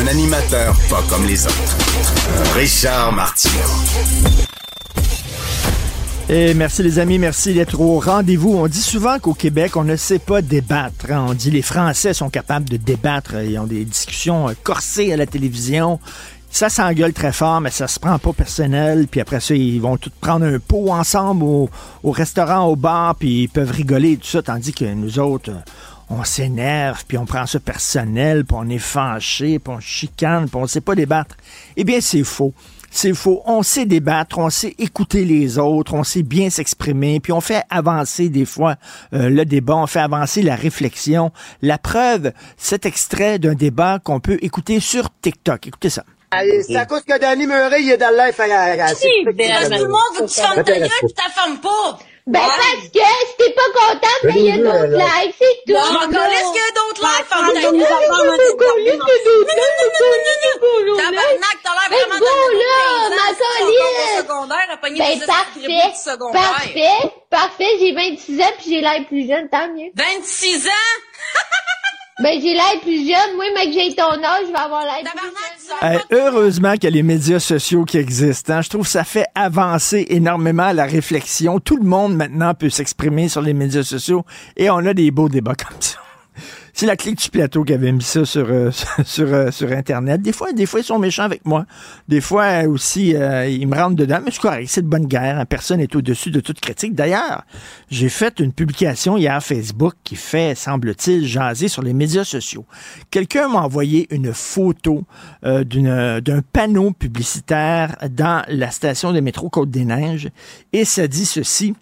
Un animateur pas comme les autres. Richard Martineau. Et merci les amis, merci d'être au rendez-vous. On dit souvent qu'au Québec, on ne sait pas débattre. hein. On dit les Français sont capables de débattre. Ils ont des discussions euh, corsées à la télévision. Ça s'engueule très fort, mais ça se prend pas personnel. Puis après ça, ils vont tous prendre un pot ensemble au, au restaurant, au bar, puis ils peuvent rigoler et tout ça, tandis que nous autres, on s'énerve, puis on prend ça personnel, puis on est fâché, puis on chicane, puis on sait pas débattre. Eh bien, c'est faux. C'est faux. On sait débattre, on sait écouter les autres, on sait bien s'exprimer, puis on fait avancer des fois euh, le débat, on fait avancer la réflexion. La preuve, cet extrait d'un débat qu'on peut écouter sur TikTok. Écoutez ça. C'est à cause que Danny Murray, il est dans l'air. Euh, Parce que tout le monde fermes ta gueule pas. Ben, parce que si t'es pas contente, ben, il y a d'autres likes, c'est tout. Je m'en connais ce qu'il y a d'autres lives, Non, non, non, non, non, non, non, Tabarnak, t'as l'air vraiment de ma colline. Ben, parfait, parfait, parfait, j'ai 26 ans pis j'ai l'air plus jeune, tant mieux. 26 ans? Ben, j'ai l'air plus jeune, moi, mais que j'ai ton âge, je vais avoir l'air plus jeune. Euh, heureusement qu'il y a les médias sociaux qui existent. hein. Je trouve que ça fait avancer énormément la réflexion. Tout le monde maintenant peut s'exprimer sur les médias sociaux et on a des beaux débats comme ça. C'est la clique du plateau qui avait mis ça sur, euh, sur, euh, sur Internet. Des fois, des fois, ils sont méchants avec moi. Des fois euh, aussi, ils me rentrent dedans. Mais c'est correct, c'est de bonne guerre. hein. Personne n'est au-dessus de toute critique. D'ailleurs, j'ai fait une publication hier Facebook qui fait, semble-t-il, jaser sur les médias sociaux. Quelqu'un m'a envoyé une photo d'un panneau publicitaire dans la station de métro Côte-des-Neiges et ça dit ceci.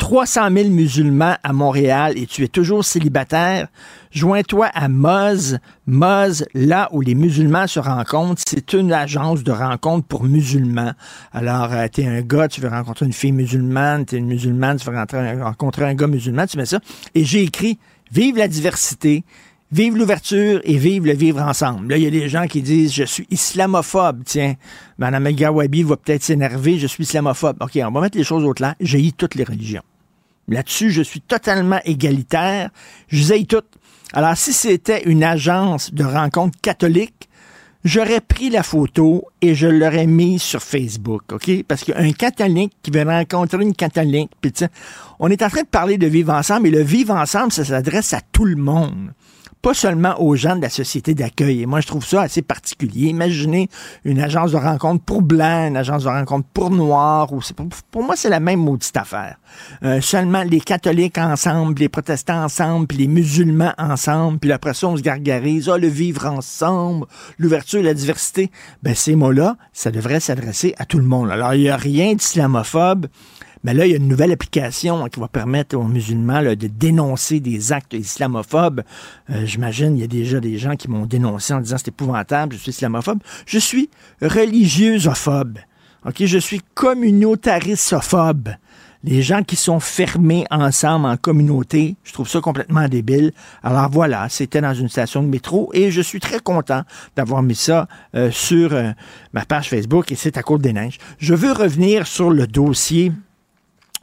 300 000 musulmans à Montréal et tu es toujours célibataire, joins-toi à Moz. Moz, là où les musulmans se rencontrent, c'est une agence de rencontre pour musulmans. Alors, euh, t'es un gars, tu veux rencontrer une fille musulmane, t'es une musulmane, tu veux rencontrer un gars musulman, tu mets ça. Et j'ai écrit, vive la diversité, Vive l'ouverture et vive le vivre ensemble. Là, il y a des gens qui disent je suis islamophobe. Tiens, Mme Gawabi va peut-être s'énerver, je suis islamophobe. OK, on va mettre les choses au clair. J'ai toutes les religions. Là-dessus, je suis totalement égalitaire. Je les toutes. Alors, si c'était une agence de rencontres catholiques, j'aurais pris la photo et je l'aurais mise sur Facebook, OK? Parce qu'un catholique qui veut rencontrer une catholique, puis on est en train de parler de vivre ensemble, et le vivre ensemble, ça s'adresse à tout le monde pas seulement aux gens de la société d'accueil. Et moi, je trouve ça assez particulier. Imaginez une agence de rencontre pour blancs, une agence de rencontre pour noirs. Ou pour, moi, c'est la même maudite affaire. Euh, seulement les catholiques ensemble, les protestants ensemble, puis les musulmans ensemble. Puis après ça, on se gargarise. Ah, le vivre ensemble, l'ouverture, la diversité. Ben, ces mots-là, ça devrait s'adresser à tout le monde. Alors, il n'y a rien d'islamophobe. Mais là, il y a une nouvelle application qui va permettre aux musulmans là, de dénoncer des actes islamophobes. Euh, J'imagine, il y a déjà des gens qui m'ont dénoncé en disant c'est épouvantable, je suis islamophobe. Je suis religieuxophobe. OK, je suis communautaristophobe. Les gens qui sont fermés ensemble en communauté, je trouve ça complètement débile. Alors voilà, c'était dans une station de métro et je suis très content d'avoir mis ça euh, sur euh, ma page Facebook et c'est à Côte des Neiges. Je veux revenir sur le dossier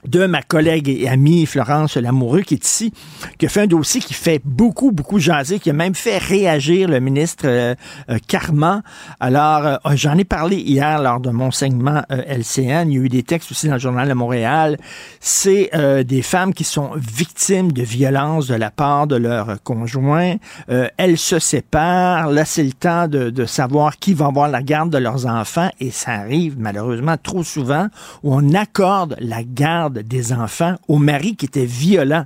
de ma collègue et amie Florence Lamoureux qui est ici, qui a fait un dossier qui fait beaucoup, beaucoup jaser, qui a même fait réagir le ministre euh, euh, Carman. Alors, euh, j'en ai parlé hier lors de mon segment LCN. Il y a eu des textes aussi dans le Journal de Montréal. C'est des femmes qui sont victimes de violences de la part de leur conjoint. Elles se séparent. Là, c'est le temps de savoir qui va avoir la garde de leurs enfants. Et ça arrive malheureusement trop souvent où on accorde la garde des enfants au mari qui était violent.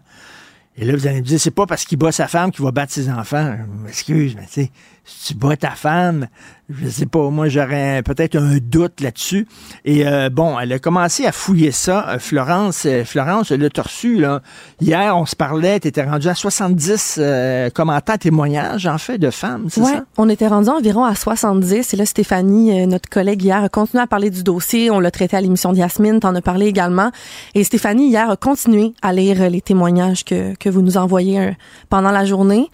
Et là, vous allez me dire, c'est pas parce qu'il bat sa femme qu'il va battre ses enfants. Je m'excuse, mais tu sais, tu bats ta femme, Je sais pas, moi j'aurais peut-être un doute là-dessus. Et euh, bon, elle a commencé à fouiller ça. Euh, Florence, euh, Florence, le reçu, là. Hier, on se parlait, tu étais rendu à 70 commentaires, témoignages, en fait, de femmes, c'est ouais, ça? on était rendu environ à 70. Et là, Stéphanie, notre collègue hier, a continué à parler du dossier. On l'a traité à l'émission de Yasmine, t'en as parlé également. Et Stéphanie, hier, a continué à lire les témoignages que, que vous nous envoyez pendant la journée.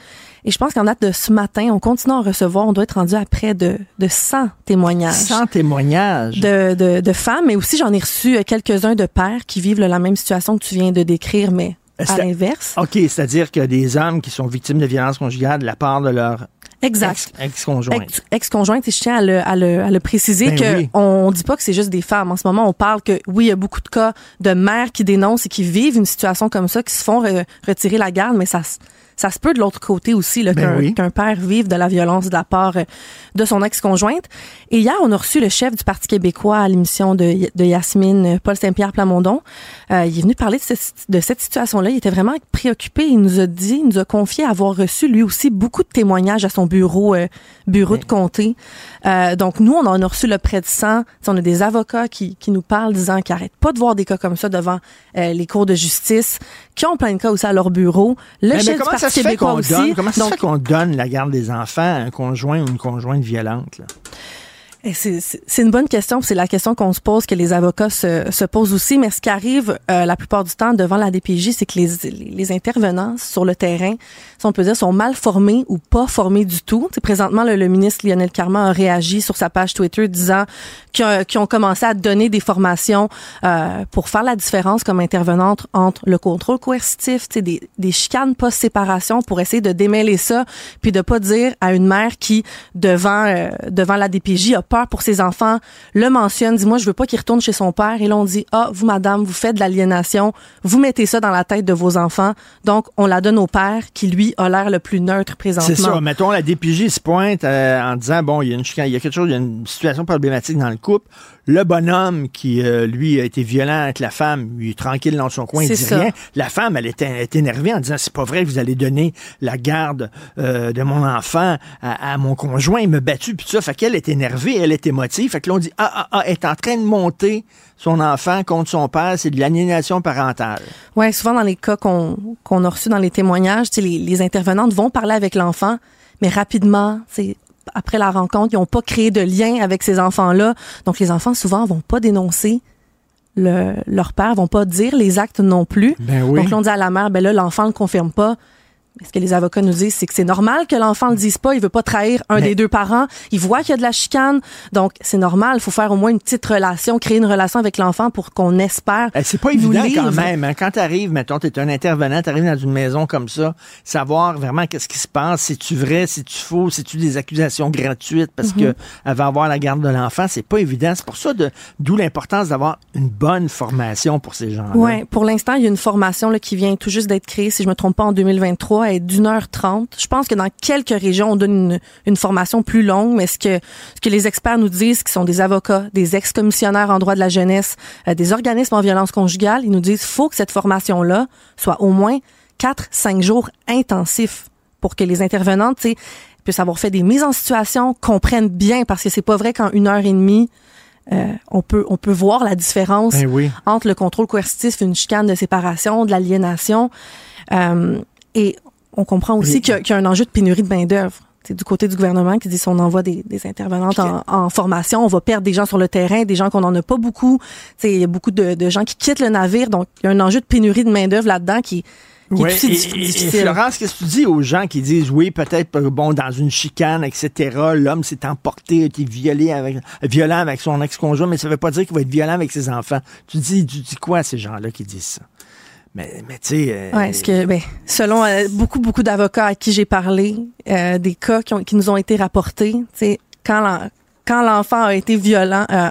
Et je pense qu'en date de ce matin, on continue à en recevoir. On doit être rendu à près de, de 100 témoignages. 100 témoignages. De, de, de femmes, mais aussi j'en ai reçu quelques-uns de pères qui vivent la même situation que tu viens de décrire, mais à l'inverse. OK, c'est-à-dire que des hommes qui sont victimes de violences conjugales de la part de leur Exact. Ex-conjointe. Ex-conjointe, et je tiens à le, à le, à le préciser Ben que oui. on dit pas que c'est juste des femmes. En ce moment, on parle que oui, il y a beaucoup de cas de mères qui dénoncent et qui vivent une situation comme ça, qui se font re- retirer la garde, mais ça, ça se peut de l'autre côté aussi, là, Ben qu'un oui. qu'un père vive de la violence de la part euh, de son ex-conjointe. Et hier, on a reçu le chef du Parti québécois à l'émission de, de Yasmine, euh, Paul Saint-Pierre Plamondon. Euh, il est venu parler de, cette- de cette situation-là. Il était vraiment préoccupé. Il nous a dit, il nous a confié avoir reçu lui aussi beaucoup de témoignages à son bureau, euh, bureau de comté. Euh, donc nous, on en a reçu le près de 100. Tu sais, On a des avocats qui, qui nous parlent disant qu'ils n'arrêtent pas de voir des cas comme ça devant euh, les cours de justice, qui ont plein de cas aussi à leur bureau. Le Mais, mais chef du comment ça Parti se fait québécois qu'on aussi. donne, comment ça se Donc, fait qu'on donne la garde des enfants à un conjoint ou une conjointe violente? Là? C'est une bonne question. C'est la question qu'on se pose, que les avocats se, se posent aussi. Mais ce qui arrive euh, la plupart du temps devant la DPJ, c'est que les, les, intervenants sur le terrain, si on peut dire, sont mal formés ou pas formés du tout. Tu sais, présentement, le, le ministre Lionel Carman a réagi sur sa page Twitter disant qu'ils ont- qu'ils ont commencé à donner des formations euh, pour faire la différence comme intervenante entre le contrôle coercitif, des, des chicanes post-séparation pour essayer de démêler ça, puis de pas dire à une mère qui, devant, euh, devant la DPJ, a pour ses enfants, le mentionne, dit moi je veux pas qu'il retourne chez son père, et là on dit ah vous madame vous faites de l'aliénation, vous mettez ça dans la tête de vos enfants, donc on la donne au père qui lui a l'air le plus neutre présentement. C'est ça. Mettons, la DPJ se pointe euh, en disant, bon, il y a une il y a quelque chose, il y a une situation problématique dans le couple. Le bonhomme qui, euh, lui, a été violent avec la femme, lui, est tranquille dans son coin, il dit ça. rien. La femme, elle est, elle est énervée en disant, c'est pas vrai que vous allez donner la garde euh, de mon enfant à, à mon conjoint, il me battu, puis tout ça. Fait qu'elle est énervée, elle est émotive. Fait que là, on dit, ah, ah, ah, elle est en train de monter son enfant contre son père, c'est de l'aliénation parentale. Ouais, souvent dans les cas qu'on qu'on a reçus dans les témoignages, les, les intervenantes vont parler avec l'enfant, mais rapidement, c'est après la rencontre, ils n'ont pas créé de lien avec ces enfants-là. Donc les enfants souvent vont pas dénoncer le, leur père, vont pas dire les actes non plus. Ben oui. Donc là, on dit à la mère, ben là, l'enfant le confirme pas. Ce que les avocats nous disent, c'est que c'est normal que l'enfant le dise pas. Il veut pas trahir un Mais- des deux parents. Il voit qu'il y a de la chicane. Donc, c'est normal. Il faut faire au moins une petite relation, créer une relation avec l'enfant pour qu'on espère. Eh, C'est pas évident livre. quand même. hein. Quand tu arrives, mettons, tu es un intervenant, tu arrives dans une maison comme ça, savoir vraiment qu'est-ce qui se passe, si tu vrai, si tu faux, si tu des accusations gratuites parce que elle va avoir la garde de l'enfant, c'est pas évident. C'est pour ça d'où l'importance d'avoir une bonne formation pour ces gens-là. Ouais, pour l'instant, il y a une formation là, qui vient tout juste d'être créée, si je me trompe pas, en 2023, est d'une heure trente. Je pense que dans quelques régions, on donne une, une formation plus longue, mais ce que, ce que les experts nous disent, qui sont des avocats, des ex-commissionnaires en droit de la jeunesse, euh, des organismes en violence conjugale, ils nous disent faut que cette formation-là soit au moins 4-5 jours intensifs pour que les intervenantes, puissent avoir fait des mises en situation, comprennent bien, parce que c'est pas vrai qu'en une heure et demie, euh, on peut on peut voir la différence Ben oui. entre le contrôle coercitif, une chicane de séparation, de l'aliénation. Euh, et on comprend aussi qu'il y, a- qu'il y a un enjeu de pénurie de main-d'œuvre. C'est du côté du gouvernement qui dit si on envoie des, des intervenantes en, en formation, on va perdre des gens sur le terrain, des gens qu'on n'en a pas beaucoup. Il y a beaucoup de, de gens qui quittent le navire, donc il y a un enjeu de pénurie de main-d'œuvre là-dedans qui, qui est aussi et- dif- et- difficile. Florence, qu'est-ce que tu dis aux gens qui disent oui, peut-être euh, bon dans une chicane, etc. L'homme s'est emporté, a été violé avec violent avec son ex-conjoint, mais ça veut pas dire qu'il va être violent avec ses enfants. Tu dis, tu dis quoi à ces gens-là qui disent ça? Mais, mais tu sais, euh, Ouais, ce que, ben, selon euh, beaucoup, beaucoup d'avocats à qui j'ai parlé, euh, des cas qui, ont- qui nous ont été rapportés, tu sais, quand l'en- quand l'enfant a été violent, euh,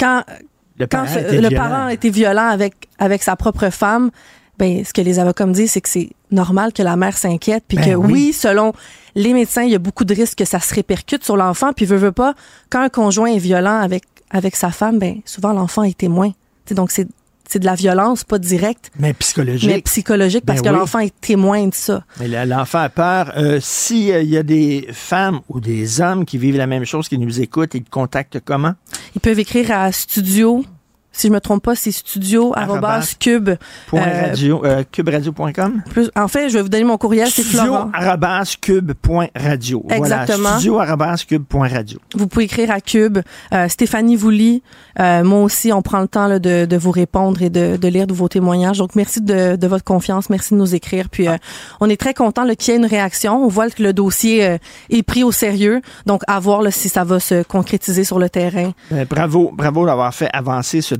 quand, le parent le violent. parent a été violent avec, avec sa propre femme, ben, ce que les avocats me disent, c'est que c'est normal que la mère s'inquiète, puis Ben que oui. oui. selon les médecins, il y a beaucoup de risques que ça se répercute sur l'enfant, puis veut, veut pas, quand un conjoint est violent avec, avec sa femme, ben, souvent l'enfant est témoin. Tu sais, donc c'est c'est de la violence, pas directe, Mais psychologique. mais psychologique, parce Ben que oui. l'enfant est témoin de ça. Mais l'enfant a peur. Euh, S'il y a des femmes ou des hommes qui vivent la même chose, qui nous écoutent, ils te contactent comment? Ils peuvent écrire à studio, si je me trompe pas, c'est studio Arrobas. arrobas cube. Point Euh, radio, euh, cuberadio.com? Plus, en fait, je vais vous donner mon courriel, c'est Florent. arrobas cube.radio. Exactement. Voilà, studio arrobas cube.radio. Vous pouvez écrire à Cube. Euh, Stéphanie Vouly, euh, moi aussi, on prend le temps là, de, de vous répondre et de, de lire de vos témoignages. Donc, merci de, de votre confiance. Merci de nous écrire. Puis, euh, on est très content qu'il y ait une réaction. On voit que le dossier euh, est pris au sérieux. Donc, à voir là, si ça va se concrétiser sur le terrain. Euh, bravo, bravo d'avoir fait avancer ce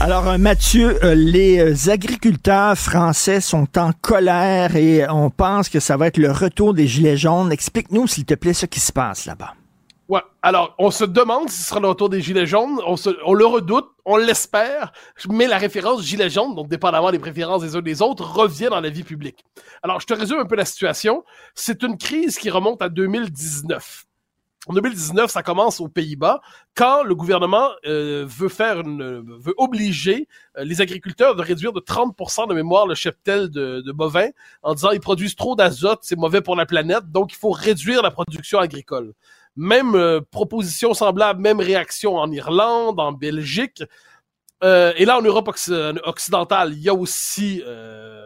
Alors, euh, Mathieu, euh, les euh, agriculteurs français sont en colère et on pense que ça va être le retour des Gilets jaunes. Explique-nous, s'il te plaît, ce qui se passe là-bas. Ouais. Alors, on se demande si ce sera le retour des Gilets jaunes. On le redoute, on l'espère. Mais la référence Gilets jaunes, donc dépendamment des préférences des uns des autres, revient dans la vie publique. Alors, je te résume un peu la situation. C'est une crise qui remonte à 2019. En 2019, ça commence aux Pays-Bas quand le gouvernement euh, veut faire une, veut obliger euh, les agriculteurs de réduire de 30% de mémoire le cheptel de, bovins en disant ils produisent trop d'azote, c'est mauvais pour la planète, donc il faut réduire la production agricole. Même euh, proposition semblable, même réaction en Irlande, en Belgique. Et là, en Europe occ- occidentale, il y a aussi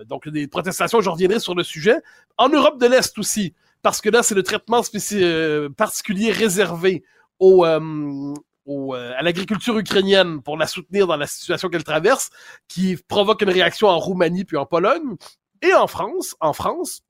donc des protestations. Je reviendrai sur le sujet. En Europe de l'Est aussi, parce que là, c'est le traitement euh, particulier réservé au, euh, au, euh, à l'agriculture ukrainienne pour la soutenir dans la situation qu'elle traverse, qui provoque une réaction en Roumanie puis en Pologne. Et en France, en France,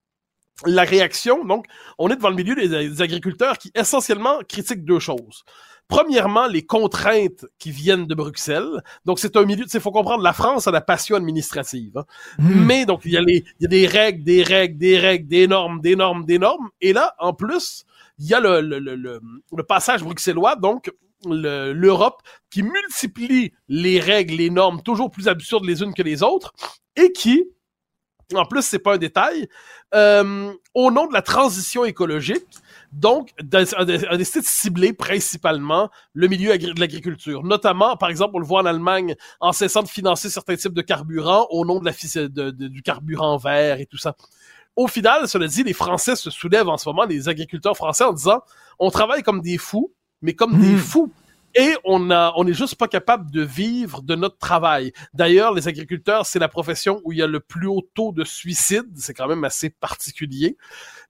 la réaction, donc, on est devant le milieu des agriculteurs qui essentiellement critiquent deux choses. Premièrement, les contraintes qui viennent de Bruxelles. Donc, c'est un milieu, il faut comprendre, la France a la passion administrative. hein. Mais donc, il y, a les, il y a des règles, des règles, des règles, des normes, des normes, des normes. Et là, en plus, il y a le, le, le, le, le passage bruxellois, donc le- l'Europe, qui multiplie les règles, les normes toujours plus absurdes les unes que les autres, et qui, en plus, c'est pas un détail, euh, au nom de la transition écologique, donc, a décidé de cibler principalement le milieu de l'agriculture. Notamment, par exemple, on le voit en Allemagne, en cessant de financer certains types de carburants au nom de la, de- de- du carburant vert et tout ça. Au final, cela dit, les Français se soulèvent en ce moment, les agriculteurs français, en disant, on travaille comme des fous, mais comme des fous. Et on a, on est juste pas capable de vivre de notre travail. D'ailleurs, les agriculteurs, c'est la profession où il y a le plus haut taux de suicide. C'est quand même assez particulier.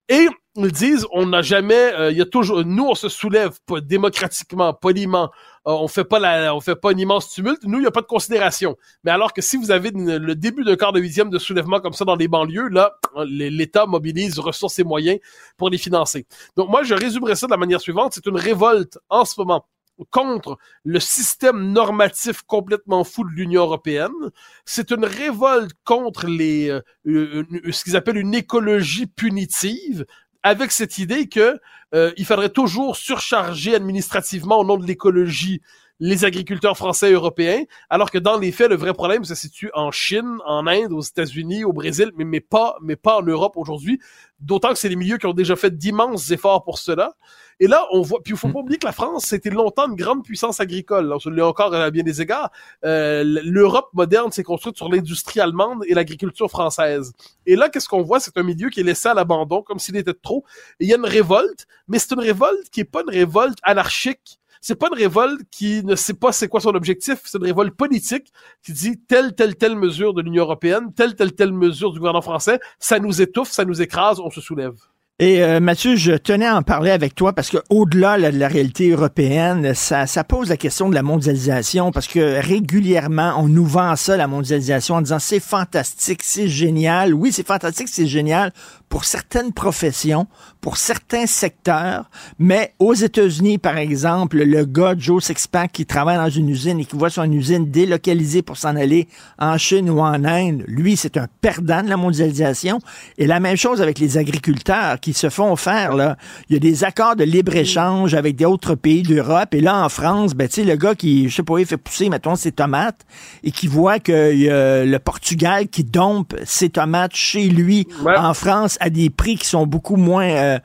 Et ils disent, on n'a jamais, euh, il y a toujours, nous, on se soulève démocratiquement, poliment. Euh, on fait pas la, on fait pas un immense tumulte. Nous, il n'y a pas de considération. Mais alors que si vous avez le début d'un quart de huitième de soulèvement comme ça dans les banlieues, là, l'État mobilise ressources et moyens pour les financer. Donc moi, je résumerais ça de la manière suivante. C'est une révolte en ce moment contre le système normatif complètement fou de l'Union européenne. C'est une révolte contre les euh, ce qu'ils appellent une écologie punitive avec cette idée que euh, il faudrait toujours surcharger administrativement au nom de l'écologie les agriculteurs français et européens, alors que dans les faits, le vrai problème se situe en Chine, en Inde, aux États-Unis, au Brésil, mais, mais pas, mais pas en Europe aujourd'hui. D'autant que c'est les milieux qui ont déjà fait d'immenses efforts pour cela. Et là, on voit, puis il faut pas oublier que la France, c'était longtemps une grande puissance agricole. On l'est encore à bien des égards. Euh, L'Europe moderne s'est construite sur l'industrie allemande et l'agriculture française. Et là, qu'est-ce qu'on voit? C'est un milieu qui est laissé à l'abandon, comme s'il était trop. Et il y a une révolte, mais c'est une révolte qui est pas une révolte anarchique c'est pas une révolte qui ne sait pas c'est quoi son objectif, c'est une révolte politique qui dit telle, telle, telle mesure de l'Union européenne, telle, telle, telle mesure du gouvernement français, ça nous étouffe, ça nous écrase, on se soulève. Et euh, Mathieu, je tenais à en parler avec toi parce que au-delà de la réalité européenne, ça, ça pose la question de la mondialisation parce que régulièrement on nous vend ça la mondialisation en disant c'est fantastique, c'est génial. Oui, c'est fantastique, c'est génial pour certaines professions, pour certains secteurs, mais aux États-Unis, par exemple, le gars Joe Sixpack qui travaille dans une usine et qui voit son usine délocalisée pour s'en aller en Chine ou en Inde, lui, c'est un perdant de la mondialisation. Et la même chose avec les agriculteurs qui se font faire, là. Il y a des accords de libre-échange avec d'autres pays d'Europe. Et là, en France, ben, tu sais, le gars qui, je sais pas, il fait pousser, mettons, ses tomates et qui voit que y a le Portugal qui dompe ses tomates chez lui en France à des prix qui sont beaucoup moins, euh,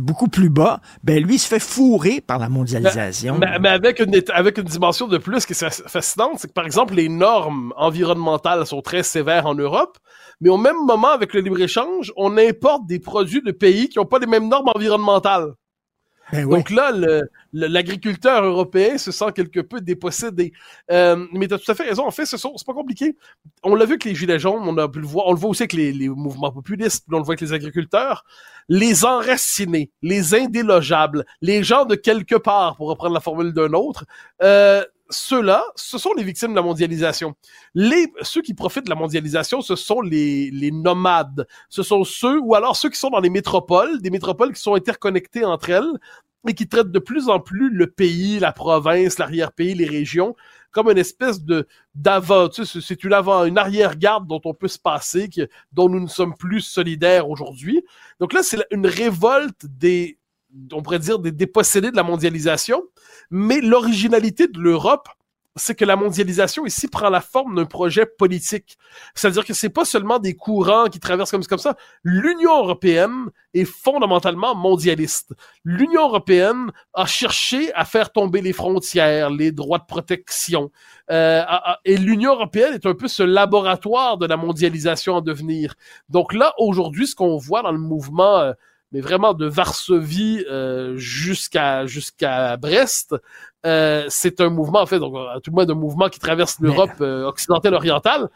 beaucoup plus bas, ben lui se fait fourrer par la mondialisation. Mais, mais, avec une avec une dimension de plus qui est fascinante, c'est que par exemple les normes environnementales sont très sévères en Europe, mais au même moment avec le libre échange, on importe des produits de pays qui n'ont pas les mêmes normes environnementales. Ben Donc là, l'agriculteur européen se sent quelque peu dépossédé. Euh, mais tu as tout à fait raison. En fait, c'est pas compliqué. On l'a vu que les gilets jaunes, on a pu le voir. On le voit aussi avec les, les mouvements populistes. On le voit avec les agriculteurs. Les enracinés, les indélogeables, les gens de quelque part, pour reprendre la formule d'un autre, euh, ceux-là, ce sont les victimes de la mondialisation. Les, ceux qui profitent de la mondialisation, ce sont les, les nomades. Ce sont ceux, ou alors ceux qui sont dans les métropoles, des métropoles qui sont interconnectées entre elles et qui traitent de plus en plus le pays, la province, l'arrière-pays, les régions, comme une espèce de d'avant, tu sais, c'est une avant, une arrière-garde dont on peut se passer, dont nous ne sommes plus solidaires aujourd'hui. Donc là, c'est une révolte des, on pourrait dire, des dépossédés de la mondialisation. Mais l'originalité de l'Europe, c'est que la mondialisation ici prend la forme d'un projet politique. C'est-à-dire que c'est pas seulement des courants qui traversent comme, comme ça. L'Union européenne est fondamentalement mondialiste. L'Union européenne a cherché à faire tomber les frontières, les droits de protection. Euh, et l'Union européenne est un peu ce laboratoire de la mondialisation en devenir. Donc là, aujourd'hui, ce qu'on voit dans le mouvement... Euh, mais vraiment de Varsovie euh, jusqu'à jusqu'à Brest, euh, c'est un mouvement en fait, donc à tout le moins un mouvement qui traverse l'Europe euh, occidentale orientale.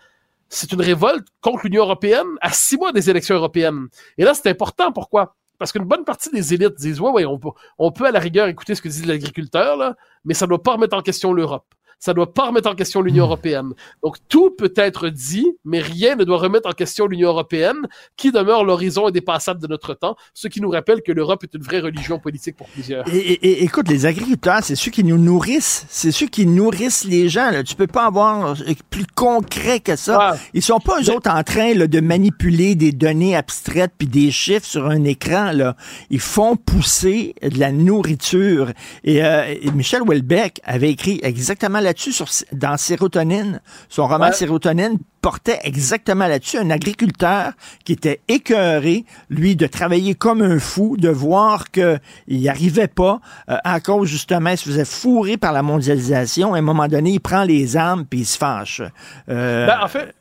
C'est une révolte contre l'Union européenne à six mois des élections européennes. Et là, c'est important. Pourquoi? Parce qu'une bonne partie des élites disent ouais, ouais, on peut, on peut à la rigueur écouter ce que dit l'agriculteur là, mais ça ne doit pas remettre en question l'Europe ça doit pas remettre en question l'Union hmm. européenne. Donc tout peut être dit, mais rien ne doit remettre en question l'Union européenne, qui demeure l'horizon indépassable de notre temps, ce qui nous rappelle que l'Europe est une vraie religion politique pour plusieurs. Et, écoute, les agriculteurs, c'est ceux qui nous nourrissent, c'est ceux qui nourrissent les gens. Là. Tu peux pas avoir plus concret que ça. Ils sont pas eux autres en train là, de manipuler des données abstraites puis des chiffres sur un écran. Là. Ils font pousser de la nourriture. Et, euh, et Michel Houellebecq avait écrit exactement la là-dessus dans Sérotonine. Son roman Sérotonine portait exactement là-dessus un agriculteur qui était écœuré, lui, de travailler comme un fou, de voir qu'il n'y arrivait pas euh, à cause, justement, il se faisait fourrer par la mondialisation. À un moment donné, il prend les armes puis il se fâche. Euh, ben, en fait,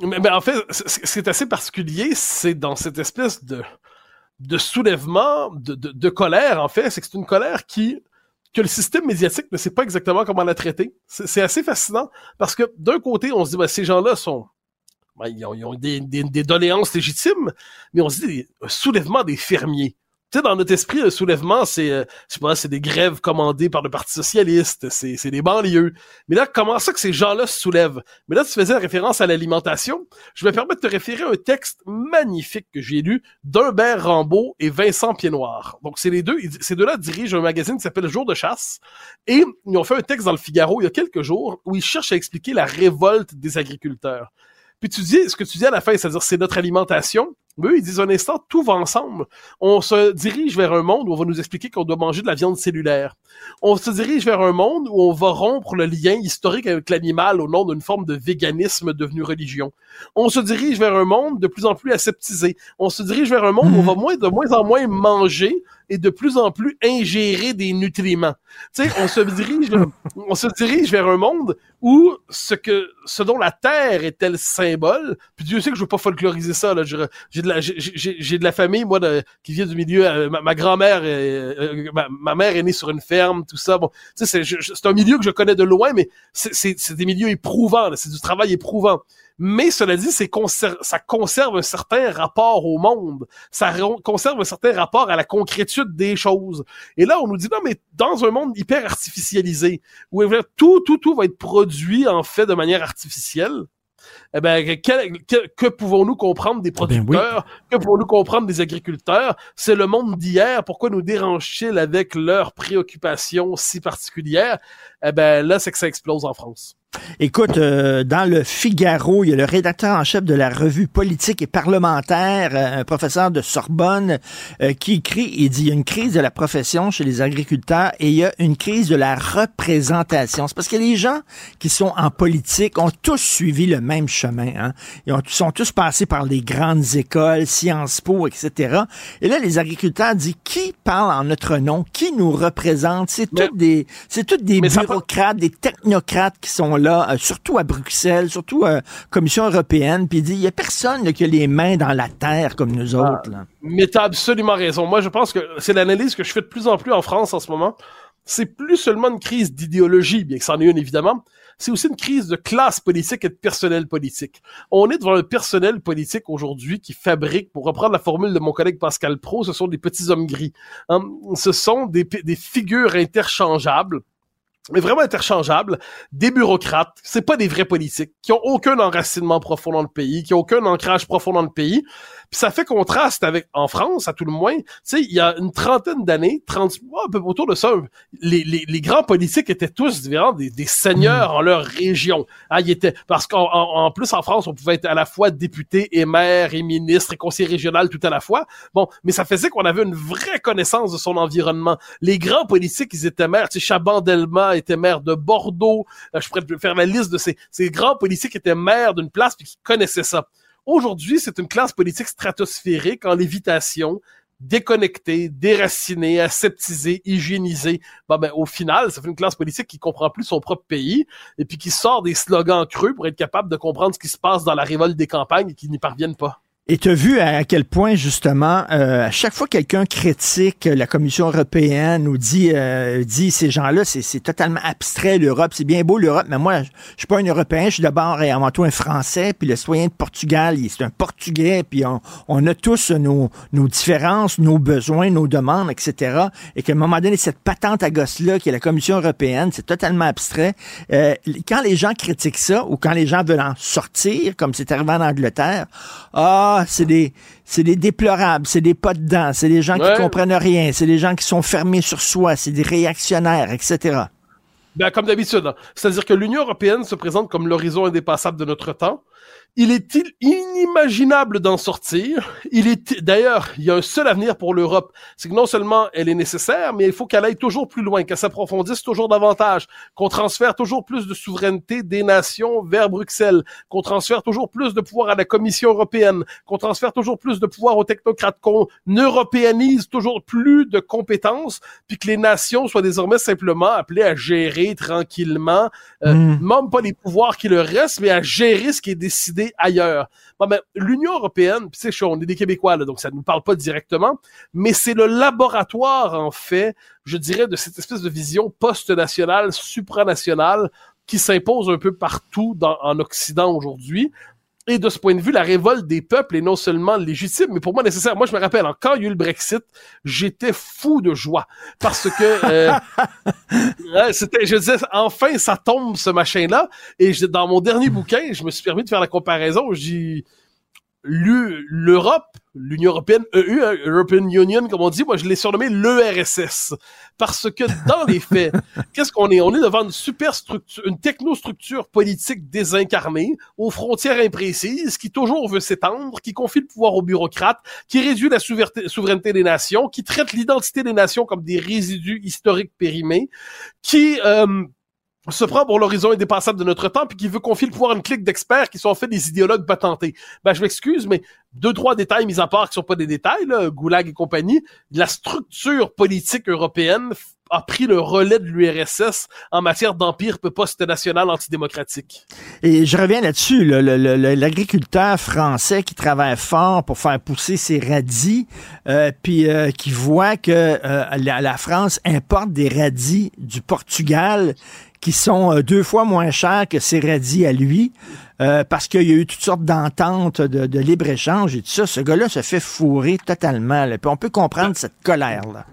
mais, en fait, ce qui est assez particulier, c'est dans cette espèce de, de soulèvement, de, de colère, en fait, c'est que c'est une colère qui que le système médiatique ne sait pas exactement comment la traiter. C'est assez fascinant parce que d'un côté, on se dit, ben, ces gens-là sont, ben, ils ont, des, des, doléances légitimes, mais on se dit, un soulèvement des fermiers tu sais, dans notre esprit, le soulèvement, c'est, euh, pas, c'est des grèves commandées par le Parti socialiste, c'est, c'est des banlieues. Mais là, comment ça que ces gens-là se soulèvent? Mais là, tu faisais référence à l'alimentation. Je vais me permettre de te référer à un texte magnifique que j'ai lu d'Humbert Rambaud et Vincent Piednoir. Donc, c'est les deux, ces deux-là dirigent un magazine qui s'appelle Jour de chasse. Et ils ont fait un texte dans le Figaro il y a quelques jours où ils cherchent à expliquer la révolte des agriculteurs. Puis tu dis, ce que tu dis à la fin, c'est-à-dire c'est notre alimentation, Mais eux, ils disent un instant, tout va ensemble. On se dirige vers un monde où on va nous expliquer qu'on doit manger de la viande cellulaire. On se dirige vers un monde où on va rompre le lien historique avec l'animal au nom d'une forme de véganisme devenu religion. On se dirige vers un monde de plus en plus aseptisé. On se dirige vers un monde où on va moins, de moins en moins manger et de plus en plus ingérer des nutriments. Tu sais, on se dirige, on se dirige vers un monde où ce que, ce dont la terre est tel symbole, puis Dieu sait que je veux pas folkloriser ça, là, j'ai de la, j'ai de la famille, moi, qui vient du milieu, euh, ma, grand-mère, euh, ma, mère est née sur une ferme, tout ça, bon, tu sais, c'est un milieu que je connais de loin, mais c'est des milieux éprouvants, c'est du travail éprouvant. Mais cela dit, ça conserve un certain rapport au monde. Ça conserve un certain rapport à la concrétude des choses. Et là, on nous dit, non, mais dans un monde hyper artificialisé, où tout, tout, tout va être produit, en fait, de manière artificielle, eh ben, que, pouvons-nous comprendre des eh ben producteurs? Que pouvons-nous comprendre des agriculteurs? C'est le monde d'hier. Pourquoi nous dérange-t-il avec leurs préoccupations si particulières? Eh ben, là, c'est que ça explose en France. Écoute, euh, dans le Figaro, il y a le rédacteur en chef de la revue politique et parlementaire, euh, un professeur de Sorbonne, euh, qui écrit, il dit, il y a une crise de la profession chez les agriculteurs et il y a une crise de la représentation. C'est parce que les gens qui sont en politique ont tous suivi le même chemin. Hein? Ils ont, sont tous passés par les grandes écoles, Sciences Po, etc. Et là, les agriculteurs disent, qui parle en notre nom? Qui nous représente? C'est tous des, c'est des bureaucrates, des technocrates qui sont là, euh, surtout à Bruxelles, surtout à euh, Commission européenne, puis dit, il y a personne qui a les mains dans la terre comme nous ah, autres. Mais tu as absolument raison. Moi, je pense que c'est l'analyse que je fais de plus en plus en France en ce moment. C'est plus seulement une crise d'idéologie, bien que c'en est une évidemment, c'est aussi une crise de classe politique et de personnel politique. On est devant un personnel politique aujourd'hui qui fabrique, pour reprendre la formule de mon collègue Pascal Pro, ce sont des petits hommes gris. Hein, ce sont des, des figures interchangeables mais vraiment interchangeables, des bureaucrates, c'est pas des vrais politiques, qui ont aucun enracinement profond dans le pays, qui ont aucun ancrage profond dans le pays, puis ça fait contraste avec, en France, à tout le moins, tu sais, il y a une trentaine d'années, 30, un peu autour de ça, les, les, les grands politiques étaient tous différents des, des seigneurs en leur région. Ah, ils étaient, parce qu'en en, plus, en France, on pouvait être à la fois député et maire et ministre et conseiller régional tout à la fois. Bon, mais ça faisait qu'on avait une vraie connaissance de son environnement. Les grands politiques, ils étaient maires, tu sais, Chaban-Delma était maire de Bordeaux. Euh, je pourrais faire la liste de ces, ces grands politiques qui étaient maires d'une place puis qui connaissaient ça. Aujourd'hui, c'est une classe politique stratosphérique en lévitation, déconnectée, déracinée, aseptisée, hygiénisée. Bon, ben, au final, ça fait une classe politique qui comprend plus son propre pays et puis qui sort des slogans creux pour être capable de comprendre ce qui se passe dans la révolte des campagnes et qui n'y parviennent pas. Et tu as vu à quel point, justement, euh, à chaque fois que quelqu'un critique la Commission européenne ou dit, euh, dit ces gens-là, c'est totalement abstrait, l'Europe, c'est bien beau l'Europe, mais moi, je suis pas un Européen, je suis d'abord et avant tout un Français, puis le citoyen de Portugal, c'est un Portugais, puis on, on a tous nos, nos différences, nos besoins, nos demandes, etc. Et qu'à un moment donné, cette patente à gosse-là, qui est la Commission européenne, c'est totalement abstrait. Euh, quand les gens critiquent ça, ou quand les gens veulent en sortir, comme c'est arrivé en Angleterre, ah, ah, c'est des, c'est des déplorables, c'est des pas dedans, c'est des gens qui comprennent rien, c'est des gens qui sont fermés sur soi, c'est des réactionnaires, etc. Ben, comme d'habitude. Hein. C'est-à-dire que l'Union européenne se présente comme l'horizon indépassable de notre temps. Il est inimaginable d'en sortir? Il est d'ailleurs, il y a un seul avenir pour l'Europe, c'est que non seulement elle est nécessaire, mais il faut qu'elle aille toujours plus loin, qu'elle s'approfondisse toujours davantage, qu'on transfère toujours plus de souveraineté des nations vers Bruxelles, qu'on transfère toujours plus de pouvoir à la Commission européenne, qu'on transfère toujours plus de pouvoir aux technocrates, qu'on européanise toujours plus de compétences, puis que les nations soient désormais simplement appelées à gérer tranquillement, euh, hmm. même pas les pouvoirs qui leur restent, mais à gérer ce qui est décidé ailleurs. Bon, ben, l'Union européenne, tu sais, on est des Québécois, là, donc ça ne nous parle pas directement, mais c'est le laboratoire, en fait, je dirais, de cette espèce de vision post-nationale, supranationale, qui s'impose un peu partout en Occident aujourd'hui. Et de ce point de vue, la révolte des peuples est non seulement légitime, mais pour moi nécessaire. Moi, je me rappelle, quand il y a eu le Brexit, j'étais fou de joie parce que euh, c'était, je disais, enfin, ça tombe ce machin-là. Et dans mon dernier bouquin, je me suis permis de faire la comparaison. J'ai l'Europe l'Union européenne, EU, hein, European Union, comme on dit, moi je l'ai surnommé l'ERSS. Parce que dans les faits, qu'est-ce qu'on est? On est devant une super structure, une technostructure politique désincarnée, aux frontières imprécises, qui toujours veut s'étendre, qui confie le pouvoir aux bureaucrates, qui réduit la souveraineté des nations, qui traite l'identité des nations comme des résidus historiques périmés, qui... Euh, se prend pour l'horizon indépassable de notre temps, puis qui veut confier le pouvoir à une clique d'experts qui sont en fait des idéologues patentés. Ben, je m'excuse, mais deux, trois détails mis à part qui sont pas des détails, Goulag et compagnie, la structure politique européenne a pris le relais de l'URSS en matière d'empire post-national antidémocratique. Et je reviens là-dessus, l'agriculteur français qui travaille fort pour faire pousser ses radis, euh, puis euh, qui voit que euh, la, la, France importe des radis du Portugal qui sont euh, deux fois moins chers que ses radis à lui, euh, parce qu'il y a eu toutes sortes d'ententes de, libre-échange et tout ça. Ce gars-là se fait fourrer totalement. Puis on peut comprendre cette colère-là.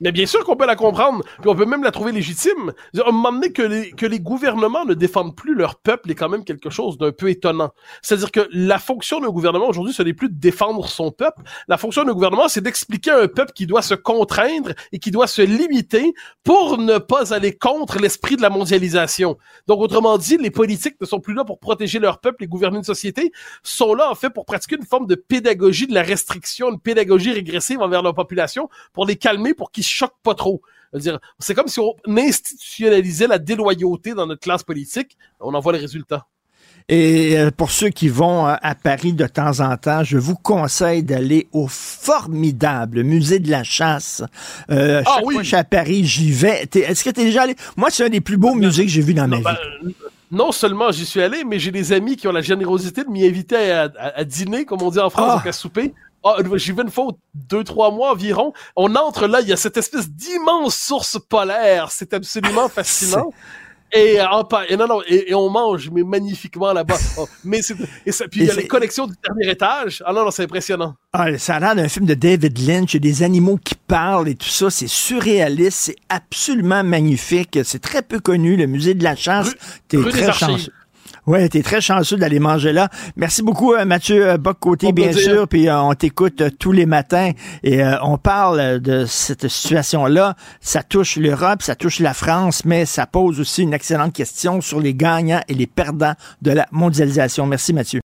Mais bien sûr qu'on peut la comprendre, puis on peut même la trouver légitime. À un moment donné, que les, que les gouvernements ne défendent plus leur peuple est quand même quelque chose d'un peu étonnant. C'est-à-dire que la fonction d'un gouvernement aujourd'hui, ce n'est plus de défendre son peuple. La fonction d'un gouvernement, c'est d'expliquer à un peuple qui doit se contraindre et qui doit se limiter pour ne pas aller contre l'esprit de la mondialisation. Donc, autrement dit, les politiques ne sont plus là pour protéger leur peuple et gouverner une société, sont là, en fait, pour pratiquer une forme de pédagogie de la restriction, une pédagogie régressive envers leur population, pour les calmer, pour qu'ils choque pas trop. C'est comme si on institutionnalisait la déloyauté dans notre classe politique. On en voit les résultats. Et euh, pour ceux qui vont euh, à Paris de temps en temps, je vous conseille d'aller au formidable musée de la chasse. Euh, ah chaque fois que je suis à Paris, j'y vais. Est-ce que tu es déjà allé? Moi, c'est un des plus beaux musées que j'ai vu dans ma ben, vie. non seulement j'y suis allé, mais j'ai des amis qui ont la générosité de m'y inviter à, dîner, comme on dit en France, ah. à souper. Ah, j'y vais une fois deux, trois mois environ. On entre là, il y a cette espèce d'immense source polaire. C'est absolument fascinant. Et, en, et, non, non, et, on mange, mais magnifiquement là-bas. Oh, mais et ça, puis il y a les collections du dernier étage. Ah non, non, c'est impressionnant. Ah, ça a l'air d'un film de David Lynch. Il y a des animaux qui parlent et tout ça. C'est surréaliste. C'est absolument magnifique. C'est très peu connu, le musée de la chasse. T'es très chanceux. Oui, tu es très chanceux d'aller manger là. Merci beaucoup, euh, Mathieu euh, Boc-Côté, bien sûr. Puis euh, on t'écoute tous les matins et on parle de cette situation-là. Ça touche l'Europe, ça touche la France, mais ça pose aussi une excellente question sur les gagnants et les perdants de la mondialisation. Merci, Mathieu.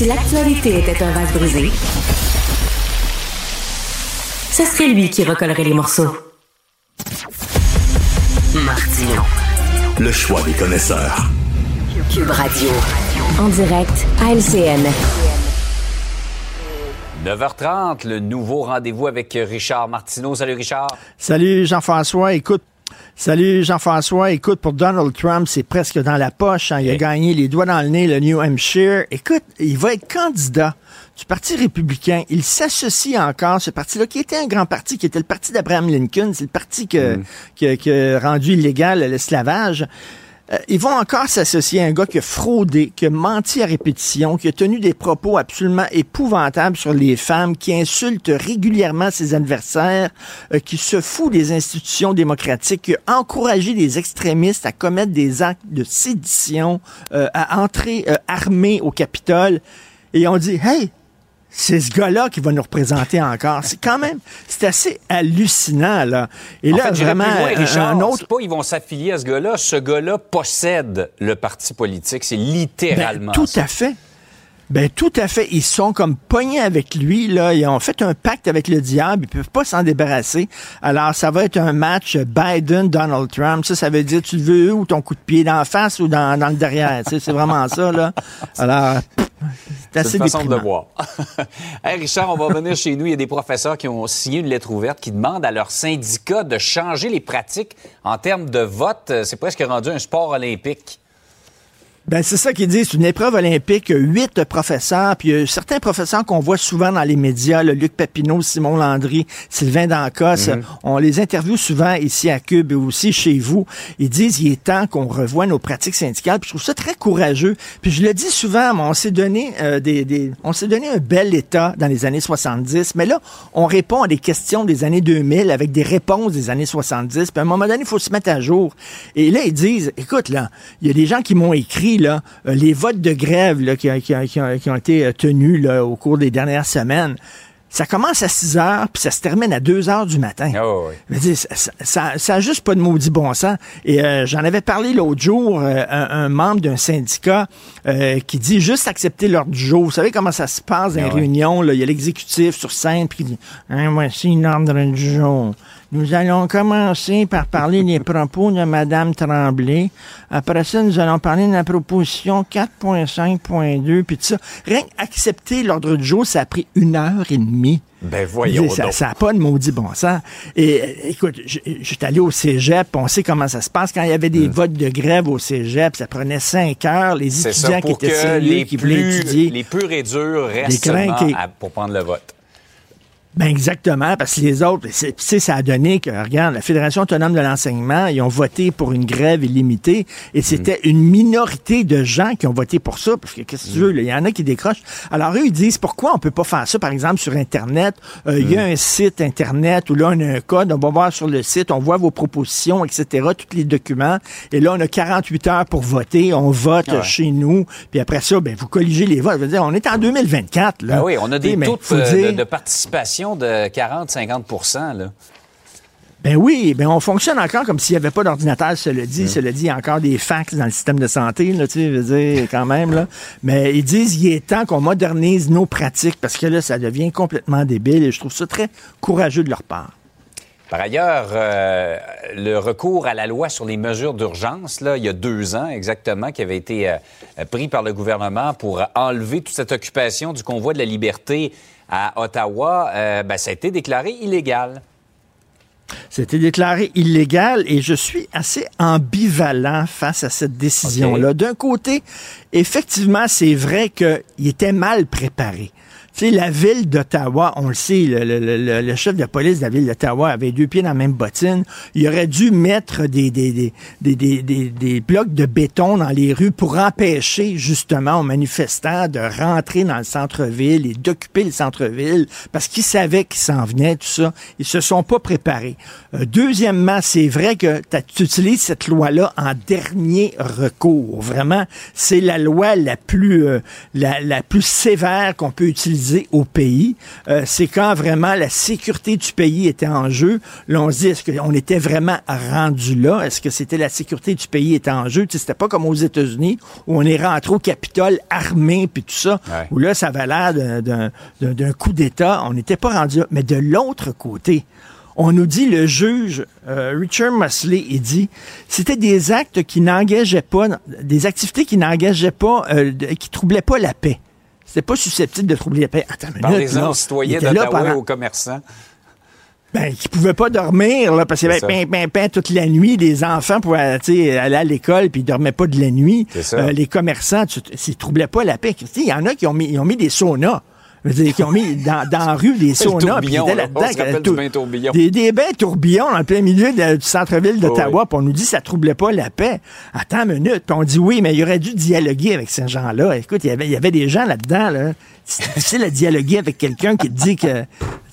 Si l'actualité était un vase brisé, ce serait lui qui recollerait les morceaux. Martino. Le choix des connaisseurs. Cube Radio. En direct à LCN. 9h30, le nouveau rendez-vous avec Richard Martineau. Salut Richard. Salut Jean-François. Écoute, Salut Jean-François. Écoute, pour Donald Trump, c'est presque dans la poche. Hein. Il a gagné les doigts dans le nez, le New Hampshire. Écoute, il va être candidat du Parti républicain. Il s'associe encore, ce parti-là, qui était un grand parti, qui était le parti d'Abraham Lincoln. C'est le parti que, mm. qui a rendu illégal l'esclavage. Euh, ils vont encore s'associer à un gars qui a fraudé, qui a menti à répétition, qui a tenu des propos absolument épouvantables sur les femmes, qui insulte régulièrement ses adversaires, euh, qui se fout des institutions démocratiques, qui a encouragé les extrémistes à commettre des actes de sédition, euh, à entrer armés au Capitole. Et on dit, hey, c'est ce gars-là qui va nous représenter encore. C'est quand même, c'est assez hallucinant, là. Et là, vraiment, un autre... pas ils vont s'affilier à ce gars-là. Ce gars-là possède le parti politique. C'est littéralement ben, Tout à fait. Ben tout à fait. Ils sont comme pognés avec lui. Là. Ils ont fait un pacte avec le diable. Ils peuvent pas s'en débarrasser. Alors, ça va être un match Biden-Donald Trump. Ça, ça veut dire tu veux où ton coup de pied, dans la face ou dans, dans le derrière? c'est vraiment ça. là. Alors, c'est assez une façon de voir. hey Richard, on va revenir chez nous. Il y a des professeurs qui ont signé une lettre ouverte qui demandent à leur syndicat de changer les pratiques en termes de vote. C'est presque rendu un sport olympique. Ben, c'est ça qu'ils disent. C'est une épreuve olympique. Huit professeurs, puis euh, certains professeurs qu'on voit souvent dans les médias, le Luc Papineau, Simon Landry, Sylvain Dancos, Mhm. on les interviewe souvent ici à Cube et aussi chez vous. Ils disent il est temps qu'on revoie nos pratiques syndicales. Puis je trouve ça très courageux. Puis je le dis souvent, mais on s'est donné euh, des, des- on s'est donné un bel état dans les années 70, mais là, on répond à des questions des années 2000 avec des réponses des années 70. Puis à un moment donné, il faut se mettre à jour. Et là, ils disent, écoute, là, il y a des gens qui m'ont écrit, là, euh, les votes de grève là, qui, qui- qui ont- qui ont été euh, tenus là, au cours des dernières semaines. Ça commence à 6 heures, puis ça se termine à 2 heures du matin. Je veux dire, ça, ça, ça- a juste pas de maudit bon sens. Et euh, j'en avais parlé l'autre jour, euh, un, un membre d'un syndicat euh, qui dit juste accepter l'ordre du jour. Vous savez comment ça se passe dans les Ah ouais. réunions? là? Il y a l'exécutif sur scène, puis il dit Hein, voici l'ordre du jour. Nous allons commencer par parler des propos de Mme Tremblay. Après ça, nous allons parler de la proposition 4.5.2, puis tout ça. Rien qu'accepter l'ordre du jour, ça a pris une heure et demie. Ben voyons Ça- n'a pas de maudit bon sens. Et euh, écoute, suis allé au cégep, on sait comment ça se passe. Quand il y avait des votes de grève au cégep, ça prenait cinq heures. Les étudiants ça, qui étaient sérieux, les, qui voulaient plus, étudier. les purs et durs restent à- pour prendre le vote. Ben exactement, parce que les autres, c'est- tu sais, ça a donné que, regarde, la Fédération autonome de l'enseignement, ils ont voté pour une grève illimitée, et c'était une minorité de gens qui ont voté pour ça, parce que qu'est-ce que tu veux, là, il y en a qui décrochent. Alors eux, ils disent, pourquoi on peut pas faire ça, par exemple, sur Internet? Euh, Il y a un site Internet où là, on a un code, on va voir sur le site, on voit vos propositions, etc., tous les documents, et là, on a 48 heures pour voter, on vote Ouais. chez nous, puis après ça, ben, vous colligez les votes. Je veux dire, on est en 2024, là. Ben oui, on a des taux de, de de 40-50 là. Ben oui, ben on fonctionne encore comme s'il n'y avait pas d'ordinateur, cela dit. Cela dit, il y a encore des fax dans le système de santé, là, tu sais, veux dire, quand même, là. Mais ils disent, il est temps qu'on modernise nos pratiques parce que là, ça devient complètement débile et je trouve ça très courageux de leur part. Par ailleurs, euh, le recours à la loi sur les mesures d'urgence, là, il y a deux ans exactement, qui avait été euh, pris par le gouvernement pour enlever toute cette occupation du convoi de la liberté à Ottawa, euh, ben, ça a été déclaré illégal. C'était déclaré illégal et je suis assez ambivalent face à cette décision-là. D'un côté, effectivement, c'est vrai qu'il était mal préparé. Tu sais, la ville d'Ottawa, on le sait, le, le- le- le chef de police de la ville d'Ottawa avait deux pieds dans la même bottine. Il aurait dû mettre des, des, des, des, des, des- blocs de béton dans les rues pour empêcher justement aux manifestants de rentrer dans le centre-ville et d'occuper le centre-ville parce qu'ils savaient qu'ils s'en venaient, tout ça. Ils se sont pas préparés. Euh, deuxièmement, c'est vrai que tu utilises cette loi-là en dernier recours. Vraiment, c'est la loi la plus, euh, la plus sévère qu'on peut utiliser au pays. Euh, c'est quand vraiment la sécurité du pays était en jeu. Là, on se dit, est-ce qu'on était vraiment rendu là? Est-ce que c'était la sécurité du pays était en jeu? Tu sais, c'était pas comme aux États-Unis où on est rentré au Capitole armé puis tout ça, Ouais. où là, ça avait l'air d'un- coup d'État. On n'était pas rendu là. Mais de l'autre côté, on nous dit, le juge euh, Richard Mosley, il dit, c'était des actes qui n'engageaient pas, des activités qui n'engageaient pas, euh, qui troublaient pas la paix. C'était pas susceptible de troubler la paix. Attends une minute, Parlez-en là. aux citoyens d'Ottawa pendant- aux commerçants. ben, qui pouvaient pas dormir, là, parce C'est avait ça. pain, pain, pain toute la nuit. Les enfants pouvaient, aller à l'école, puis ils dormaient pas de la nuit. C'est. Euh, les commerçants, ils troublaient pas la paix. Il y en a qui ont mis, ils ont mis des saunas. Je veux dire, qui ont mis dans, dans la rue des saunas, puis étaient là. là-dedans. Des, des bains tourbillons le plein milieu de- du centre-ville d'Ottawa, puis on nous dit que ça troublait pas la paix. Attends une minute, puis on dit oui, mais il aurait dû dialoguer avec ces gens-là. Écoute, il y avait, il y avait des gens là-dedans, là. C'est difficile à dialoguer avec quelqu'un qui te dit que,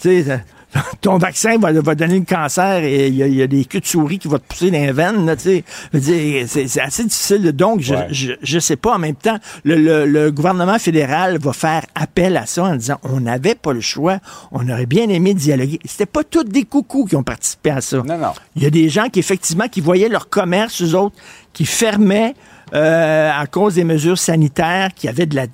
tu sais, ton vaccin va, va donner le cancer et il y, a- il y a des queues de souris qui vont te pousser dans les veines, là, tu sais. Je veux dire, C'est c'est assez difficile. Donc, je, Ouais. je, je sais pas. En même temps, le, le- le gouvernement fédéral va faire appel à ça en disant on n'avait pas le choix. On aurait bien aimé dialoguer. C'était pas tous des coucous qui ont participé à ça. Non, non. Il y a des gens qui, effectivement, qui voyaient leur commerce, eux autres, qui fermaient euh, à cause des mesures sanitaires, qui avaient de la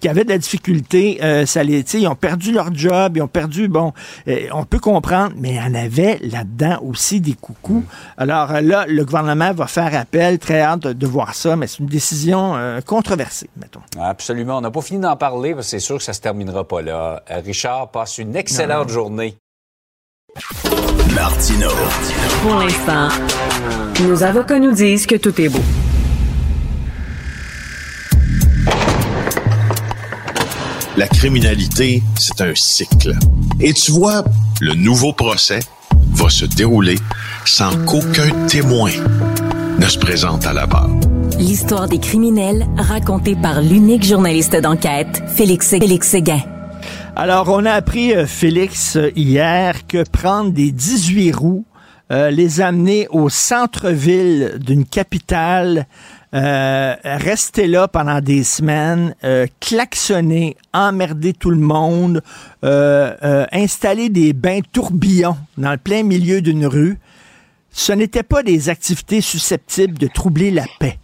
qui avaient de la difficulté, euh, ça les, ils ont perdu leur job, ils ont perdu, bon, euh, on peut comprendre, mais il y en avait là-dedans aussi des coucous. Alors euh, là, le gouvernement va faire appel, très hâte de, de voir ça, mais c'est une décision euh, controversée, mettons. Absolument. On n'a pas fini d'en parler parce que c'est sûr que ça se terminera pas là. Richard, passe une excellente journée. Martino. Pour l'instant, nos avocats nous disent que tout est beau. La criminalité, c'est un cycle. Et tu vois, le nouveau procès va se dérouler sans qu'aucun témoin ne se présente à la barre. L'histoire des criminels racontée par l'unique journaliste d'enquête, Félix, Félix Séguin. Alors, on a appris, euh, Félix, hier, que prendre des 18 roues, euh, les amener au centre-ville d'une capitale, euh, rester là pendant des semaines, euh, klaxonner, emmerder tout le monde, euh, euh, installer des bains tourbillons dans le plein milieu d'une rue, ce n'étaient pas des activités susceptibles de troubler la paix.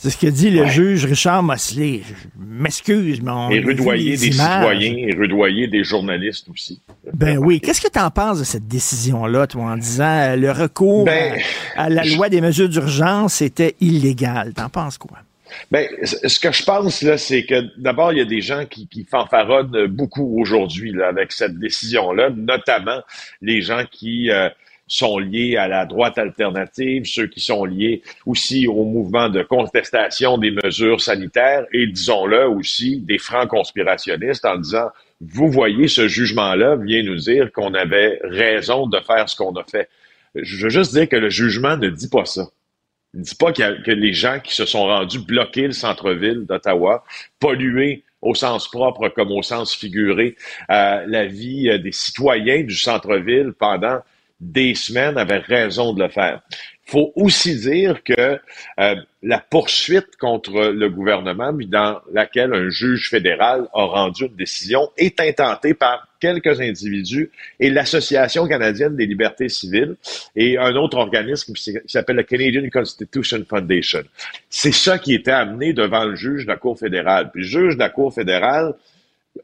C'est ce que dit le Ouais. juge Richard Mosley. Je m'excuse, mais on Et rudoyer des images. citoyens et rudoyer des journalistes aussi. Ben oui. Qu'est-ce que tu en penses de cette décision-là, toi, en disant euh, le recours Ben, à, à la loi des mesures d'urgence était illégal? T'en penses quoi? Ben, ce que je pense, là, c'est que d'abord, il y a des gens qui, qui fanfaronnent beaucoup aujourd'hui là, avec cette décision-là, notamment les gens qui euh, sont liés à la droite alternative, ceux qui sont liés aussi au mouvement de contestation des mesures sanitaires et, disons-le aussi, des francs conspirationnistes en disant, vous voyez, ce jugement-là vient nous dire qu'on avait raison de faire ce qu'on a fait. Je veux juste dire que le jugement ne dit pas ça. Il ne dit pas que les gens qui se sont rendus bloquer le centre-ville d'Ottawa, polluer au sens propre comme au sens figuré euh, la vie euh, des citoyens du centre-ville pendant des semaines avaient raison de le faire. Il faut aussi dire que euh, la poursuite contre le gouvernement, dans laquelle un juge fédéral a rendu une décision, est intentée par quelques individus et l'Association canadienne des libertés civiles et un autre organisme qui s'appelle le Canadian Constitution Foundation. C'est ça qui était amené devant le juge de la Cour fédérale. Puis le juge de la Cour fédérale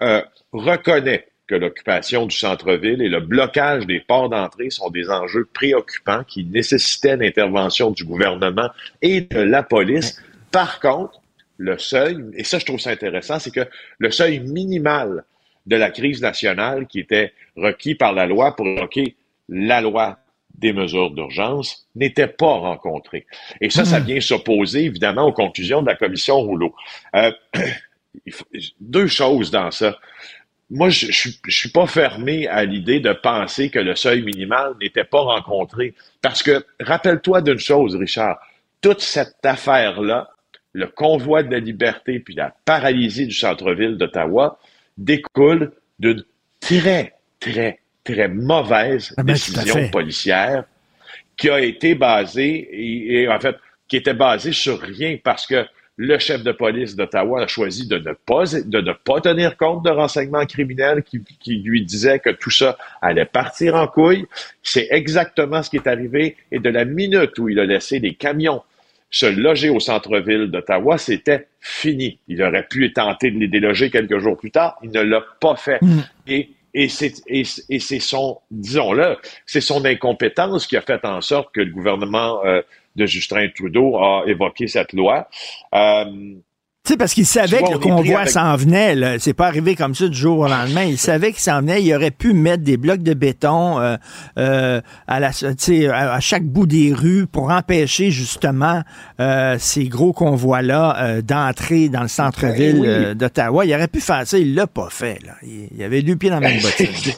euh, reconnaît que l'occupation du centre-ville et le blocage des ports d'entrée sont des enjeux préoccupants qui nécessitaient l'intervention du gouvernement et de la police. Par contre, le seuil, et ça je trouve ça intéressant, c'est que le seuil minimal de la crise nationale qui était requis par la loi pour évoquer la loi des mesures d'urgence n'était pas rencontré. Et ça, ça vient s'opposer évidemment aux conclusions de la commission Rouleau. Euh, deux choses dans ça. Moi, je, je, suis- pas fermé à l'idée de penser que le seuil minimal n'était pas rencontré. Parce que, rappelle-toi d'une chose, Richard, toute cette affaire-là, le convoi de la liberté puis la paralysie du centre-ville d'Ottawa découle d'une très, très, très mauvaise Ah ben, décision policière qui a été basée, et, et en fait, qui était basée sur rien parce que le chef de police d'Ottawa a choisi de ne pas, de ne pas tenir compte de renseignements criminels qui, qui lui disaient que tout ça allait partir en couille. C'est exactement ce qui est arrivé. Et de la minute où il a laissé les camions se loger au centre-ville d'Ottawa, c'était fini. Il aurait pu tenter de les déloger quelques jours plus tard. Il ne l'a pas fait. Et, et c'est et, c'est- et son, disons-le, c'est son incompétence qui a fait en sorte que le gouvernement euh, de Justin Trudeau a évoqué cette loi. Euh, Tu sais, parce qu'il savait vois, que le convoi avec- s'en venait. là. C'est pas arrivé comme ça du jour au lendemain. Il savait qu'il s'en venait. Il aurait pu mettre des blocs de béton euh, euh, à, la, tu sais, à, à chaque bout des rues pour empêcher justement euh, ces gros convois-là euh, d'entrer dans le centre-ville Ben oui. euh, d'Ottawa. Il aurait pu faire ça. Il l'a pas fait. Là. Il, il avait deux pieds dans la même bottine.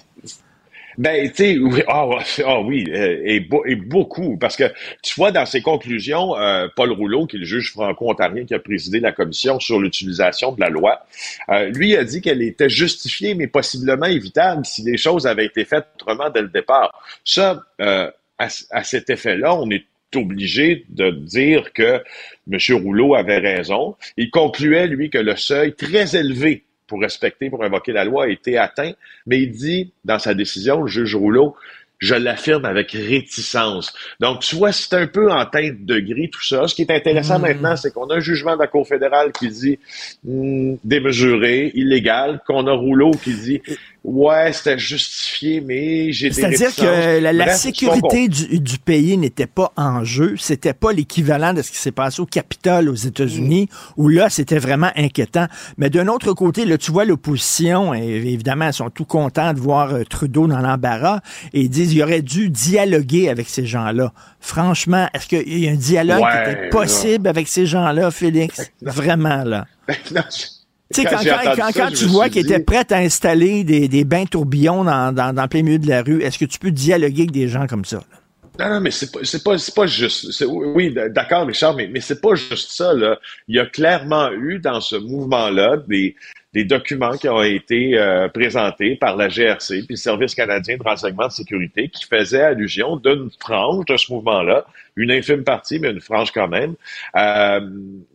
Ben, tu sais, oui, ah, ah oui, euh, et, et beaucoup, parce que tu vois, dans ses conclusions, euh, Paul Rouleau, qui est le juge franco-ontarien qui a présidé la commission sur l'utilisation de la loi, euh, lui a dit qu'elle était justifiée, mais possiblement évitable si les choses avaient été faites autrement dès le départ. Ça, euh, à, à cet effet-là, on est obligé de dire que M. Rouleau avait raison. Il concluait, lui, que le seuil très élevé pour respecter, pour invoquer la loi a été atteint, mais il dit dans sa décision, le juge Rouleau, je l'affirme avec réticence. Donc, tu vois, c'est un peu en teinte de gris tout ça. Ce qui est intéressant maintenant, c'est qu'on a un jugement de la Cour fédérale qui dit hmm, démesuré, illégal, qu'on a Rouleau qui dit ouais, c'était justifié, mais j'ai des C'est-à-dire que la, la Bref, sécurité du, du pays n'était pas en jeu. C'était pas l'équivalent de ce qui s'est passé au Capitole aux États-Unis, où là, c'était vraiment inquiétant. Mais d'un autre côté, là, tu vois l'opposition, et évidemment, ils sont tout contents de voir euh, Trudeau dans l'embarras, et ils disent qu'il aurait dû dialoguer avec ces gens-là. Franchement, est-ce qu'il y a un dialogue qui était possible avec ces gens-là, Félix? Vraiment, là. Tu sais, Quand quand, quand- ça, tu vois qu'il dit- était prêt à installer des, des bains tourbillons dans, dans, dans plein milieu de la rue, est-ce que tu peux dialoguer avec des gens comme ça? là? Non, non, mais c'est pas, c'est pas, c'est pas juste. Oui, d'accord, Richard, mais, mais c'est pas juste ça, là. Il y a clairement eu dans ce mouvement-là des, des documents qui ont été euh, présentés par la GRC puis le Service canadien de renseignement de sécurité qui faisaient allusion d'une frange de ce mouvement-là, une infime partie, mais une frange quand même, euh,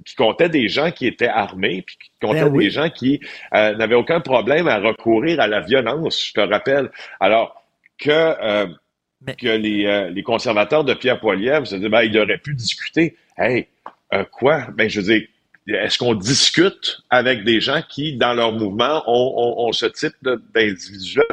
qui comptait des gens qui étaient armés puis qui comptait Ben oui. des gens qui euh, n'avaient aucun problème à recourir à la violence, je te rappelle. Alors que que les, euh, les conservateurs de Pierre Poilievre se disent, ben, il aurait pu discuter. Hey, euh, quoi? Ben, je veux dire, est-ce qu'on discute avec des gens qui, dans leur mouvement, ont, ont- ont ce type d'individuel?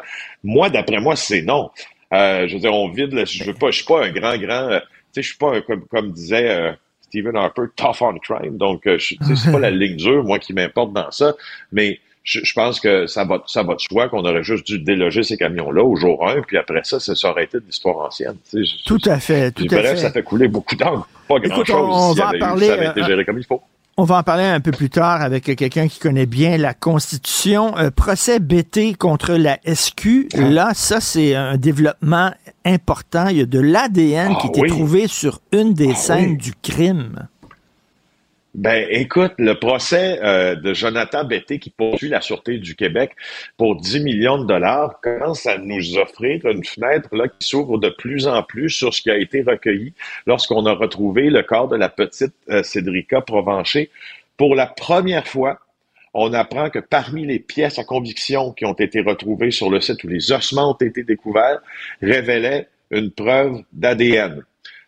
Moi, d'après moi, c'est non. Euh, je veux dire, on vide, le- je veux pas, je suis pas un grand, grand, euh, tu sais, je suis pas un, comme, comme disait euh, Stephen Harper, tough on crime. Donc, euh, c'est pas la ligne dure, moi, qui m'importe dans ça. Mais je, je pense que ça va, ça va de soi qu'on aurait juste dû déloger ces camions-là au jour 1, puis après ça, ça, ça aurait été de l'histoire ancienne. tu sais. Je- Tout à fait, tout puis à bref, fait. ça fait couler beaucoup d'encre. Pas grand-chose ça avait été euh, géré comme il faut. On va en parler un peu plus tard avec quelqu'un qui connaît bien la Constitution. Un procès BT contre la SQ. Ah. Là, ça, c'est un développement important. Il y a de l'ADN Ah qui était oui. trouvé sur une des Ah scènes oui. du crime. Ben, écoute, le procès euh, de Jonathan Betté qui poursuit la Sûreté du Québec pour 10 millions de dollars commence à nous offrir une fenêtre là, qui s'ouvre de plus en plus sur ce qui a été recueilli lorsqu'on a retrouvé le corps de la petite euh, Cédrica Provencher. Pour la première fois, on apprend que parmi les pièces à conviction qui ont été retrouvées sur le site où les ossements ont été découverts, révélaient une preuve d'ADN.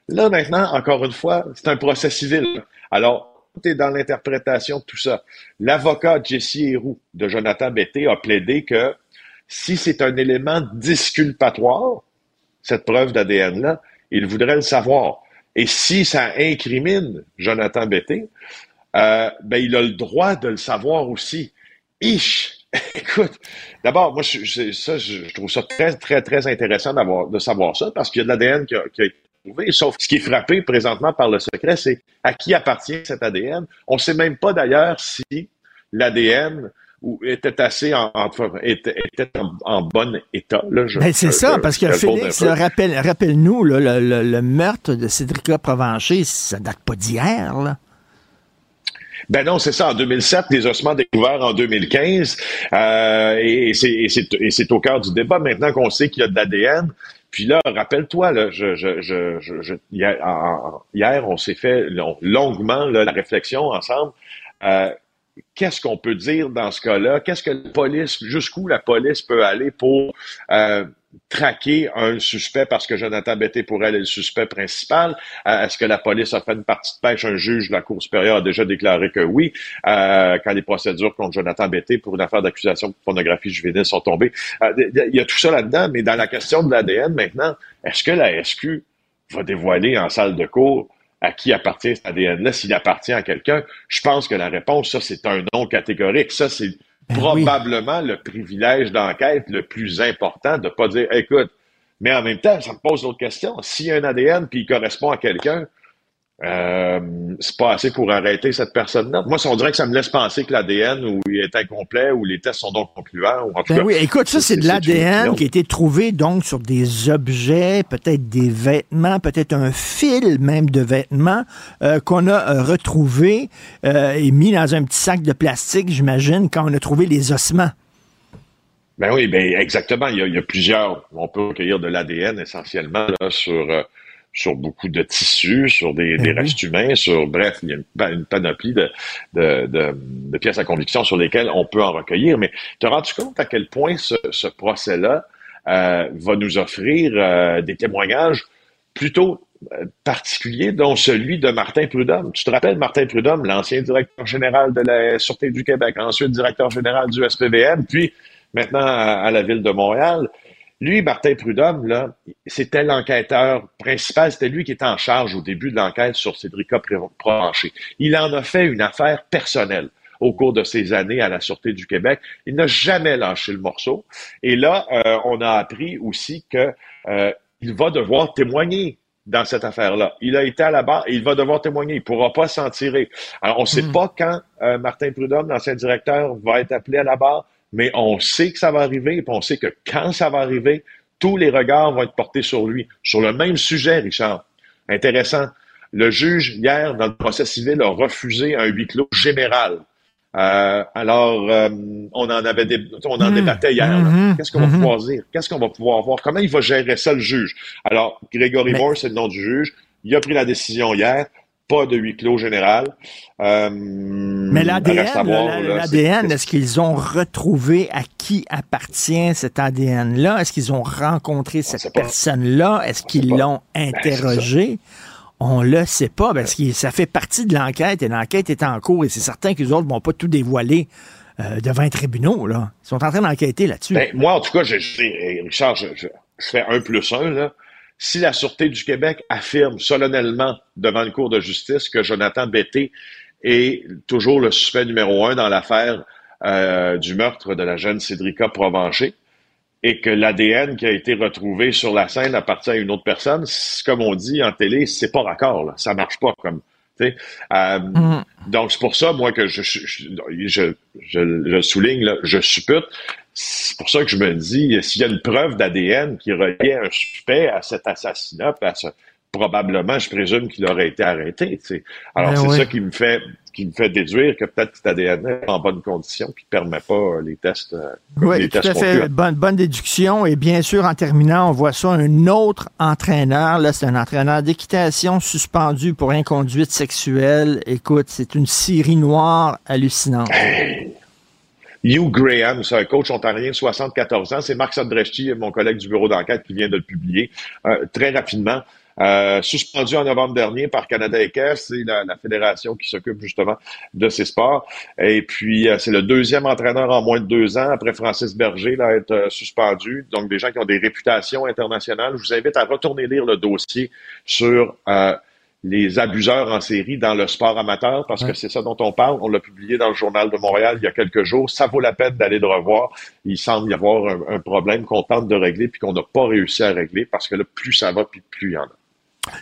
Là, maintenant, encore une fois, c'est un procès civil. Alors, est dans l'interprétation de tout ça. L'avocat Jesse Héroux de Jonathan Betté a plaidé que si c'est un élément disculpatoire, cette preuve d'ADN-là, il voudrait le savoir. Et si ça incrimine Jonathan Betté, euh, ben, il a le droit de le savoir aussi. Ich! Écoute, d'abord, moi, je, ça, je, trouve ça très, très, très intéressant d'avoir, de savoir ça parce qu'il y a de l'ADN qui qui a Sauf ce qui est frappé présentement par le secret, c'est à qui appartient cet ADN. On ne sait même pas d'ailleurs si l'ADN était assez en, en- était, était en, en bon état. Là, Ben, c'est ça, je- parce que le Félix, rappelle, rappelle-nous, là, le, le- le meurtre de Cédrica Provencher, ça date pas d'hier. là. Ben non, c'est ça. En 2007, les ossements découverts en 2015, euh, et c'est au cœur du débat maintenant qu'on sait qu'il y a de l'ADN. Puis là, rappelle-toi, là, je, je, je, hier, hier, on s'est fait long- longuement là, la réflexion ensemble. Euh, Qu'est-ce qu'on peut dire dans ce cas-là? Qu'est-ce que la police, jusqu'où la police peut aller pour euh, traquer un suspect parce que Jonathan Betté pour elle est le suspect principal? Euh, Est-ce que la police a fait une partie de pêche? Un juge de la Cour supérieure a déjà déclaré que oui, euh, quand les procédures contre Jonathan Betté pour une affaire d'accusation de pornographie juvénile sont tombées. Euh, Il y a tout ça là-dedans, mais dans la question de l'ADN maintenant, est-ce que la SQ va dévoiler en salle de cours à qui appartient cet ADN-là, s'il appartient à quelqu'un? Je pense que la réponse, ça, c'est un non catégorique. Ça, c'est probablement le privilège d'enquête le plus important de pas dire, écoute, mais en même temps, ça me pose d'autres questions. S'il un ADN puis il correspond à quelqu'un, euh, c'est pas assez pour arrêter cette personne-là. Moi, on dirait que ça me laisse penser que l'ADN ou il est incomplet ou les tests sont donc concluants. Ou en tout Ben cas, oui, écoute, ça, c'est de l'ADN qui a été trouvé donc sur des objets, peut-être des vêtements, peut-être un fil même de vêtements euh, qu'on a euh, retrouvé euh, et mis dans un petit sac de plastique, j'imagine, quand on a trouvé les ossements. Ben oui, ben exactement. Il y a, il y a plusieurs. On peut recueillir de l'ADN essentiellement là, sur sur beaucoup de tissus, sur des, des restes humains, sur bref, il y a une, pa- une panoplie de, de, de, de pièces à conviction sur lesquelles on peut en recueillir. Mais te rends-tu compte à quel point ce, ce procès-là euh, va nous offrir euh, des témoignages plutôt euh, particuliers, dont celui de Martin Prudhomme? Tu te rappelles Martin Prudhomme, l'ancien directeur général de la Sûreté du Québec, ensuite directeur général du SPVM, puis maintenant à la ville de Montréal. Lui, Martin Prudhomme, là, c'était l'enquêteur principal, c'était lui qui était en charge au début de l'enquête sur Cédrica Provencher. Il en a fait une affaire personnelle au cours de ses années à la Sûreté du Québec. Il n'a jamais lâché le morceau. Et là, euh, on a appris aussi que euh, il va devoir témoigner dans cette affaire-là. Il a été à la barre et il va devoir témoigner. Il ne pourra pas s'en tirer. Alors, on ne sait pas quand euh, Martin Prudhomme, l'ancien directeur, va être appelé à la barre, mais on sait que ça va arriver et on sait que quand ça va arriver, tous les regards vont être portés sur lui. Sur le même sujet, Richard. Intéressant. Le juge, hier, dans le procès civil, a refusé un huis clos général. Euh, alors, euh, on en avait dé- on en Mhm. débattait hier. Mhm. Qu'est-ce qu'on va pouvoir dire? Qu'est-ce qu'on va pouvoir voir? Comment il va gérer ça, le juge? Alors, Grégory Moore, c'est le nom du juge. Il a pris la décision hier. Pas de huis clos général. Euh, Mais l'ADN, est-ce qu'ils ont retrouvé à qui appartient cet ADN-là? Est-ce qu'ils ont rencontré cette personne-là? Est-ce qu'ils l'ont Ben, interrogé? On le sait pas parce que ça fait partie de l'enquête et l'enquête est en cours et c'est certain que les autres vont pas tout dévoiler euh, devant un tribunal. Là. Ils sont en train d'enquêter là-dessus. Ben, moi, en tout cas, je, je- Richard, je, je- je fais un plus un. Là. Si la Sûreté du Québec affirme solennellement devant le cour de justice que Jonathan Betté est toujours le suspect numéro un dans l'affaire euh, du meurtre de la jeune Cédrica Provencher, et que l'ADN qui a été retrouvé sur la scène appartient à une autre personne, comme on dit en télé, c'est pas raccord, là. ça marche pas comme. Euh, Donc c'est pour ça, moi, que je, je, je, je- je souligne, là, je suppute. C'est pour ça que je me dis, s'il y a une preuve d'ADN qui reliait un suspect à cet assassinat, à ce- probablement, je présume qu'il aurait été arrêté. Alors Ben c'est oui. ça qui me fait qui me fait déduire que peut-être que cet ADN est en bonne condition puis permet pas euh, les tests. euh, Oui, les tout tests à fait. Bonne, bonne déduction. Et bien sûr, en terminant, on voit ça, un autre entraîneur. Là, c'est un entraîneur d'équitation suspendu pour inconduite sexuelle. Écoute, c'est une série noire hallucinante. Hugh Graham, c'est un coach ontarien de 74 ans. C'est Marc Sadrechti, mon collègue du bureau d'enquête, qui vient de le publier euh, très rapidement. Euh, suspendu en novembre dernier par Canada Équerre, c'est la, la fédération qui s'occupe justement de ces sports. Et puis, euh, c'est le deuxième entraîneur en moins de deux ans, après Francis Berger, là, à être euh, suspendu. Donc, des gens qui ont des réputations internationales. Je vous invite à retourner lire le dossier sur euh, les abuseurs en série dans le sport amateur, parce que c'est ça dont on parle. On l'a publié dans le Journal de Montréal il y a quelques jours. Ça vaut la peine d'aller le revoir. Il semble y avoir un, un problème qu'on tente de régler puis qu'on n'a pas réussi à régler, parce que là, plus ça va, puis plus il y en a.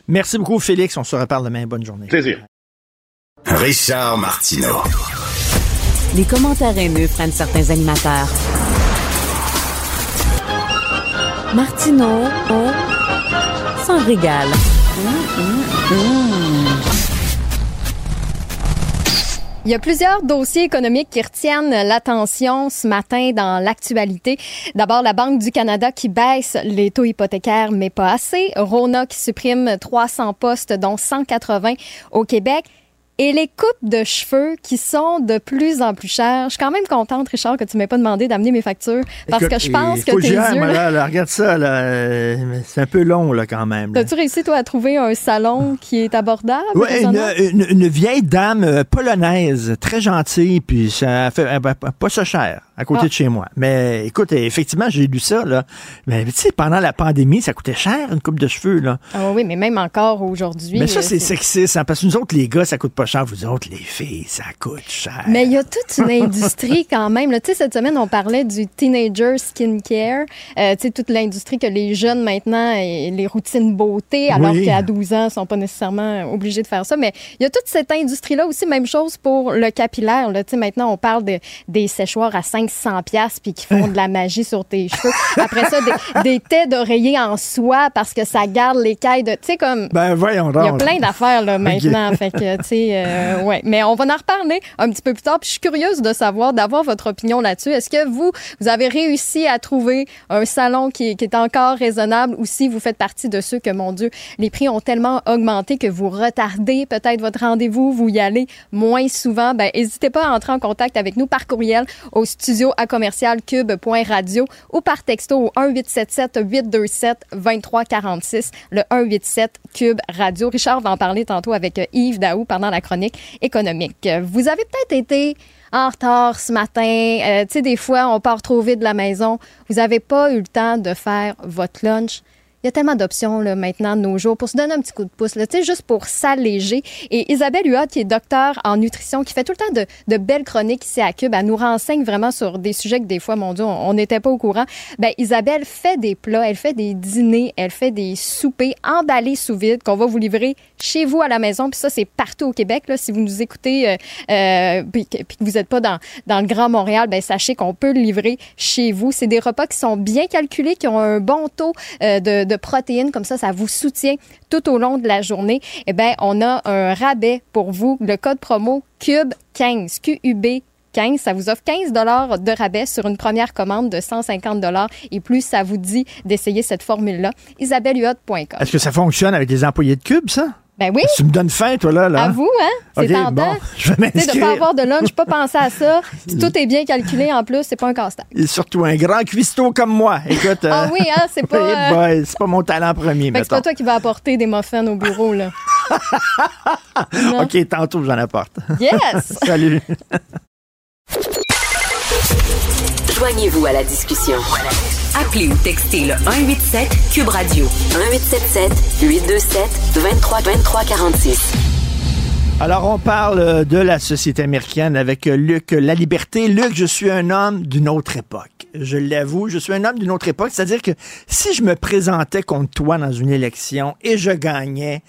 Merci beaucoup, Félix. On se reparle demain. Bonne journée. Plaisir. Richard Martineau. Les commentaires haineux prennent certains animateurs. Martineau, on s'en régale. Il y a plusieurs dossiers économiques qui retiennent l'attention ce matin dans l'actualité. D'abord, la Banque du Canada qui baisse les taux hypothécaires, mais pas assez. Rona qui supprime 300 postes, dont 180 au Québec. Et les coupes de cheveux qui sont de plus en plus chères. Je suis quand même contente, Richard, que tu m'aies pas demandé d'amener mes factures parce Écoute, que je pense que tes yeux... là- là, regarde ça, là, euh, c'est un peu long là, quand même. là. T'as-tu réussi, toi, à trouver un salon qui est abordable? Ouais, une, une- une vieille dame euh, polonaise, très gentille, puis ça fait euh, pas ça cher à côté Ah. de chez moi. Mais écoute, effectivement, j'ai lu ça là. Mais tu sais, pendant la pandémie, ça coûtait cher une coupe de cheveux là. Ah oui, mais même encore aujourd'hui. Mais ça, euh, c'est sexiste, hein, parce que nous autres, les gars, ça coûte pas cher. Vous autres, les filles, ça coûte cher. Mais il y a toute une industrie quand même. Tu sais, cette semaine, on parlait du teenager skincare. Euh, tu sais, toute l'industrie que les jeunes maintenant, et les routines beauté, alors Oui. qu'à 12 ans, ils sont pas nécessairement obligés de faire ça. Mais il y a toute cette industrie-là aussi. Même chose pour le capillaire. Là. Tu sais, maintenant, on parle de, des séchoirs à 500 pièces puis qui font de la magie sur tes cheveux. Après ça, des, des tais d'oreiller en soie parce que ça garde l'écaille de... Tu sais, comme... Ben voyons Il y a plein d'affaires là maintenant, fait que tu sais, euh, ouais. Mais on va en reparler un petit peu plus tard. Puis je suis curieuse de savoir, d'avoir votre opinion là-dessus. Est-ce que vous, vous avez réussi à trouver un salon qui, qui est encore raisonnable, ou si vous faites partie de ceux que, mon Dieu, les prix ont tellement augmenté que vous retardez peut-être votre rendez-vous, vous y allez moins souvent? Ben n'hésitez pas à entrer en contact avec nous par courriel au studio à commercial cube.radio ou par texto au 1877 827 2346 le 187 Cube Radio. Richard va en parler tantôt avec euh, Yves Daou pendant la chronique économique. Vous avez peut-être été en retard ce matin. Euh, tu sais, des fois, on part trop vite de la maison. Vous n'avez pas eu le temps de faire votre lunch. Il y a tellement d'options maintenant de nos jours pour se donner un petit coup de pouce, là, juste pour s'alléger. Et Isabelle Huot, qui est docteur en nutrition, qui fait tout le temps de, belles chroniques ici à Cube, elle nous renseigne vraiment sur des sujets que des fois, mon Dieu, on n'était pas au courant. Ben, Isabelle fait des plats, elle fait des dîners, elle fait des soupers emballés sous vide qu'on va vous livrer chez vous à la maison. Puis ça, c'est partout au Québec. Là. Si vous nous écoutez euh, euh, que vous n'êtes pas dans, dans le Grand Montréal, ben, sachez qu'on peut le livrer chez vous. C'est des repas qui sont bien calculés, qui ont un bon taux euh, de de protéines, comme ça, ça vous soutient tout au long de la journée. Eh bien, on a un rabais pour vous, le code promo CUBE15, QUB 15, ça vous offre 15 dollars de rabais sur une première commande de 150 dollars et plus ça vous dit d'essayer cette formule-là. isabellehuot.com. Est-ce que ça fonctionne avec les employés de Cube, ça? Ben oui. Tu me donnes faim, toi, là. là. À vous, hein? C'est OK, tentant. bon, je vais sais, de m'inscrire. pas avoir de lunch, pas penser à ça. Si tout est bien calculé, en plus, c'est pas un casse-tête. Et surtout un grand cuistot comme moi. Écoute. Ah euh, oui, hein, c'est pas, euh, boy, c'est pas mon talent premier, que c'est pas toi qui vas apporter des muffins au bureau, là. OK, tantôt, j'en apporte. Yes! Salut. Joignez-vous à la discussion. Appelez ou textez le 187 Cube Radio 1877 827 23 23 46. Alors, on parle euh, de la société américaine avec euh, Luc La Liberté. Luc, je suis un homme d'une autre époque. Je l'avoue, je suis un homme d'une autre époque. C'est-à-dire que si je me présentais contre toi dans une élection et je gagnais,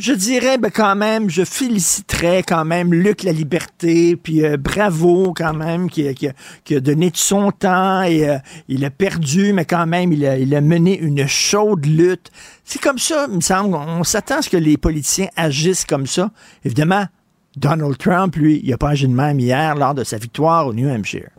je dirais ben, quand même, je féliciterais quand même Luc La Liberté, puis euh, bravo quand même, qui, a- a, a donné de son temps et euh, il a perdu, mais quand même, il a, il a mené une chaude lutte. C'est comme ça, il me semble. On s'attend à ce que les politiciens agissent comme ça. Évidemment, Donald Trump, lui, il n'a pas agi de même hier lors de sa victoire au New Hampshire.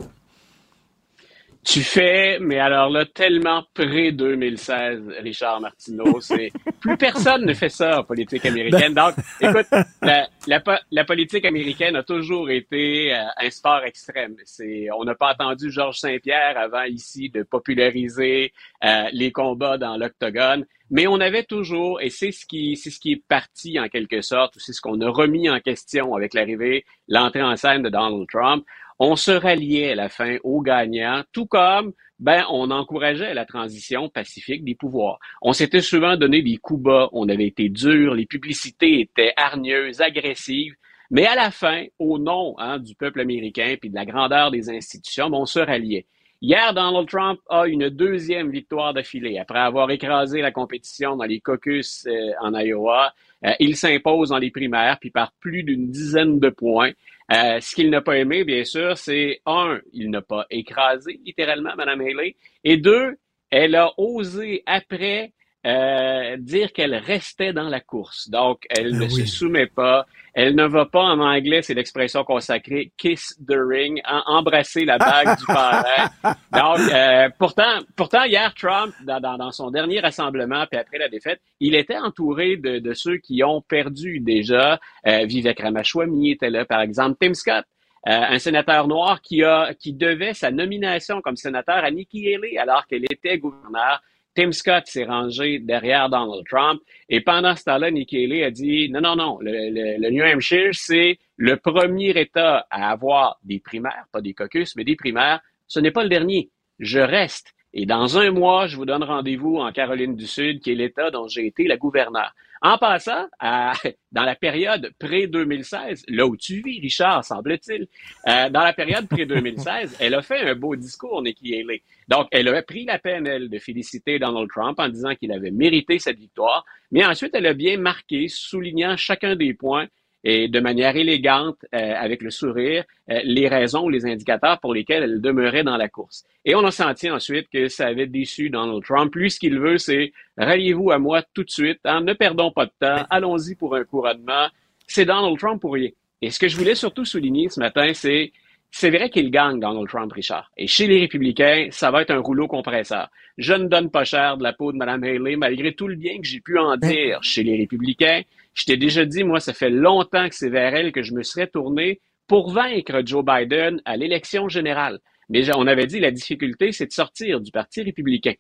Tu fais, mais alors là, tellement pré-2016, Richard Martineau, c'est plus personne ne fait ça en politique américaine. Donc, écoute, la, la, po- la politique américaine a toujours été euh, un sport extrême. C'est, on n'a pas entendu Georges Saint-Pierre avant ici de populariser euh, les combats dans l'octogone, mais on avait toujours, et c'est ce qui, c'est ce qui est parti en quelque sorte, ou c'est ce qu'on a remis en question avec l'arrivée, l'entrée en scène de Donald Trump on se ralliait à la fin aux gagnants, tout comme ben, on encourageait la transition pacifique des pouvoirs. On s'était souvent donné des coups bas, on avait été dur, les publicités étaient hargneuses, agressives, mais à la fin, au nom hein, du peuple américain puis de la grandeur des institutions, ben, on se ralliait. Hier, Donald Trump a une deuxième victoire d'affilée. Après avoir écrasé la compétition dans les caucus euh, en Iowa, euh, il s'impose dans les primaires, puis par plus d'une dizaine de points. Euh, ce qu'il n'a pas aimé, bien sûr, c'est un, il n'a pas écrasé littéralement Mme Haley, et deux, elle a osé après euh, dire qu'elle restait dans la course. Donc, elle ne se soumet pas. Elle ne va pas en anglais, c'est l'expression consacrée, kiss the ring, embrasser la bague du parrain. Donc, euh, pourtant, pourtant, hier, Trump, dans, dans, dans son dernier rassemblement, puis après la défaite, il était entouré de, de ceux qui ont perdu déjà. Euh, Vivek Ramaswamy était là, par exemple, Tim Scott. Euh, un sénateur noir qui a qui devait sa nomination comme sénateur à Nikki Haley alors qu'elle était gouverneure. Tim Scott s'est rangé derrière Donald Trump et pendant ce temps-là, Nikki Haley a dit non, non, non, le, le- le New Hampshire, c'est le premier État à avoir des primaires, pas des caucus, mais des primaires. Ce n'est pas le dernier. Je reste. Et dans un mois, je vous donne rendez-vous en Caroline du Sud, qui est l'État dont j'ai été la gouverneure. En passant, à- dans la période pré-2016, là où tu vis, Richard, semble-t-il, euh, dans la période pré-2016, elle a fait un beau discours, Nikki Haley. Donc, elle a pris la peine, elle, de féliciter Donald Trump en disant qu'il avait mérité cette victoire, mais ensuite, elle a bien marqué, soulignant chacun des points et de manière élégante, euh, avec le sourire, euh, les raisons, les indicateurs pour lesquels elle demeurait dans la course. Et on a senti ensuite que ça avait déçu Donald Trump. Lui, ce qu'il veut, c'est ralliez-vous à moi tout de suite, hein, ne perdons pas de temps, allons-y pour un couronnement. C'est Donald Trump pour rien. Et ce que je voulais surtout souligner ce matin, c'est c'est vrai qu'il gagne, Donald Trump, Richard. Et chez les républicains, ça va être un rouleau compresseur. Je ne donne pas cher de la peau de Mme Haley, malgré tout le bien que j'ai pu en dire chez les républicains. Je t'ai déjà dit, moi, ça fait longtemps que c'est vers elle que je me serais tourné pour vaincre Joe Biden à l'élection générale. Mais on avait dit la difficulté, c'est de sortir du Parti républicain.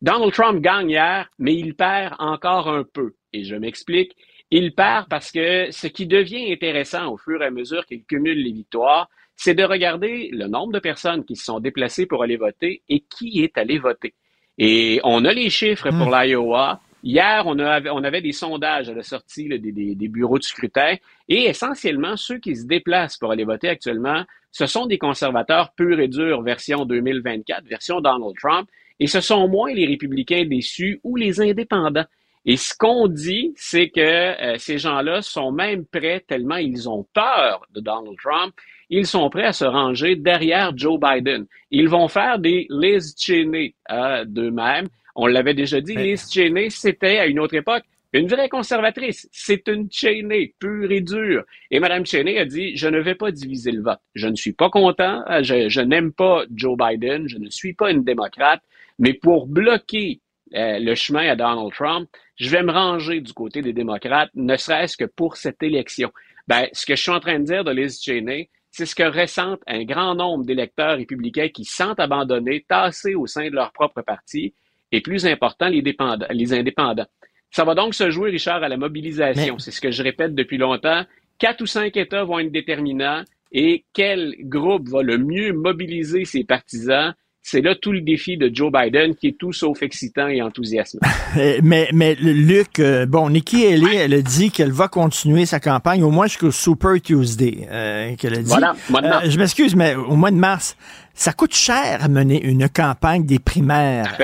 Donald Trump gagne hier, mais il perd encore un peu. Et je m'explique. Il perd parce que ce qui devient intéressant au fur et à mesure qu'il cumule les victoires, c'est de regarder le nombre de personnes qui se sont déplacées pour aller voter et qui est allé voter. Et on a les chiffres pour l'Iowa. Hier, on, avait, on avait des sondages à la sortie des, des, bureaux de scrutin et essentiellement, ceux qui se déplacent pour aller voter actuellement, ce sont des conservateurs purs et durs version 2024, version Donald Trump, et ce sont moins les républicains déçus ou les indépendants. Et ce qu'on dit, c'est que euh, ces gens-là sont même prêts, tellement ils ont peur de Donald Trump, ils sont prêts à se ranger derrière Joe Biden. Ils vont faire des Liz Cheney euh, d'eux-mêmes. On l'avait déjà dit, Liz Cheney, c'était à une autre époque une vraie conservatrice. C'est une Cheney pure et dure. Et Mme Cheney a dit, je ne vais pas diviser le vote. Je ne suis pas content. Je, je n'aime pas Joe Biden. Je ne suis pas une démocrate. Mais pour bloquer euh, le chemin à Donald Trump, je vais me ranger du côté des démocrates, ne serait-ce que pour cette élection. Ben, ce que je suis en train de dire de Liz Cheney, c'est ce que ressentent un grand nombre d'électeurs républicains qui sentent abandonnés, tassés au sein de leur propre parti, et plus important, les, les indépendants. Ça va donc se jouer, Richard, à la mobilisation. C'est ce que je répète depuis longtemps. Quatre ou cinq États vont être déterminants et quel groupe va le mieux mobiliser ses partisans c'est là tout le défi de Joe Biden qui est tout sauf excitant et enthousiasmant. Euh, mais, mais Luc, euh, bon, Nikki Haley, elle a dit qu'elle va continuer sa campagne au moins jusqu'au Super Tuesday. Euh, qu'elle a dit. Voilà, je m'excuse, mais au mois de mars, ça coûte cher à mener une campagne des primaires.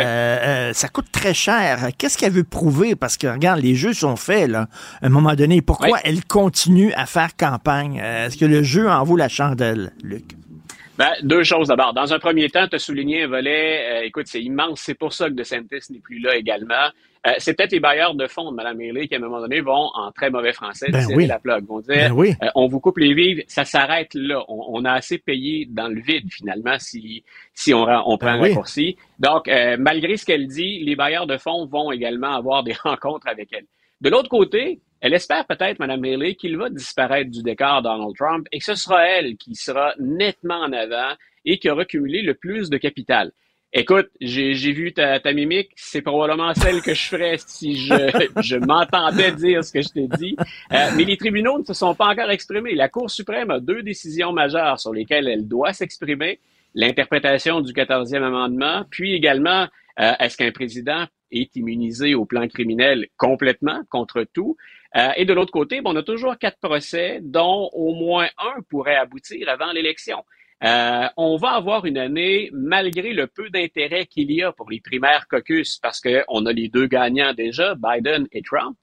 ça coûte très cher. Qu'est-ce qu'elle veut prouver? Parce que, regarde, les jeux sont faits, là, à un moment donné. Pourquoi elle continue à faire campagne? Est-ce que le jeu en vaut la chandelle, Luc? Ben, deux choses d'abord. Dans un premier temps, tu as souligné un volet, euh, écoute, c'est immense, c'est pour ça que DeSantis n'est plus là également. Euh, c'est peut-être les bailleurs de fonds de Mme Haley qui, à un moment donné, vont, en très mauvais français, ben tirer la plug. Vont dire, ben euh, on vous coupe les vivres, ça s'arrête là. On, a assez payé dans le vide, finalement, si, si on, on prend ben un raccourci. Donc, malgré ce qu'elle dit, les bailleurs de fonds vont également avoir des rencontres avec elle. De l'autre côté, elle espère peut-être, Mme Haley, qu'il va disparaître du décor Donald Trump et que ce sera elle qui sera nettement en avant et qui aura cumulé le plus de capital. Écoute, j'ai vu ta, ta mimique, c'est probablement celle que je ferais si je, je m'entendais dire ce que je t'ai dit. Euh, mais les tribunaux ne se sont pas encore exprimés. La Cour suprême a deux décisions majeures sur lesquelles elle doit s'exprimer. L'interprétation du 14e amendement, puis également, euh, est-ce qu'un président est immunisé au plan criminel complètement contre tout? Euh, et de l'autre côté, on a toujours quatre procès dont au moins un pourrait aboutir avant l'élection. Euh, on va avoir une année, malgré le peu d'intérêt qu'il y a pour les primaires caucus, parce qu'on a les deux gagnants déjà, Biden et Trump,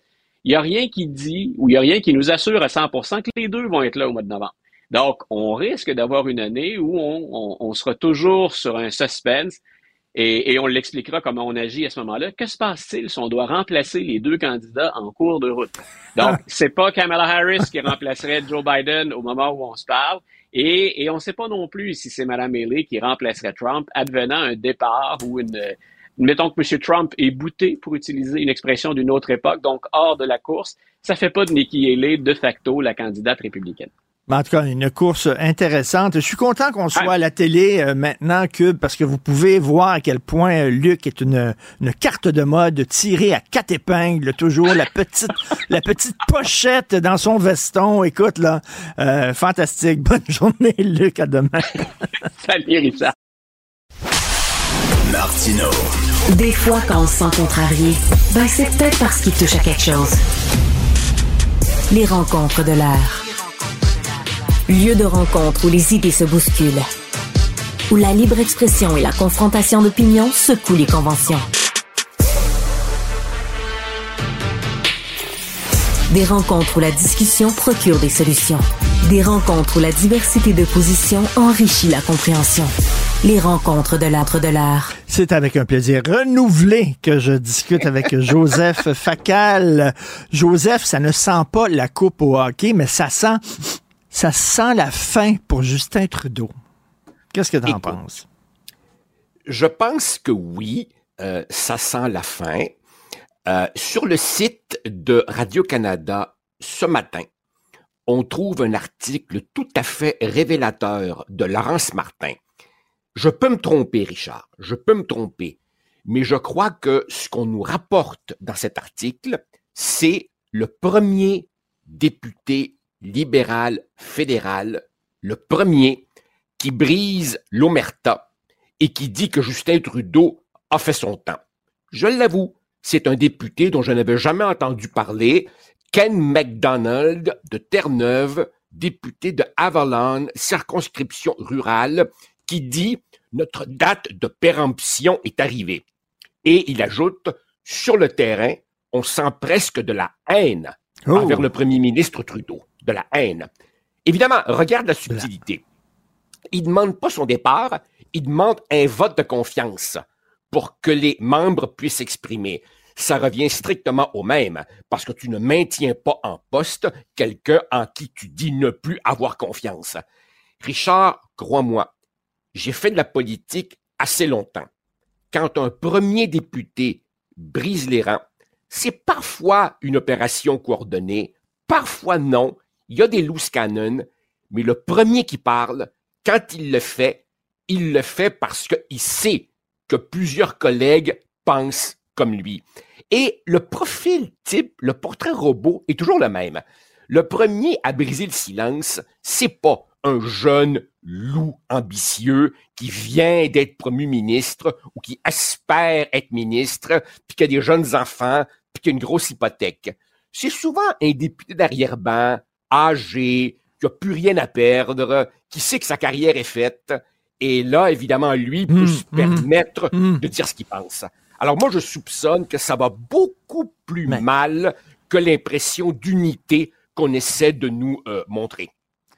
il n'y a rien qui dit ou il n'y a rien qui nous assure à 100% que les deux vont être là au mois de novembre. Donc, on risque d'avoir une année où on, sera toujours sur un suspense et, on l'expliquera comment on agit à ce moment-là. Que se passe-t-il si on doit remplacer les deux candidats en cours de route? Donc, c'est pas Kamala Harris qui remplacerait Joe Biden au moment où on se parle. Et, on ne sait pas non plus si c'est Mme Haley qui remplacerait Trump, advenant un départ ou une... Mettons que M. Trump est bouté, pour utiliser une expression d'une autre époque, donc hors de la course. Ça fait pas de Nikki Haley, de facto, la candidate républicaine. En tout cas, une course intéressante. Je suis content qu'on soit à la télé euh, maintenant, Cube, parce que vous pouvez voir à quel point euh, Luc est une, une carte de mode tirée à quatre épingles, toujours la petite, la petite pochette dans son veston. Écoute, là, euh, fantastique. Bonne journée, Luc. À demain. Salut, Richard. Martino. Des fois, quand on se sent contrarié, ben c'est peut-être parce qu'il touche à quelque chose. Les rencontres de l'air. Lieu de rencontre où les idées se bousculent. Où la libre expression et la confrontation d'opinions secouent les conventions. Des rencontres où la discussion procure des solutions. Des rencontres où la diversité de positions enrichit la compréhension. Les rencontres de l'âtre de l'art. C'est avec un plaisir renouvelé que je discute avec Joseph Facal. Joseph, ça ne sent pas la coupe au hockey, mais ça sent ça sent la fin pour Justin Trudeau. Qu'est-ce que tu en penses? Je pense que oui, euh, ça sent la fin. Euh, sur le site de Radio-Canada ce matin, on trouve un article tout à fait révélateur de Laurence Martin. Je peux me tromper, Richard, je peux me tromper, mais je crois que ce qu'on nous rapporte dans cet article, c'est le premier député libéral fédéral, le premier qui brise l'omerta et qui dit que Justin Trudeau a fait son temps. Je l'avoue, c'est un député dont je n'avais jamais entendu parler, Ken McDonald de Terre-Neuve, député de Avalon, circonscription rurale, qui dit Notre date de péremption est arrivée. Et il ajoute Sur le terrain, on sent presque de la haine Oh. envers le premier ministre Trudeau. De la haine. Évidemment, regarde la subtilité. Il ne demande pas son départ, il demande un vote de confiance pour que les membres puissent s'exprimer. Ça revient strictement au même, parce que tu ne maintiens pas en poste quelqu'un en qui tu dis ne plus avoir confiance. Richard, crois-moi, j'ai fait de la politique assez longtemps. Quand un premier député brise les rangs, c'est parfois une opération coordonnée, parfois non. Il y a des loose cannons, mais le premier qui parle, quand il le fait, il le fait parce qu'il sait que plusieurs collègues pensent comme lui. Et le profil type, le portrait robot est toujours le même. Le premier à briser le silence, c'est pas un jeune loup ambitieux qui vient d'être promu ministre ou qui espère être ministre, puis qui a des jeunes enfants, puis qui a une grosse hypothèque. C'est souvent un député d'arrière-ban, âgé, qui a plus rien à perdre, qui sait que sa carrière est faite, et là, évidemment, lui peut se permettre de dire ce qu'il pense. Alors moi, je soupçonne que ça va beaucoup plus mal que l'impression d'unité qu'on essaie de nous euh, montrer.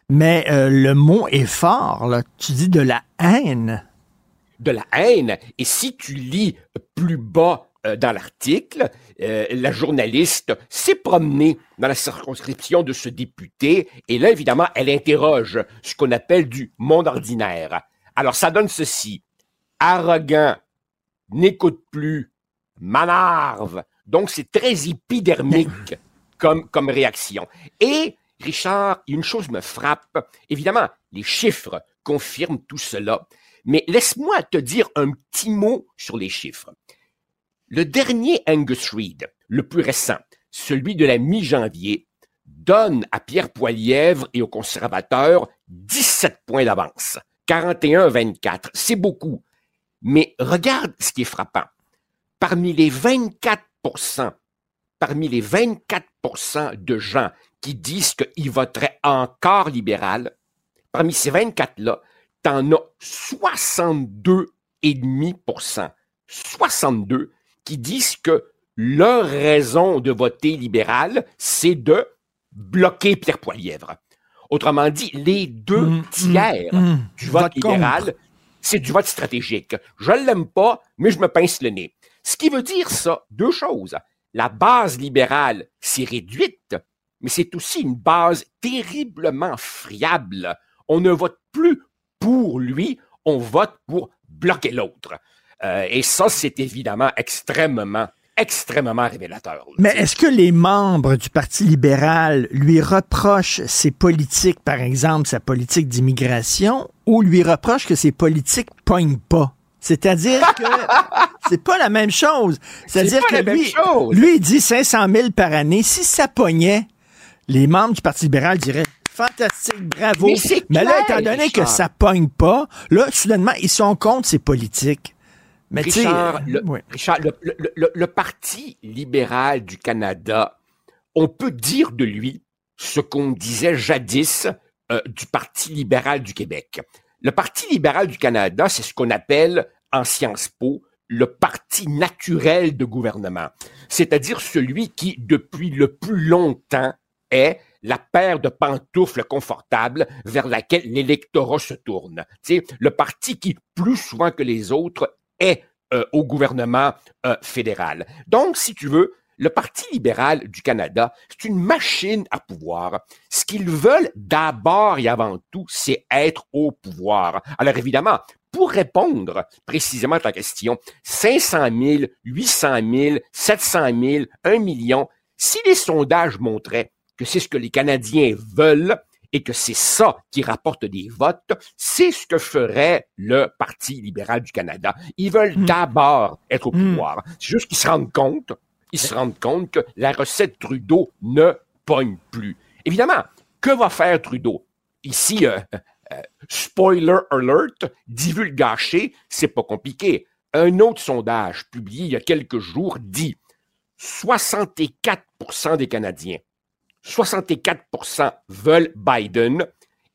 Mais euh, le mot est fort, là. Tu dis de la haine. De la haine. Et si tu lis plus bas dans l'article, euh, la journaliste s'est promenée dans la circonscription de ce député et là, évidemment, elle interroge ce qu'on appelle du monde ordinaire. Alors, ça donne ceci. Arrogant, n'écoute plus, manarve. Donc, c'est très épidermique comme, comme réaction. Et, Richard, une chose me frappe. Évidemment, les chiffres confirment tout cela. Mais laisse-moi te dire un petit mot sur les chiffres. Le dernier Angus Reid, le plus récent, celui de la mi-janvier, donne à Pierre Poilièvre et aux conservateurs 17 points d'avance. 41-24, c'est beaucoup. Mais regarde ce qui est frappant. Parmi les 24% parmi les 24% de gens qui disent qu'ils voteraient encore libéral, parmi ces 24-là, t'en as 62,5% 62 qui disent que leur raison de voter libéral, c'est de bloquer Pierre Poilièvre. Autrement dit, les deux tiers du vote, Vote libéral, c'est du vote stratégique. Je l'aime pas, mais je me pince le nez. Ce qui veut dire ça, deux choses. La base libérale s'est réduite, mais c'est aussi une base terriblement friable. On ne vote plus pour lui, on vote pour bloquer l'autre. Euh, et ça, c'est évidemment extrêmement, extrêmement révélateur. Mais est-ce que les membres du Parti libéral lui reprochent ses politiques, par exemple sa politique d'immigration, ou lui reprochent que ses politiques pognent pas? C'est-à-dire que c'est pas la même chose. C'est-à-dire que lui, lui, il dit 500 000 par année. Si ça pognait, les membres du Parti libéral diraient fantastique, bravo. Mais là, étant donné que ça pogne pas, là, soudainement, ils sont contre ses politiques. Mais Richard, le, ouais. Richard, le- le- le- le Parti libéral du Canada, on peut dire de lui ce qu'on disait jadis euh, du Parti libéral du Québec. Le Parti libéral du Canada, c'est ce qu'on appelle en Sciences Po le parti naturel de gouvernement, c'est-à-dire celui qui, depuis le plus longtemps, est la paire de pantoufles confortables vers laquelle l'électorat se tourne. Tu sais, le parti qui, plus souvent que les autres, est euh, au gouvernement euh, fédéral. Donc, si tu veux, le Parti libéral du Canada, c'est une machine à pouvoir. Ce qu'ils veulent d'abord et avant tout, c'est être au pouvoir. Alors évidemment, pour répondre précisément à ta question, 500 000, 800 000, 700 000, 1 million, si les sondages montraient que c'est ce que les Canadiens veulent et que c'est ça qui rapporte des votes, c'est ce que ferait le Parti libéral du Canada. Ils veulent d'abord être au pouvoir. C'est juste qu'ils se rendent compte, ils se rendent compte que la recette Trudeau ne pogne plus. Évidemment, que va faire Trudeau? Ici, euh, euh, spoiler alert, divulgaché, c'est pas compliqué. Un autre sondage publié il y a quelques jours dit 64% des Canadiens, 64% veulent Biden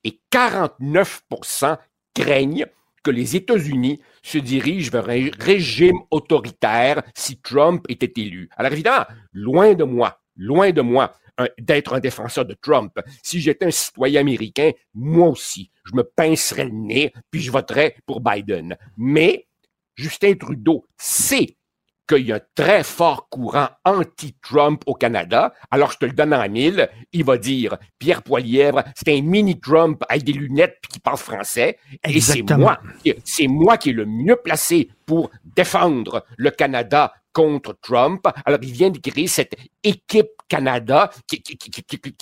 et 49% craignent que les États-Unis se dirigent vers un régime autoritaire si Trump était élu. Alors évidemment, loin de moi, loin de moi d'être un défenseur de Trump. Si j'étais un citoyen américain, moi aussi, je me pincerais le nez, puis je voterais pour Biden. Mais Justin Trudeau sait qu'il y a un très fort courant anti-Trump au Canada. Alors, je te le donne en mille. Il va dire, Pierre Poilièvre, c'est un mini-Trump avec des lunettes qui parle français. Et c'est moi, c'est moi qui est le mieux placé pour défendre le Canada contre Trump. Alors, il vient de créer cette équipe Canada qui,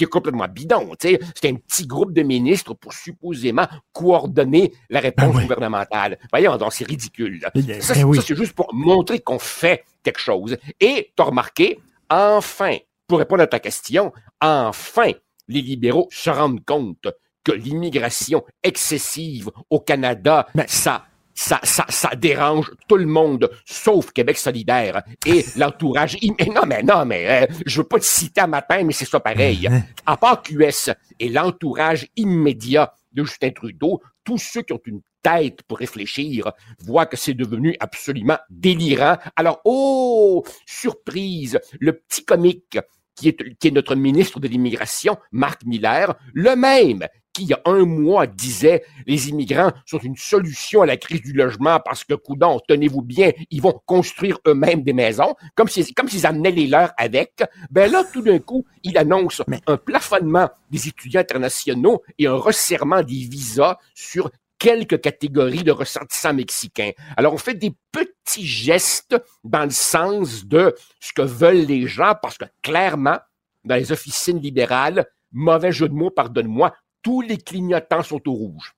est complètement bidon. C'est un petit groupe de ministres pour supposément coordonner la réponse ben gouvernementale. Voyons, donc c'est ridicule. Ben ça, c'est juste pour montrer qu'on fait quelque chose. Et tu as remarqué, enfin, pour répondre à ta question, enfin, les libéraux se rendent compte que l'immigration excessive au Canada, ben ça ça, ça, ça dérange tout le monde, sauf Québec solidaire et l'entourage. Non, mais non, mais euh, je veux pas te citer à matin, mais c'est ça pareil. Mm-hmm. À part QS et l'entourage immédiat de Justin Trudeau, tous ceux qui ont une tête pour réfléchir voient que c'est devenu absolument délirant. Alors, oh, surprise, le petit comique qui est, qui est notre ministre de l'Immigration, Marc Miller, le même qui, il y a un mois, disait les immigrants sont une solution à la crise du logement parce que, coudon, tenez-vous bien, ils vont construire eux-mêmes des maisons, comme s'ils comme s'ils amenaient les leurs avec. Ben là, tout d'un coup, il annonce un plafonnement des étudiants internationaux et un resserrement des visas sur quelques catégories de ressortissants mexicains. Alors, on fait des petits gestes dans le sens de ce que veulent les gens parce que, clairement, dans les officines libérales, mauvais jeu de mots, pardonne-moi, tous les clignotants sont au rouge.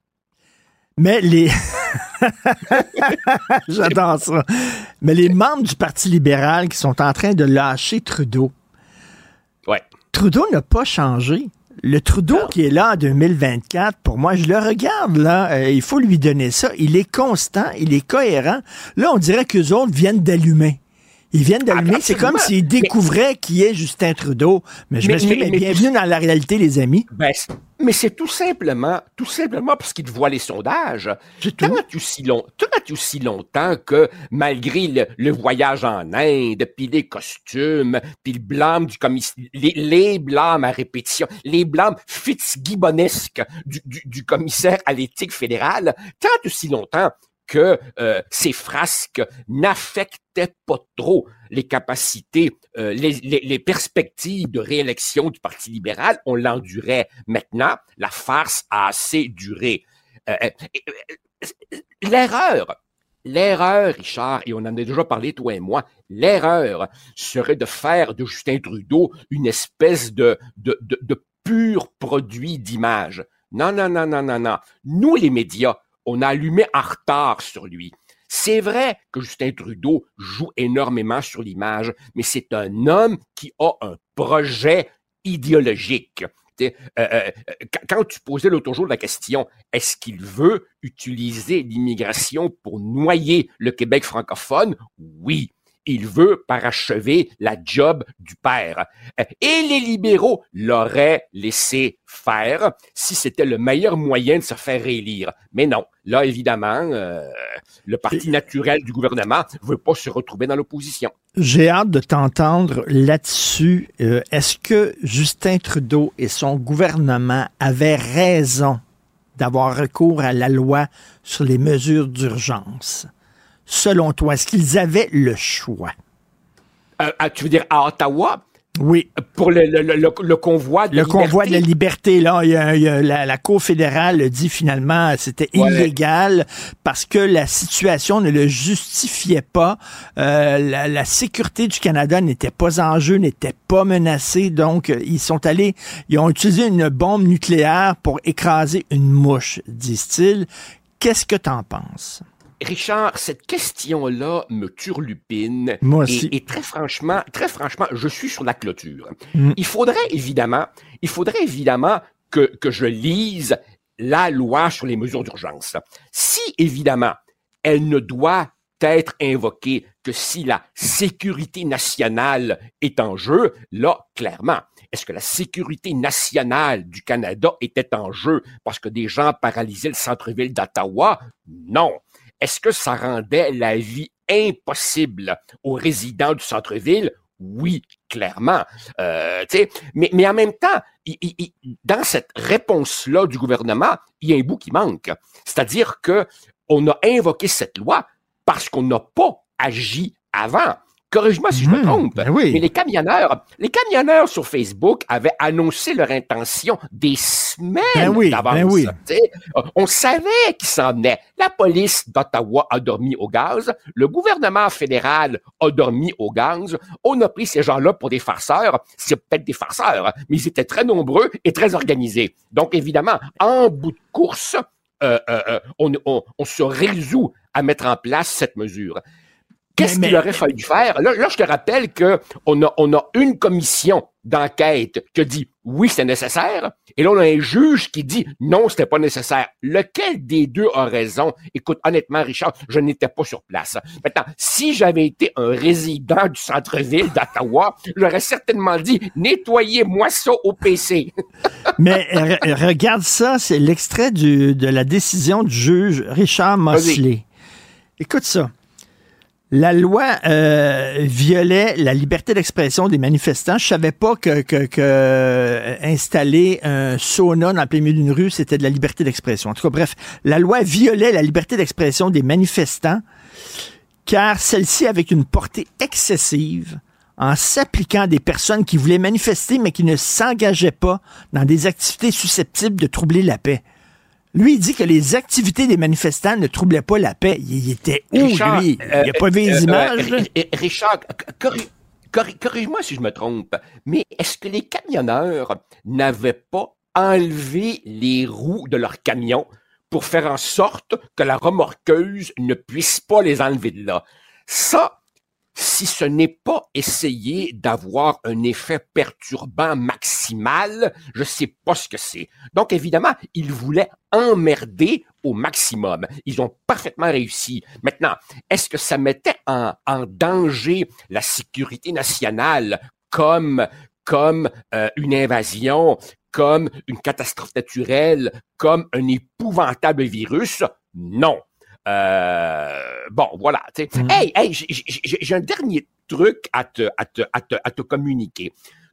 Mais les. J'adore ça. Mais les membres du Parti libéral qui sont en train de lâcher Trudeau. Ouais. Trudeau n'a pas changé. Le Trudeau qui est là en 2024, pour moi, je le regarde là, euh, il faut lui donner ça. Il est constant, il est cohérent. Là, on dirait qu'eux autres viennent d'allumer. Ils viennent d'allumer. C'est comme s'ils découvraient qui est Justin Trudeau. Mais je me suis mais, bienvenue dans la réalité, les amis. Ben, mais c'est tout simplement, tout simplement parce qu'ils voient les sondages. Tant aussi, long, aussi longtemps que, malgré le, voyage en Inde, puis les costumes, puis le blâme du commissaire, les, blâmes à répétition, les blâmes fitzgibbonesques du, du, du commissaire à l'éthique fédérale, tant aussi longtemps que euh, ces frasques n'affectaient pas trop les capacités, euh, les, perspectives de réélection du Parti libéral. On l'endurait. Maintenant, la farce a assez duré. Euh, l'erreur, l'erreur, Richard, et on en a déjà parlé, toi et moi, l'erreur serait de faire de Justin Trudeau une espèce de, de, de pur produit d'image. Non, non, non, non, non, non. Nous, les médias, on a allumé en retard sur lui. C'est vrai que Justin Trudeau joue énormément sur l'image, mais c'est un homme qui a un projet idéologique. Euh, euh, quand tu posais l'autre jour la question, est-ce qu'il veut utiliser l'immigration pour noyer le Québec francophone? Oui il veut parachever la job du père. Et les libéraux l'auraient laissé faire si c'était le meilleur moyen de se faire réélire. Mais non, là, évidemment, euh, le parti naturel du gouvernement veut pas se retrouver dans l'opposition. J'ai hâte de t'entendre là-dessus. Euh, est-ce que Justin Trudeau et son gouvernement avaient raison d'avoir recours à la loi sur les mesures d'urgence? Selon toi? Est-ce qu'ils avaient le choix? Euh, ah, tu veux dire à Ottawa? Oui. Pour le, le, le, convoi de la liberté. Le convoi de la liberté, là, la, Cour fédérale dit finalement c'était illégal parce que la situation ne le justifiait pas. Euh, la, la, sécurité du Canada n'était pas en jeu, n'était pas menacée. Donc, ils sont allés, ils ont utilisé une bombe nucléaire pour écraser une mouche, disent-ils. Qu'est-ce que tu en penses? Richard, cette question-là me turlupine. Moi aussi. Et, très franchement, très franchement, je suis sur la clôture. Mm. Il faudrait évidemment, il faudrait évidemment que, que je lise la loi sur les mesures d'urgence. Si, évidemment, elle ne doit être invoqué que si la sécurité nationale est en jeu, là, clairement. Est-ce que la sécurité nationale du Canada était en jeu parce que des gens paralysaient le centre-ville d'Ottawa? Non. Est-ce que ça rendait la vie impossible aux résidents du centre-ville? Oui, clairement. Euh, mais, mais en même temps, dans cette réponse-là du gouvernement, il y a un bout qui manque. C'est-à-dire que on a invoqué cette loi parce qu'on n'a pas agi avant. Corrige-moi si je me Mhm, trompe. ben oui. Mais les camionneurs, les camionneurs sur Facebook avaient annoncé leur intention des semaines Ben oui, d'avance. ben oui. On savait qu'ils s'en venaient. La police d'Ottawa a dormi au gaz. Le gouvernement fédéral a dormi au gaz. On a pris ces gens-là pour des farceurs. C'est peut-être des farceurs, mais ils étaient très nombreux et très organisés. Donc, évidemment, en bout de course, euh, euh, euh, on, on- on se résout à mettre en place cette mesure. Qu'est-ce qu'il aurait fallu faire? Là, là, je te rappelle que on a, on a une commission d'enquête qui a dit oui, c'est nécessaire. Et là, on a un juge qui dit non, c'était pas nécessaire. Lequel des deux a raison? Écoute, honnêtement, Richard, je n'étais pas sur place. Maintenant, si j'avais été un résident du centre-ville d'Ottawa, j'aurais certainement dit nettoyez-moi ça au PC. Mais re- regarde ça, c'est l'extrait de la décision du juge Richard Mosley. Écoute ça. La loi euh, violait la liberté d'expression des manifestants. Je savais pas que, que, que, euh, installer un sauna dans le plein milieu d'une rue, c'était de la liberté d'expression. En tout cas, bref, la loi violait la liberté d'expression des manifestants car celle-ci avec une portée excessive en s'appliquant à des personnes qui voulaient manifester mais qui ne s'engageaient pas dans des activités susceptibles de troubler la paix. Lui, il dit que les activités des manifestants ne troublaient pas la paix. Il, était où, Richard, lui? euh, il a pas vu les euh, images, euh? Ri- Richard, corri- corri- corrige-moi si je me trompe, mais est-ce que les camionneurs n'avaient pas enlevé les roues de leur camion pour faire en sorte que la remorqueuse ne puisse pas les enlever de là? Ça, si ce n'est pas essayer d'avoir un effet perturbant maximal, je sais pas ce que c'est. Donc, évidemment, ils voulaient emmerder au maximum. Ils ont parfaitement réussi. Maintenant, est-ce que ça mettait en, danger la sécurité nationale comme, comme euh, une invasion, comme une catastrophe naturelle, comme un épouvantable virus? Non. Euh, bon, voilà. sais. Hey, hey, j'ai un dernier truc à te, à, te, à, te, à te communiquer.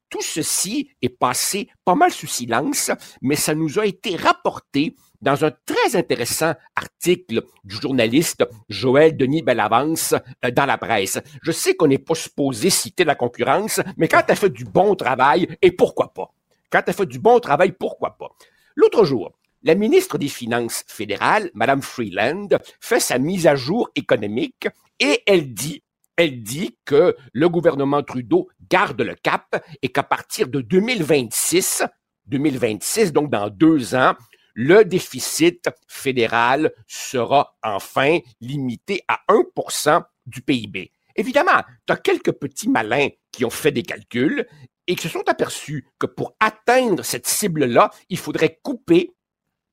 Tout ceci est passé pas mal sous silence, mais ça nous a été rapporté dans un très intéressant article du journaliste Joël Denis Bellavance euh, dans la presse. Je sais qu'on n'est pas supposé citer la concurrence, mais quand elle fait du bon travail, et pourquoi pas? Quand elle fait du bon travail, pourquoi pas? L'autre jour, la ministre des Finances fédérales, Madame Freeland, fait sa mise à jour économique et elle dit, elle dit que le gouvernement Trudeau garde le cap et qu'à partir de 2026, 2026, donc dans deux ans, le déficit fédéral sera enfin limité à 1% du PIB. Évidemment, tu as quelques petits malins qui ont fait des calculs et qui se sont aperçus que pour atteindre cette cible-là, il faudrait couper,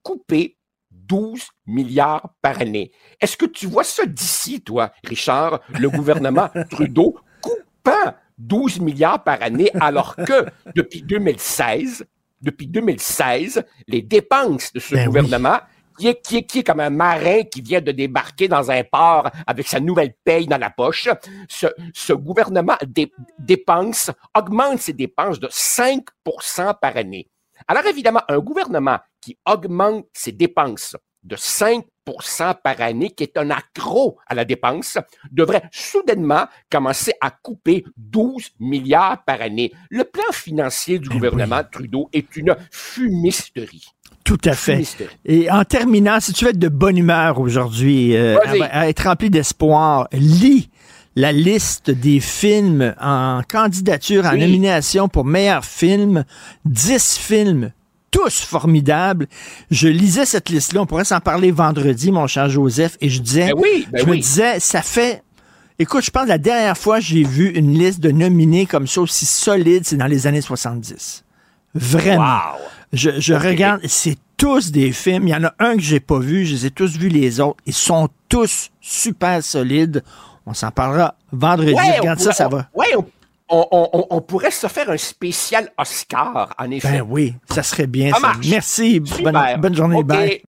couper 12 milliards par année. Est-ce que tu vois ça d'ici, toi, Richard, le gouvernement Trudeau coupant 12 milliards par année alors que depuis 2016, depuis 2016, les dépenses de ce Ben oui. gouvernement qui est, qui, est, qui est comme un marin qui vient de débarquer dans un port avec sa nouvelle paye dans la poche. Ce, ce gouvernement dé- dépense, augmente ses dépenses de 5% par année. Alors évidemment, un gouvernement qui augmente ses dépenses de 5% par année, qui est un accro à la dépense, devrait soudainement commencer à couper 12 milliards par année. Le plan financier du gouvernement Trudeau est une fumisterie. Tout à fait. Et en terminant, si tu veux être de bonne humeur aujourd'hui, euh, être rempli d'espoir, lis la liste des films en candidature, en Oui. nomination pour meilleur film. 10 films, tous formidables. Je lisais cette liste-là, on pourrait s'en parler vendredi, mon cher Joseph, et je disais, Ben oui, ben je me disais, ça fait Écoute, je pense que la dernière fois que j'ai vu une liste de nominés comme ça aussi solide, c'est dans les années 70. Vraiment. Wow. Je, je regarde, c'est tous des films. Il y en a un que j'ai pas vu, je les ai tous vus les autres. Ils sont tous super solides. On s'en parlera vendredi. Ouais, Regarde ça, pourrait- ça va. Ouais, on, on- on- on pourrait se faire un spécial Oscar, en effet. Ben oui, ça serait bien. Ça. Merci. Bonne, bonne journée. OK. Bye.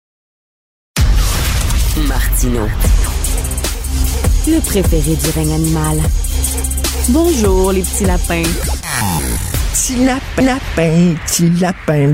Martino. Le préféré du règne animal. Bonjour, les petits lapins. Petit lapin.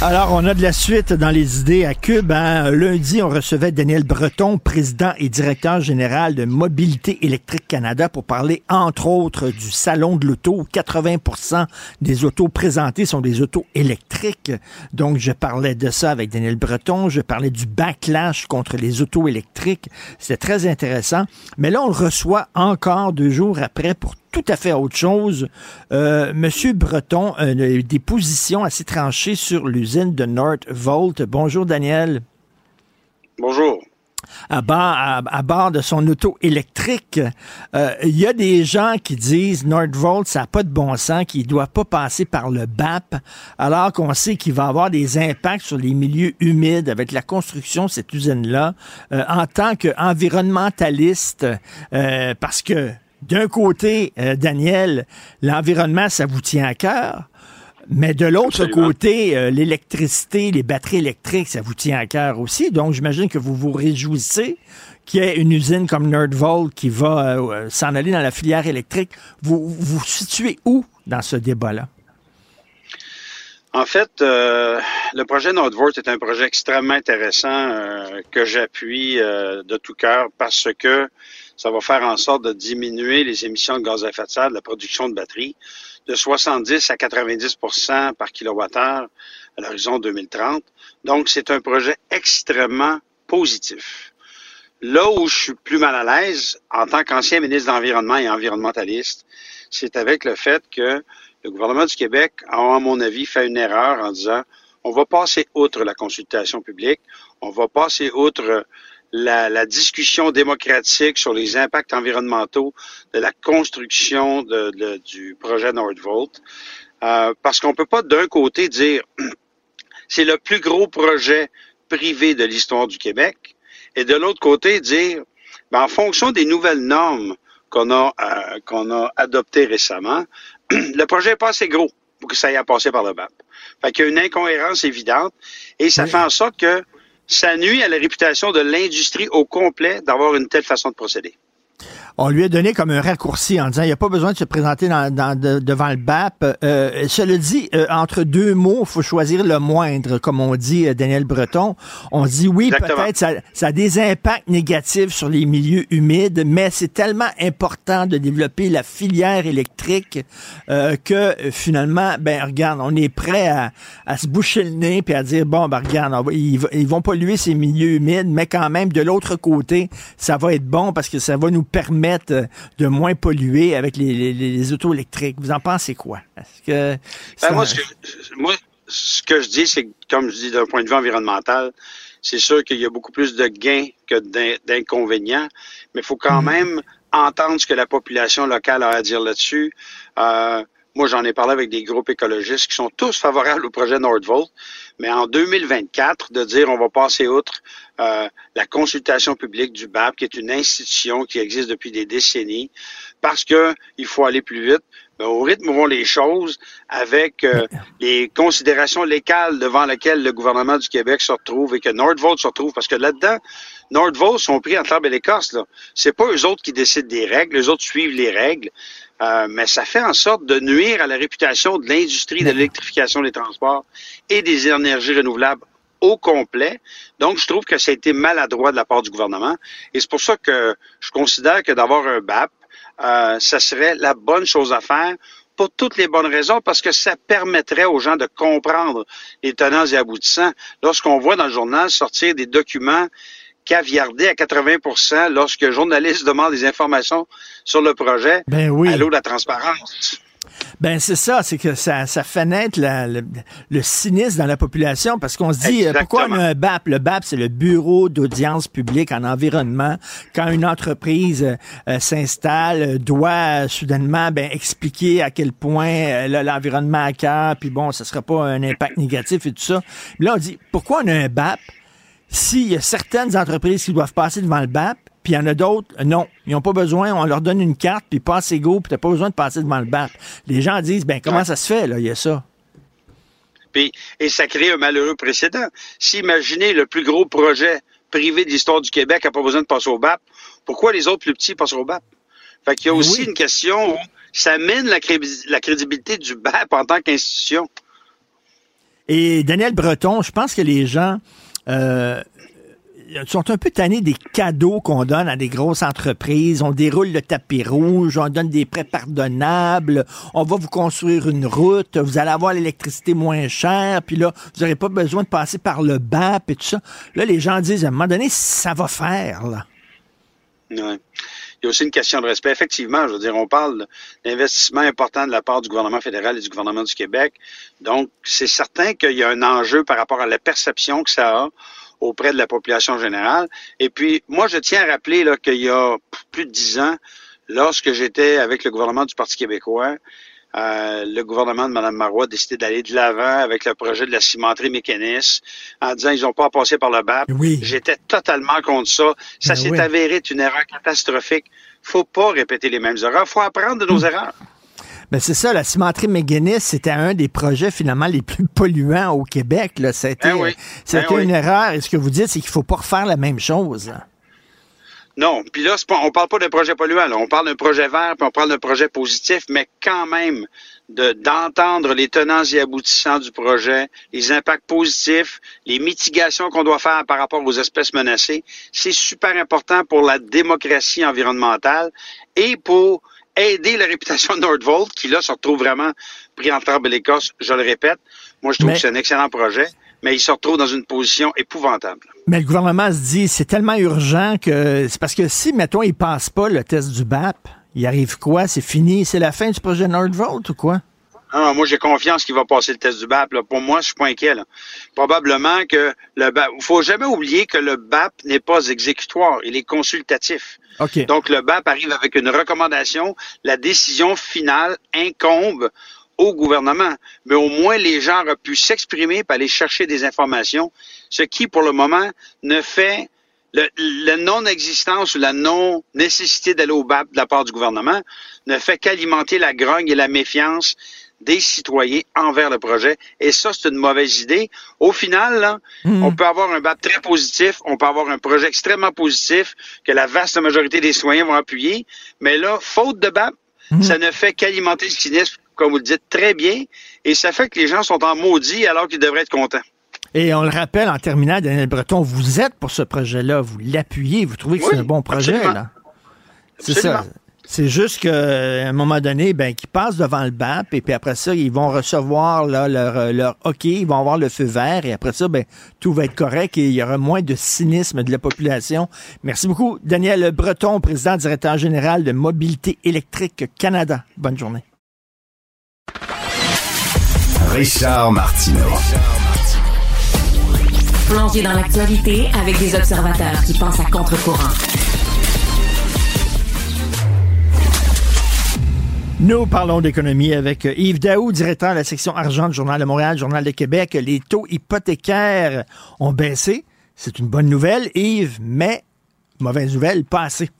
Alors, on a de la suite dans les idées à Cube. hein. Lundi, on recevait Daniel Breton, président et directeur général de Mobilité électrique Canada, pour parler, entre autres, du salon de l'auto. 80% des autos présentées sont des autos électriques. Donc, je parlais de ça avec Daniel Breton. Je parlais du backlash contre les autos électriques. C'était très intéressant. Mais là, on le reçoit encore deux jours après pour tout à fait autre chose. Euh, Monsieur Breton a des positions assez tranchées sur l'usine de Northvolt. Bonjour, Daniel. Bonjour. À bord, à, à bord de son auto électrique, euh, il y a des gens qui disent Northvolt, ça n'a pas de bon sens, qu'il ne doit pas passer par le BAP, alors qu'on sait qu'il va avoir des impacts sur les milieux humides avec la construction de cette usine-là. Euh, en tant qu'environnementaliste, euh, parce que d'un côté, euh, Daniel, l'environnement, ça vous tient à cœur. Mais de l'autre côté, euh, l'électricité, les batteries électriques, ça vous tient à cœur aussi. Donc, j'imagine que vous vous réjouissez qu'il y ait une usine comme Nerdvolt qui va euh, s'en aller dans la filière électrique. Vous vous situez où dans ce débat-là? En fait, euh, le projet Nordvolt est un projet extrêmement intéressant euh, que j'appuie euh, de tout cœur parce que ça va faire en sorte de diminuer les émissions de gaz à effet de serre de la production de batteries de 70 à 90% par kilowattheure à l'horizon 2030. Donc, c'est un projet extrêmement positif. Là où je suis plus mal à l'aise, en tant qu'ancien ministre de l'Environnement et environnementaliste, c'est avec le fait que le gouvernement du Québec a, à mon avis, fait une erreur en disant on va passer outre la consultation publique, on va passer outre la, la discussion démocratique sur les impacts environnementaux de la construction de- de- du projet Nordvolt, euh, parce qu'on peut pas d'un côté dire c'est le plus gros projet privé de l'histoire du Québec, et de l'autre côté dire ben, en fonction des nouvelles normes qu'on a euh, qu'on a adoptées récemment, le projet n'est pas assez gros pour que ça ait à passer par le BAP. Fait qu'il y a une incohérence évidente et ça fait en sorte que ça nuit à la réputation de l'industrie au complet d'avoir une telle façon de procéder. On lui a donné comme un raccourci en disant il n'y a pas besoin de se présenter dans, dans- de- devant le BAP. Euh, cela dit, euh, entre deux mots, il faut choisir le moindre, comme on dit euh, Daniel Breton. On dit oui, peut-être ça, ça a des impacts négatifs sur les milieux humides, mais c'est tellement important de développer la filière électrique euh, que finalement, ben regarde, on est prêt à, à se boucher le nez puis à dire bon, ben regarde, va- ils, ils vont polluer ces milieux humides, mais quand même de l'autre côté, ça va être bon parce que ça va nous permettre euh, de moins polluer avec les, les- les autos électriques. Vous en pensez quoi? Est-ce que Ben, moi, ce que, moi, ce que je dis, c'est que, comme je dis d'un point de vue environnemental, c'est sûr qu'il y a beaucoup plus de gains que d'in- d'inconvénients, mais il faut quand même entendre ce que la population locale a à dire là-dessus. Euh, moi, j'en ai parlé avec des groupes écologistes qui sont tous favorables au projet Nordvolt, mais en 2024, de dire on va passer outre euh, la consultation publique du BAP, qui est une institution qui existe depuis des décennies, parce que il faut aller plus vite. Ben, au rythme où vont les choses, avec euh, les considérations locales devant lesquelles le gouvernement du Québec se retrouve et que Nordvolt se retrouve, parce que là-dedans, Nordvolt sont pris entre l'arbre et l'écorce. Là. C'est pas eux autres qui décident des règles, eux autres suivent les règles. Euh, mais ça fait en sorte de nuire à la réputation de l'industrie de l'électrification des transports et des énergies renouvelables au complet. Donc, je trouve que ça a été maladroit de la part du gouvernement. Et c'est pour ça que je considère que d'avoir un BAP, euh, ça serait la bonne chose à faire pour toutes les bonnes raisons, parce que ça permettrait aux gens de comprendre les tenants et aboutissants. Lorsqu'on voit dans le journal sortir des documents caviardés à 80 lorsque un journaliste demande des informations sur le projet, Ben oui. de la transparence. Ben c'est ça, c'est que ça, ça fait naître la- le, le cynisme dans la population parce qu'on se dit euh, pourquoi on a un BAP Le BAP, c'est le Bureau d'audience publique en environnement. Quand une entreprise euh, euh, s'installe, doit soudainement ben, expliquer à quel point euh, l'environnement à cœur, puis bon, ça sera pas un impact négatif et tout ça. Là, on dit pourquoi on a un BAP s'il y a certaines entreprises qui doivent passer devant le BAP, puis il y en a d'autres, non, ils n'ont pas besoin, on leur donne une carte, puis passe égaux, puis t'as pas besoin de passer devant le BAP. Les gens disent, ben comment ça se fait, là, il y a ça. Puis, et ça crée un malheureux précédent. Si imaginez le plus gros projet privé de l'histoire du Québec n'a pas besoin de passer au BAP, pourquoi les autres plus petits passent au BAP? Fait qu'il y a Ben aussi une question où ça la, cré- la crédibilité du BAP en tant qu'institution. Et Daniel Breton, je pense que les gens euh, sont un peu tannés des cadeaux qu'on donne à des grosses entreprises. On déroule le tapis rouge, on donne des prêts pardonnables, on va vous construire une route, vous allez avoir l'électricité moins chère, puis là, vous n'aurez pas besoin de passer par le BAP et tout ça. Là, les gens disent, à un moment donné, ça va faire, là. Ouais. Il y a aussi une question de respect. Effectivement, je veux dire, on parle d'investissement important de la part du gouvernement fédéral et du gouvernement du Québec. Donc, c'est certain qu'il y a un enjeu par rapport à la perception que ça a auprès de la population générale. Et puis, moi, je tiens à rappeler qu'il y a plus de dix ans, lorsque j'étais avec le gouvernement du Parti québécois, euh, le gouvernement de Mme Marois a décidé d'aller de l'avant avec le projet de la cimenterie mécaniste en disant ils n'ont pas à passer par le BAP. J'étais totalement contre ça. Ça Ben s'est oui. avéré être une erreur catastrophique. faut pas répéter les mêmes erreurs. faut apprendre de nos erreurs. Ben c'est ça, la cimenterie McGuinness, c'était un des projets finalement les plus polluants au Québec. Là. Été, Ben oui. Ben oui. une erreur. Et ce que vous dites, c'est qu'il faut pas refaire la même chose. Non, puis là, pas, on parle pas d'un projet polluant, là. on parle d'un projet vert, puis on parle d'un projet positif, mais quand même de d'entendre les tenants et aboutissants du projet, les impacts positifs, les mitigations qu'on doit faire par rapport aux espèces menacées, c'est super important pour la démocratie environnementale et pour aider la réputation de Nordvolt, qui là se retrouve vraiment pris en tremble l'Écosse, je le répète. Moi, je trouve Mais- que c'est un excellent projet, mais il se retrouve dans une position épouvantable. Mais le gouvernement se dit, c'est tellement urgent que c'est parce que si, mettons, il passe pas le test du BAP, il arrive quoi? C'est fini? C'est la fin du projet Nordvolt ou quoi? Moi, j'ai confiance qu'il va passer le test du BAP. là. Pour moi, je suis pas inquiet. là. Probablement que le BAP. Il faut jamais oublier que le BAP n'est pas exécutoire, il est consultatif. Donc, le BAP arrive avec une recommandation. La décision finale incombe au gouvernement. Mais au moins, les gens auraient pu s'exprimer et aller chercher des informations, ce qui, pour le moment, ne fait le, la non-existence ou la non-nécessité d'aller au BAP de la part du gouvernement ne fait qu'alimenter la grogne et la méfiance des citoyens envers le projet. Et ça, c'est une mauvaise idée. Au final, là, on peut avoir un BAP très positif, on peut avoir un projet extrêmement positif que la vaste majorité des citoyens vont appuyer. Mais là, faute de BAP, ça ne fait qu'alimenter le cynisme, comme vous le dites très bien, et ça fait que les gens sont en maudit alors qu'ils devraient être contents. Et on le rappelle en terminant, Daniel Breton, vous êtes pour ce projet-là, vous l'appuyez, vous trouvez que c'est un bon projet, absolument. là. C'est ça. C'est juste qu'à un moment donné, ben, qu'ils passent devant le BAP et puis après ça, ils vont recevoir là, leur, euh, leur OK, ils vont avoir le feu vert et après ça, ben, tout va être correct et il y aura moins de cynisme de la population. Merci beaucoup, Daniel Breton, président directeur général de Mobilité électrique Canada. Bonne journée. Richard Martineau. Plongé dans l'actualité avec des observateurs qui pensent à contre-courant. Nous parlons d'économie avec euh, Yves Daou, directeur de la section argent du Journal de Montréal, Journal de Québec. Les taux hypothécaires ont baissé. C'est une bonne nouvelle, Yves, mais mauvaise nouvelle, pas assez.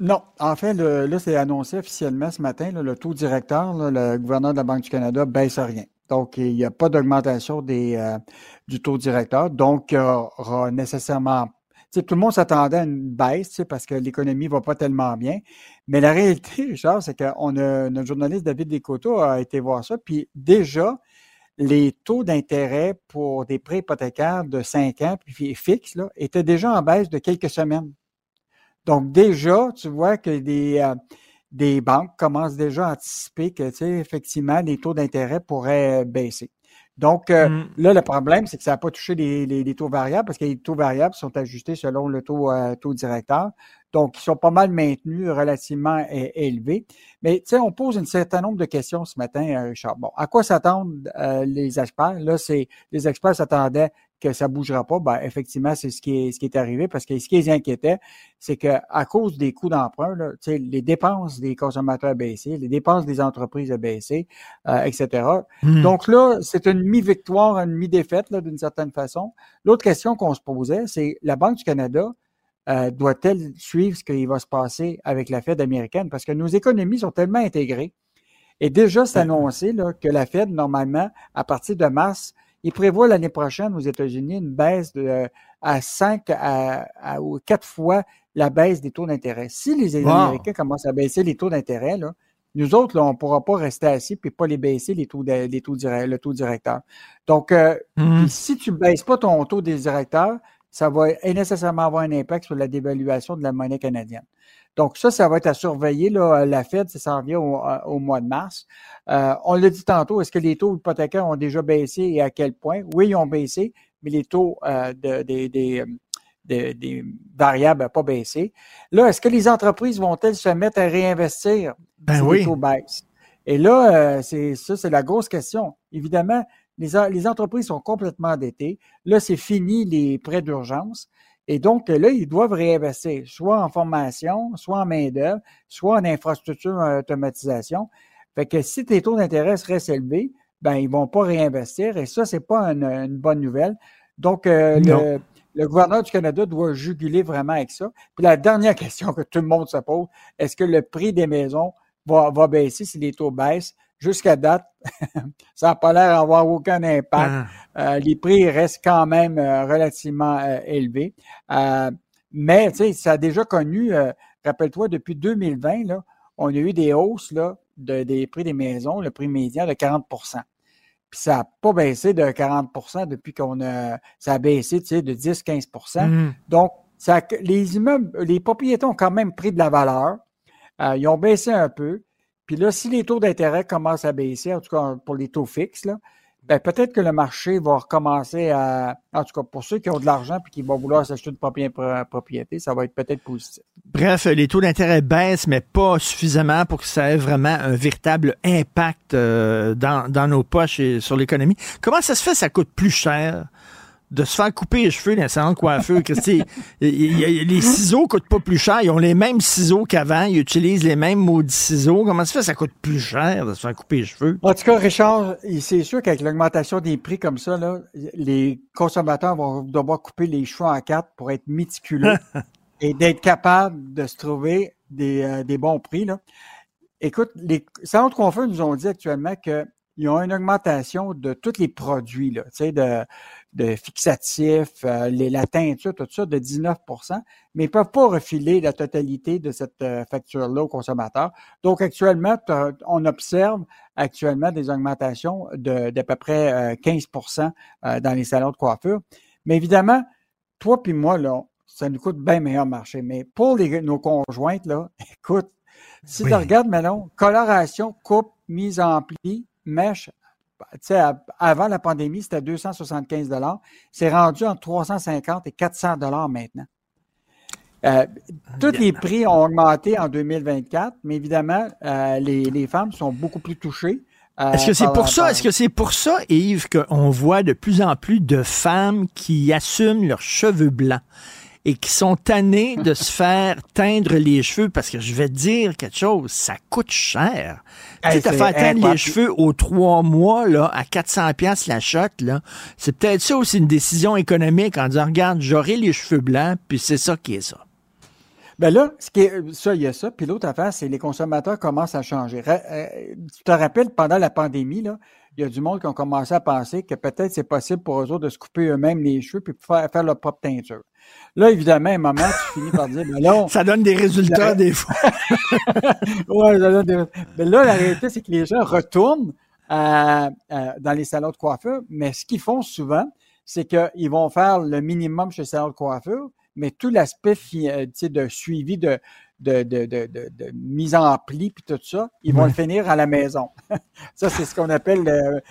Non. En fait, le- là, c'est annoncé officiellement ce matin. là, le taux directeur, là, le gouverneur de la Banque du Canada, baisse rien. Donc, il n'y a pas d'augmentation des, euh, du taux directeur. Donc, il y aura nécessairement. tout le monde s'attendait à une baisse parce que l'économie ne va pas tellement bien. Mais la réalité, Richard, c'est que a, notre journaliste David Descoteaux a été voir ça. Puis déjà, les taux d'intérêt pour des prêts hypothécaires de 5 ans puis fixes là, étaient déjà en baisse de quelques semaines. Donc déjà, tu vois que des, euh, des banques commencent déjà à anticiper que, tu sais, effectivement, les taux d'intérêt pourraient baisser. Donc, euh, Mm. là, le problème, c'est que ça n'a pas touché les, les- les taux variables parce que les taux variables sont ajustés selon le taux, euh, taux directeur. Donc, ils sont pas mal maintenus, relativement élevés. Mais, tu sais, on pose un certain nombre de questions ce matin, euh, Richard. Bon, à quoi s'attendent euh, les experts? Là, c'est les experts s'attendaient que ça bougera pas. Ben, effectivement, c'est ce qui est, ce qui est arrivé parce que ce qui les inquiétait, c'est que à cause des coûts d'emprunt, là, les dépenses des consommateurs baissé, les dépenses des entreprises ont baissé, euh, etc. Hmm. Donc là, c'est une mi-victoire, une mi-défaite, là, d'une certaine façon. L'autre question qu'on se posait, c'est la Banque du Canada euh, doit-elle suivre ce qui va se passer avec la Fed américaine? Parce que nos économies sont tellement intégrées. Et déjà, c'est annoncé là, que la Fed, normalement, à partir de mars, il prévoit l'année prochaine aux États-Unis une baisse de, à 5 à, à- ou 4 fois la baisse des taux d'intérêt. Si les Wow. Américains commencent à baisser les taux d'intérêt, là, nous autres, là, on ne pourra pas rester assis et pas les baisser, les taux de- les taux dire- le taux directeur. Donc, euh, puis si tu ne baisses pas ton taux des directeurs, ça va nécessairement avoir un impact sur la dévaluation de la monnaie canadienne. Donc, ça, ça va être à surveiller. Là, la Fed, ça s'en vient au, euh, au mois de mars. Euh, on l'a dit tantôt, est-ce que les taux hypothécaires ont déjà baissé et à quel point? Oui, ils ont baissé, mais les taux euh, de- des- des, euh, des- des variables n'ont pas baissé. Là, est-ce que les entreprises vont-elles se mettre à réinvestir Ben si oui. les taux baissent? Et là, euh, c'est ça, c'est la grosse question. Évidemment, les, les entreprises sont complètement endettées. Là, c'est fini les prêts d'urgence. Et donc, euh, là, ils doivent réinvestir, soit en formation, soit en main-d'œuvre, soit en infrastructure en automatisation. Fait que si tes taux d'intérêt restent élevés, ben, ils vont pas réinvestir. Et ça, c'est pas une, une bonne nouvelle. Donc, euh, le, le gouverneur du Canada doit juguler vraiment avec ça. Puis la dernière question que tout le monde se pose, est-ce que le prix des maisons va, va baisser si les taux baissent? Jusqu'à date, ça n'a pas l'air d'avoir aucun impact. Euh, les prix restent quand même euh, relativement euh, élevés. Mais, tu sais, ça a déjà connu, rappelle-toi, depuis 2020, là, on a eu des hausses là, de- des prix des maisons, le prix médian de 40% Puis ça n'a pas baissé de 40% depuis qu'on a. Ça a baissé, tu sais, de 10-15 Mhm. Donc, ça, les immeubles, les propriétés ont quand même pris de la valeur. Euh, ils ont baissé un peu. Puis là, si les taux d'intérêt commencent à baisser, en tout cas pour les taux fixes, ben peut-être que le marché va recommencer à. En tout cas, pour ceux qui ont de l'argent et qui vont vouloir s'acheter une propri- propriété, ça va être peut-être positif. Bref, les taux d'intérêt baissent, mais pas suffisamment pour que ça ait vraiment un véritable impact euh, dans, dans nos poches et sur l'économie. Comment ça se fait ça coûte plus cher? De se faire couper les cheveux dans un salon de coiffeur? Les ciseaux coûtent pas plus cher. Ils ont les mêmes ciseaux qu'avant. Ils utilisent les mêmes maudits ciseaux. Comment ça se fait? Que ça coûte plus cher de se faire couper les cheveux? En tout cas, Richard, c'est sûr qu'avec l'augmentation des prix comme ça, là, les consommateurs vont devoir couper les cheveux en quatre pour être méticuleux et d'être capables de se trouver des, euh, des bons prix. Là. Écoute, les salons de coiffeurs nous ont dit actuellement qu'ils ont une augmentation de tous les produits, là, tu sais, de, de fixatifs, euh, les, la teinture, tout ça, de 19 mais ils ne peuvent pas refiler la totalité de cette euh, facture-là aux consommateurs. Donc, actuellement, on observe actuellement des augmentations de d'à peu près euh, 15% euh, dans les salons de coiffure. Mais évidemment, toi puis moi, là, ça nous coûte bien meilleur marché. Mais pour les, nos conjointes, là, écoute, si tu regardes maintenant, coloration, coupe, mise en pli, mèche, tu sais, à- avant la pandémie, c'était 275 C'est rendu entre 350 et 400 maintenant. Euh, tous les prix ont augmenté en 2024, mais évidemment, euh, les, les femmes sont beaucoup plus touchées. euh, Est-ce que c'est pour ça, est-ce que c'est pour ça, Yves, qu'on voit de plus en plus de femmes qui assument leurs cheveux blancs? Et qui sont tannées de se faire teindre les cheveux parce que je vais te dire quelque chose, ça coûte cher. Tu sais, te faire teindre les cheveux aux trois mois, là, à 400 pièces la shot, là, c'est peut-être ça aussi une décision économique en disant, regarde, j'aurai les cheveux blancs, puis c'est ça qui est ça. Ben là, ce qui est, ça, il y a ça. Puis l'autre affaire, c'est les consommateurs commencent à changer. Euh, tu te rappelles, pendant la pandémie, là, il y a du monde qui ont commencé à penser que peut-être c'est possible pour eux autres de se couper eux-mêmes les cheveux puis de faire, faire leur propre teinture. Là, évidemment, à un moment, tu finis par dire, ben là, on- Ça donne des résultats des fois. ouais, ça donne des- Mais là, la réalité, c'est que les gens retournent à- à- dans les salons de coiffure, mais ce qu'ils font souvent, c'est qu'ils vont faire le minimum chez le salon de coiffure, mais tout l'aspect euh, de suivi de, de, de, de, de, mise en pli puis tout ça, ils vont le finir à la maison. ça, c'est ce qu'on appelle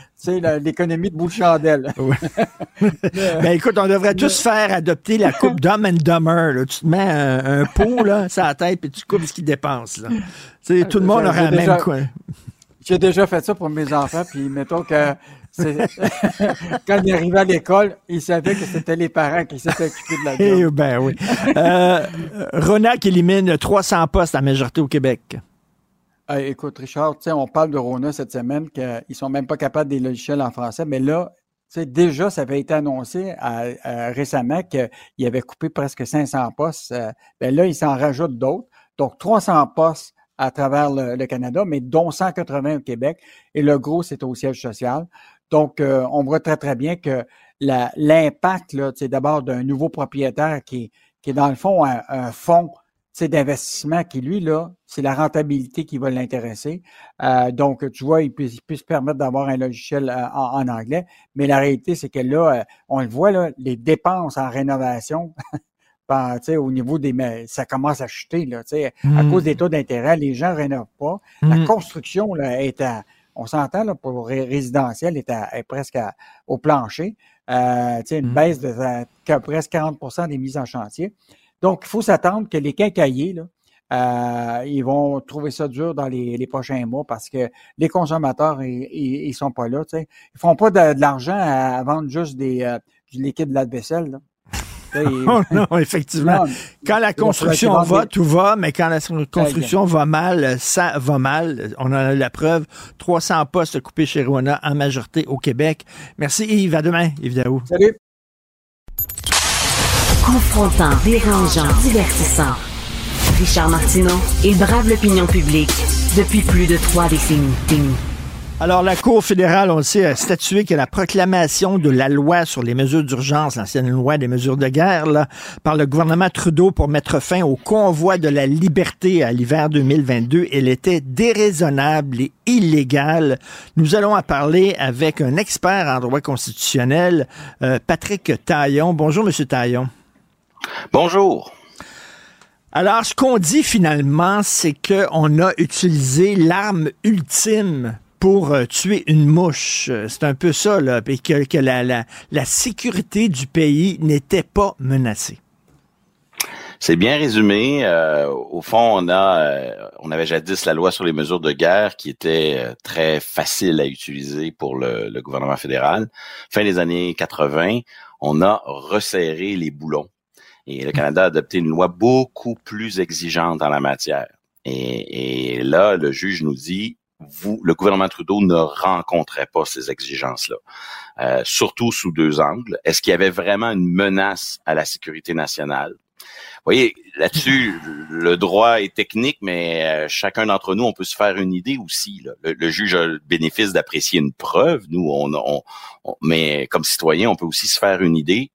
l'économie de boule chandelle. ben écoute, on devrait tous faire adopter la coupe Dumb and Dumber. Tu te mets un, pot là, sur la tête puis tu coupes ce qu'ils dépensent. Là. tout le monde aura la même quoi. J'ai déjà fait ça pour mes enfants, puis mettons que quand il arrivait à l'école, il savait que c'était les parents qui s'étaient occupés de la vie. Eh ben oui. Euh, Ronac élimine 300 postes à majorité au Québec. écoute, Richard, on parle de Rona cette semaine qu'ils sont même pas capables des logiciels en français, mais là, déjà, ça avait été annoncé récemment qu'il avait coupé presque 500 postes. Euh, ben là, il s'en rajoute d'autres. Donc, 300 postes à travers le, Canada, mais dont 180 au Québec. Et le gros, c'est au siège social. Donc, euh, on voit très, très bien que l'impact, c'est d'abord d'un nouveau propriétaire qui, qui est dans le fond un, un fonds d'investissement qui, lui, là, c'est la rentabilité qui va l'intéresser. Euh, donc, tu vois, il peut, il peut se permettre d'avoir un logiciel euh, en, anglais, mais la réalité, c'est que là, on le voit, là, les dépenses en rénovation, ben, au niveau des ça commence à chuter là, à mmh. cause des taux d'intérêt, les gens ne rénovent pas. La mmh. construction là, est à, on s'entend là, pour résidentiel est, est presque au plancher. Euh, une mmh. baisse de presque 40% des mises en chantier. Donc, il faut s'attendre que les quincailliers, là, euh, ils vont trouver ça dur dans les, prochains mois parce que les consommateurs, ils, ne sont pas là. Ils Ils font pas de, l'argent à, vendre juste des, euh, du liquide de la vaisselle. Oh non, effectivement. quand la construction va, tout va, mais quand la construction va mal, ça va mal. On en a la preuve. 300 postes coupés chez Rwanda en majorité au Québec. Merci Yves. À demain, Yves Daou. Salut. Confrontant, dérangeant, divertissant. Richard Martineau, il brave l'opinion publique depuis plus de trois décennies. Alors, la Cour fédérale, on le sait, a statué que la proclamation de la loi sur les mesures d'urgence, l'ancienne loi des mesures de guerre, là, par le gouvernement Trudeau pour mettre fin au convoi de la liberté à l'hiver 2022, elle était déraisonnable et illégale. Nous allons en parler avec un expert en droit constitutionnel, euh, Patrick Taillon. Bonjour, Monsieur Taillon. Bonjour. Alors, ce qu'on dit finalement, c'est qu'on a utilisé l'arme ultime pour euh, tuer une mouche. C'est un peu ça, là, et que, la, la, sécurité du pays n'était pas menacée. C'est bien résumé. Euh, au fond, on a, euh, on avait jadis la loi sur les mesures de guerre qui était très facile à utiliser pour le, le, gouvernement fédéral. Fin des années 80, on a resserré les boulons et le Canada a adopté une loi beaucoup plus exigeante en la matière. Et, et là, le juge nous dit vous, le gouvernement Trudeau ne rencontrait pas ces exigences-là, euh, surtout sous deux angles. Est-ce qu'il y avait vraiment une menace à la sécurité nationale? Vous voyez, là-dessus, le droit est technique, mais euh, chacun d'entre nous, on peut se faire une idée aussi. Le, juge a le bénéfice d'apprécier une preuve. Nous, on, on, mais comme citoyen, on peut aussi se faire une idée.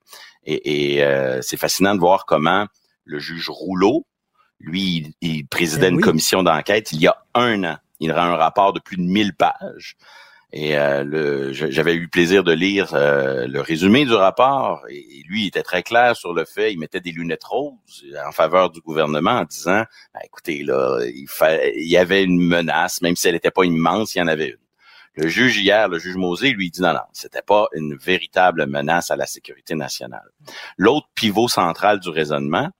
Et, et euh, c'est fascinant de voir comment le juge Rouleau, lui, il, présidait eh une commission d'enquête il y a un an il rend un rapport de plus de 1000 pages. Et euh, j'avais eu plaisir de lire euh, le résumé du rapport. Et, lui, il était très clair sur le fait. Il mettait des lunettes roses en faveur du gouvernement en disant, ben, écoutez, là, il, y avait une menace, même si elle n'était pas immense, il y en avait une. Le juge hier, le juge Mosé, lui dit non, non, c'était pas une véritable menace à la sécurité nationale. L'autre pivot central du raisonnement,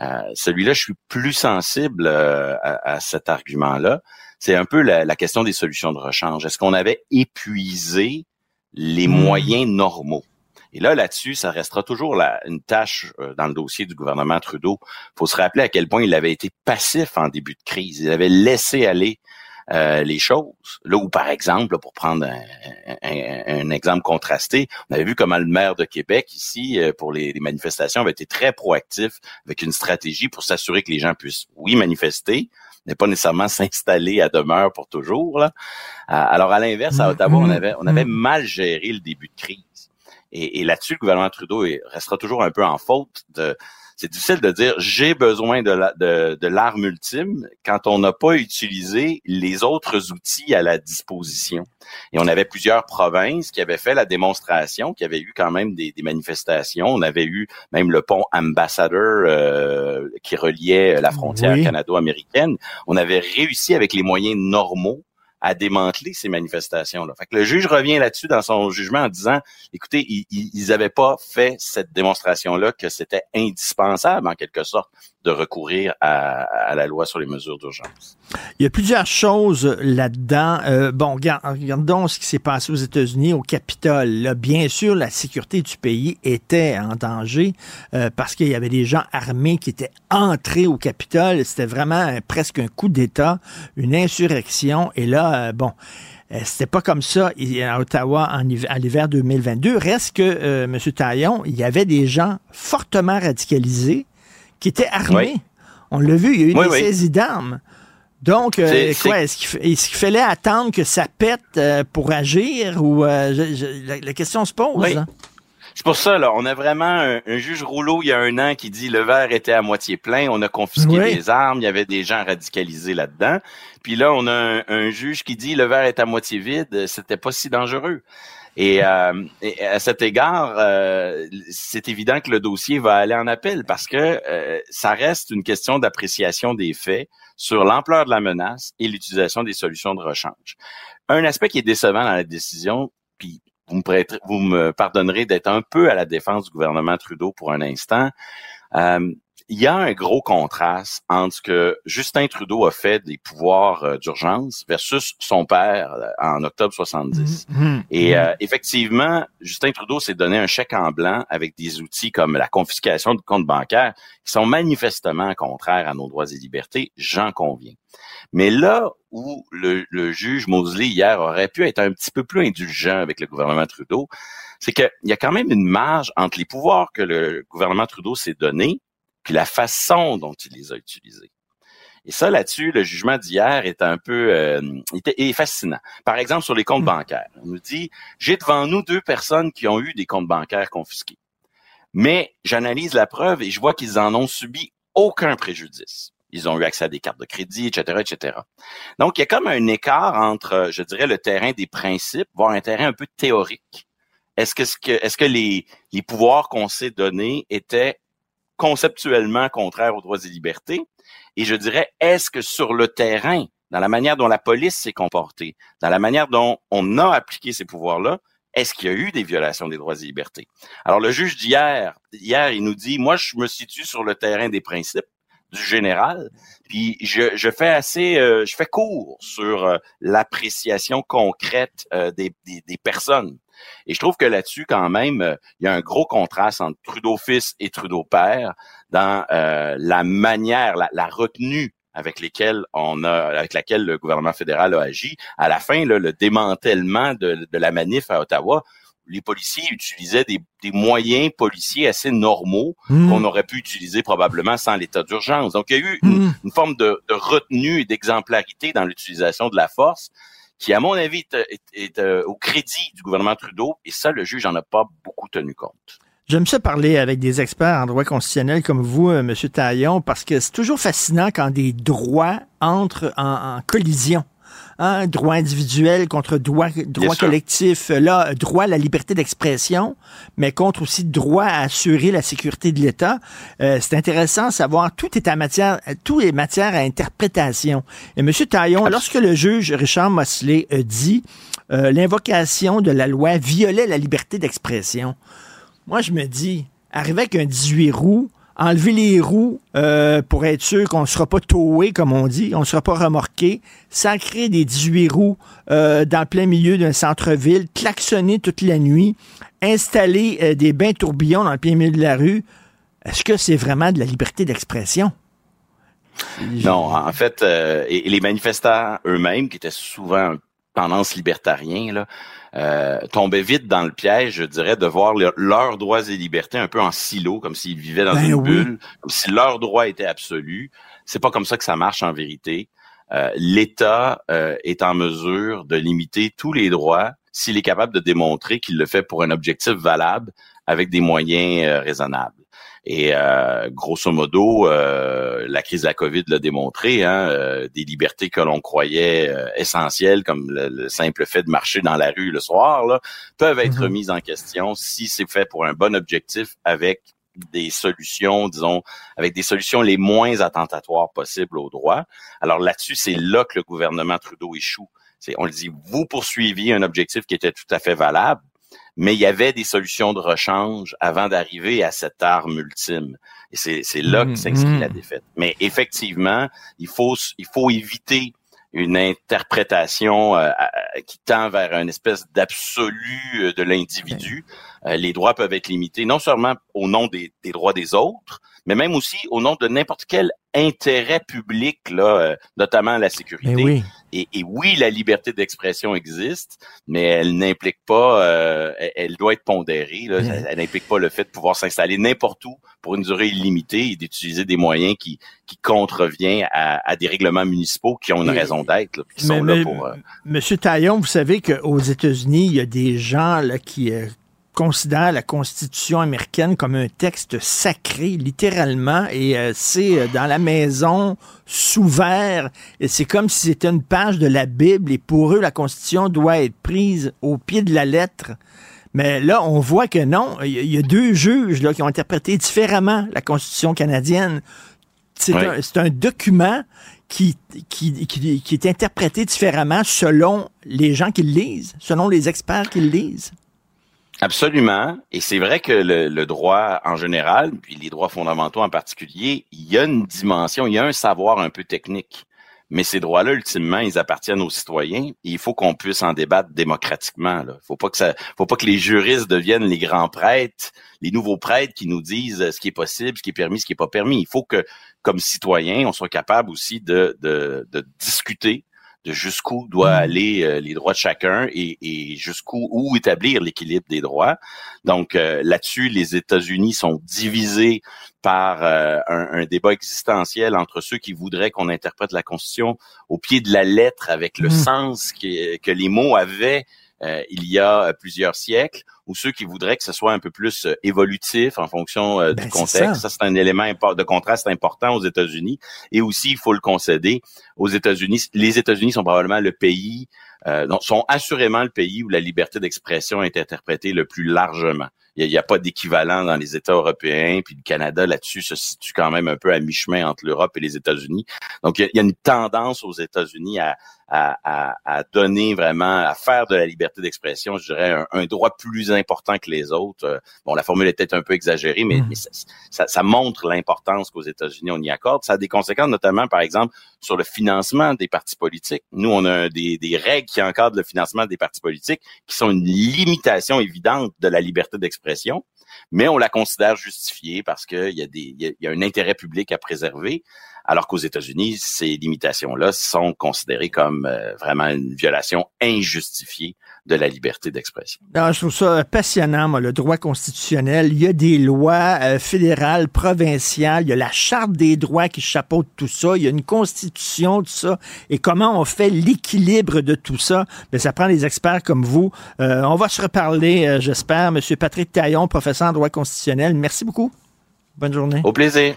euh, celui-là, je suis plus sensible à, à cet argument-là c'est un peu la, question des solutions de rechange. Est-ce qu'on avait épuisé les hmm. moyens normaux? Et là, là-dessus, ça restera toujours une tâche euh, dans le dossier du gouvernement Trudeau. Il faut se rappeler à quel point il avait été passif en début de crise. Il avait laissé aller euh, les choses. Là où, par exemple, pour prendre un, exemple contrasté, on avait vu comment le maire de Québec, ici, euh, pour les, les, manifestations, avait été très proactif avec une stratégie pour s'assurer que les gens puissent, oui, manifester, n'est pas nécessairement s'installer à demeure pour toujours. Là. Euh, alors, à l'inverse, à mm-hmm. Ottawa, on avait, on avait mm-hmm. mal géré le début de crise. Et, et là-dessus, le gouvernement Trudeau restera toujours un peu en faute de c'est difficile de dire j'ai besoin de, la, de, de l'arme ultime quand on n'a pas utilisé les autres outils à la disposition. Et on avait plusieurs provinces qui avaient fait la démonstration, qui avaient eu quand même des, des manifestations. On avait eu même le pont Ambassador euh, qui reliait la frontière Oui. canado-américaine. On avait réussi avec les moyens normaux à démanteler ces manifestations-là. Fait que le juge revient là-dessus dans son jugement en disant, écoutez, ils- ils ils avaient pas fait cette démonstration-là que c'était indispensable en quelque sorte de recourir à, la loi sur les mesures d'urgence. Il y a plusieurs choses là-dedans. Euh, bon, regardons ce qui s'est passé aux États-Unis, au Capitole. Là, bien sûr, la sécurité du pays était en danger euh, parce qu'il y avait des gens armés qui étaient entrés au Capitole. C'était vraiment euh, presque un coup d'État, une insurrection. Et là, bon, c'était pas comme ça à Ottawa en l'hiver 2022. Reste que, M. Taillon, il y avait des gens fortement radicalisés qui étaient armés. Oui. On l'a vu, il y a eu Oui, des oui. saisies d'armes. Donc, euh, quoi, est-ce qu'il, fallait attendre que ça pète euh, pour agir ou euh, je- je- la, la question se pose? Hein? C'est pour ça, là, on a vraiment un, un juge rouleau il y a un an qui dit le verre était à moitié plein, on a confisqué Oui. des armes, il y avait des gens radicalisés là-dedans. Puis là, on a un, un juge qui dit le verre est à moitié vide, c'était pas si dangereux. Et, euh, à cet égard, euh, c'est évident que le dossier va aller en appel parce que euh, ça reste une question d'appréciation des faits sur l'ampleur de la menace et l'utilisation des solutions de rechange. Un aspect qui est décevant dans la décision, puis vous me, prêterez- vous me pardonnerez d'être un peu à la défense du gouvernement Trudeau pour un instant. Euh, il y a un gros contraste entre ce que Justin Trudeau a fait des pouvoirs euh, d'urgence versus son père euh, en octobre 70. Mhm. Et euh, effectivement, Justin Trudeau s'est donné un chèque en blanc avec des outils comme la confiscation de comptes bancaires qui sont manifestement contraires à nos droits et libertés, j'en conviens. Mais là où le, le juge Mosley hier aurait pu être un petit peu plus indulgent avec le gouvernement Trudeau, c'est qu'il y a quand même une marge entre les pouvoirs que le gouvernement Trudeau s'est donné puis la façon dont il les a utilisés. Et ça, là-dessus, le jugement d'hier est un peu euh, était, est fascinant. Par exemple, sur les comptes bancaires. On nous dit, j'ai devant nous deux personnes qui ont eu des comptes bancaires confisqués. Mais j'analyse la preuve et je vois qu'ils en ont subi aucun préjudice. Ils ont eu accès à des cartes de crédit, etc., etc. Donc, il y a comme un écart entre, euh, je dirais, le terrain des principes, voire un terrain un peu théorique. Est-ce que, ce que, est-ce que les, les pouvoirs qu'on s'est donnés étaient conceptuellement contraires aux droits et libertés? Et je dirais, est-ce que sur le terrain, dans la manière dont la police s'est comportée, dans la manière dont on a appliqué ces pouvoirs-là, est-ce qu'il y a eu des violations des droits et libertés? Alors, le juge d'hier, hier, il nous dit, moi, je me situe sur le terrain des principes du général, puis je, je fais assez, euh, je fais court sur euh, l'appréciation concrète euh, des, des, des personnes. Et je trouve que là-dessus, quand même, euh, il y a un gros contraste entre Trudeau fils et Trudeau père dans euh, la manière, la, la retenue avec lesquelles on a, avec laquelle le gouvernement fédéral a agi. À la fin, là, le démantèlement de, de la manif à Ottawa, les policiers utilisaient des, des moyens policiers assez normaux Mm. qu'on aurait pu utiliser probablement sans l'état d'urgence. Donc, il y a eu une, une forme de, de retenue et d'exemplarité dans l'utilisation de la force qui, à mon avis, est, euh, au crédit du gouvernement Trudeau. Et ça, le juge n'en a pas beaucoup tenu compte. J'aime ça parler avec des experts en droit constitutionnel comme vous, euh, M. Taillon, parce que c'est toujours fascinant quand des droits entrent en, en collision. Hein, droit individuel contre droit, droit collectif. Là, droit à la liberté d'expression, mais contre aussi droit à assurer la sécurité de l'État. Euh, c'est intéressant de savoir tout est en matière, tout est matière à interprétation. Et M. Taillon, lorsque le juge Richard Mosley a dit euh, l'invocation de la loi violait la liberté d'expression, moi, je me dis, arriver avec un 18 roues, enlever les roues euh, pour être sûr qu'on ne sera pas towé, comme on dit, on ne sera pas remorqué, sacrer des 18 roues euh, dans le plein milieu d'un centre-ville, klaxonner toute la nuit, installer euh, des bains tourbillons dans le plein milieu de la rue, est-ce que c'est vraiment de la liberté d'expression? Non, en fait, euh, et, les manifestants eux-mêmes, qui étaient souvent tendance libertarien, là, euh, tombaient vite dans le piège, je dirais, de voir leur- leurs droits et libertés un peu en silo, comme s'ils vivaient dans Ben une oui. bulle, comme si leurs droits étaient absolus. C'est pas comme ça que ça marche en vérité. Euh, L'État euh, est en mesure de limiter tous les droits s'il est capable de démontrer qu'il le fait pour un objectif valable avec des moyens euh, raisonnables. Et euh, grosso modo, euh, la crise de la COVID l'a démontré, hein, euh, des libertés que l'on croyait euh, essentielles, comme le, le simple fait de marcher dans la rue le soir, là, peuvent être remises en question si c'est fait pour un bon objectif avec des solutions, disons, avec des solutions les moins attentatoires possibles aux droits. Alors là-dessus, c'est là que le gouvernement Trudeau échoue. C'est, on le dit, vous poursuiviez un objectif qui était tout à fait valable, mais il y avait des solutions de rechange avant d'arriver à cette arme ultime. Et c'est, c'est là que Mhm. s'inscrit la défaite. Mais effectivement, il faut, il faut éviter une interprétation euh, qui tend vers une espèce d'absolu euh, de l'individu. Euh, les droits peuvent être limités non seulement au nom des, des droits des autres, mais même aussi au nom de n'importe quel intérêt public, là, euh, notamment la sécurité. Oui. Et, et oui, la liberté d'expression existe, mais elle n'implique pas, euh, elle, doit être pondérée. Là, elle, n'implique pas le fait de pouvoir s'installer n'importe où pour une durée illimitée et d'utiliser des moyens qui, qui contreviennent à, à des règlements municipaux qui ont une raison d'être, qui Mais- sont mais- là pour. euh, Monsieur Taillon, vous savez qu'aux États-Unis, il y a des gens là, qui euh, considèrent la Constitution américaine comme un texte sacré, littéralement, et euh, c'est euh, dans la maison, sous verre, et c'est comme si c'était une page de la Bible, et pour eux, la Constitution doit être prise au pied de la lettre. Mais là, on voit que non, il y a- il y a deux juges là, qui ont interprété différemment la Constitution canadienne. C'est un, un document qui, qui, qui, qui est interprété différemment selon les gens qui le lisent, selon les experts qui le lisent. Absolument. Et c'est vrai que le, le droit en général, puis les droits fondamentaux en particulier, il y a une dimension, il y a un savoir un peu technique. Mais ces droits-là, ultimement, ils appartiennent aux citoyens et il faut qu'on puisse en débattre démocratiquement. Il faut pas que faut pas que les juristes deviennent les grands prêtres, les nouveaux prêtres qui nous disent ce qui est possible, ce qui est permis, ce qui est pas permis. Il faut que, comme citoyens, on soit capable aussi de, de, de discuter de jusqu'où doit aller euh, les droits de chacun et, et jusqu'où où établir l'équilibre des droits. Donc euh, là-dessus, les États-Unis sont divisés par euh, un, un débat existentiel entre ceux qui voudraient qu'on interprète la Constitution au pied de la lettre avec le Mhm. sens qui- que les mots avaient euh, il y a euh, plusieurs siècles, ou ceux qui voudraient que ce soit un peu plus euh, évolutif en fonction euh, Ben, du c'est contexte. ça. Ça, c'est un élément de contraste important aux États-Unis. Et aussi, il faut le concéder, aux États-Unis, les États-Unis sont probablement le pays, euh, sont assurément le pays où la liberté d'expression est interprétée le plus largement. Il n'y a, pas d'équivalent dans les États européens, puis le Canada là-dessus se situe quand même un peu à mi-chemin entre l'Europe et les États-Unis. Donc, il y, a, il y a une tendance aux États-Unis à, à, à, à donner vraiment, à faire de la liberté d'expression, je dirais, un, un droit plus important que les autres. Euh, Bon, la formule est peut-être un peu exagérée, mais, mais ça, ça, ça montre l'importance qu'aux États-Unis on y accorde. Ça a des conséquences, notamment, par exemple, sur le financement des partis politiques. Nous, on a des, des règles qui encadrent le financement des partis politiques, qui sont une limitation évidente de la liberté d'expression, mais on la considère justifiée parce qu'il y, a des- il y a- il y a un intérêt public à préserver, alors qu'aux États-Unis, ces limitations-là sont considérées comme euh, vraiment une violation injustifiée de la liberté d'expression. Non, je trouve ça passionnant, moi, le droit constitutionnel. Il y a des lois euh, fédérales, provinciales, il y a la charte des droits qui chapeaute tout ça, il y a une constitution, tout ça. Et comment on fait l'équilibre de tout ça? Ben, ça prend des experts comme vous. Euh, on va se reparler, euh, j'espère. Monsieur Patrick Taillon, professeur en droit constitutionnel, merci beaucoup. Bonne journée. Au plaisir.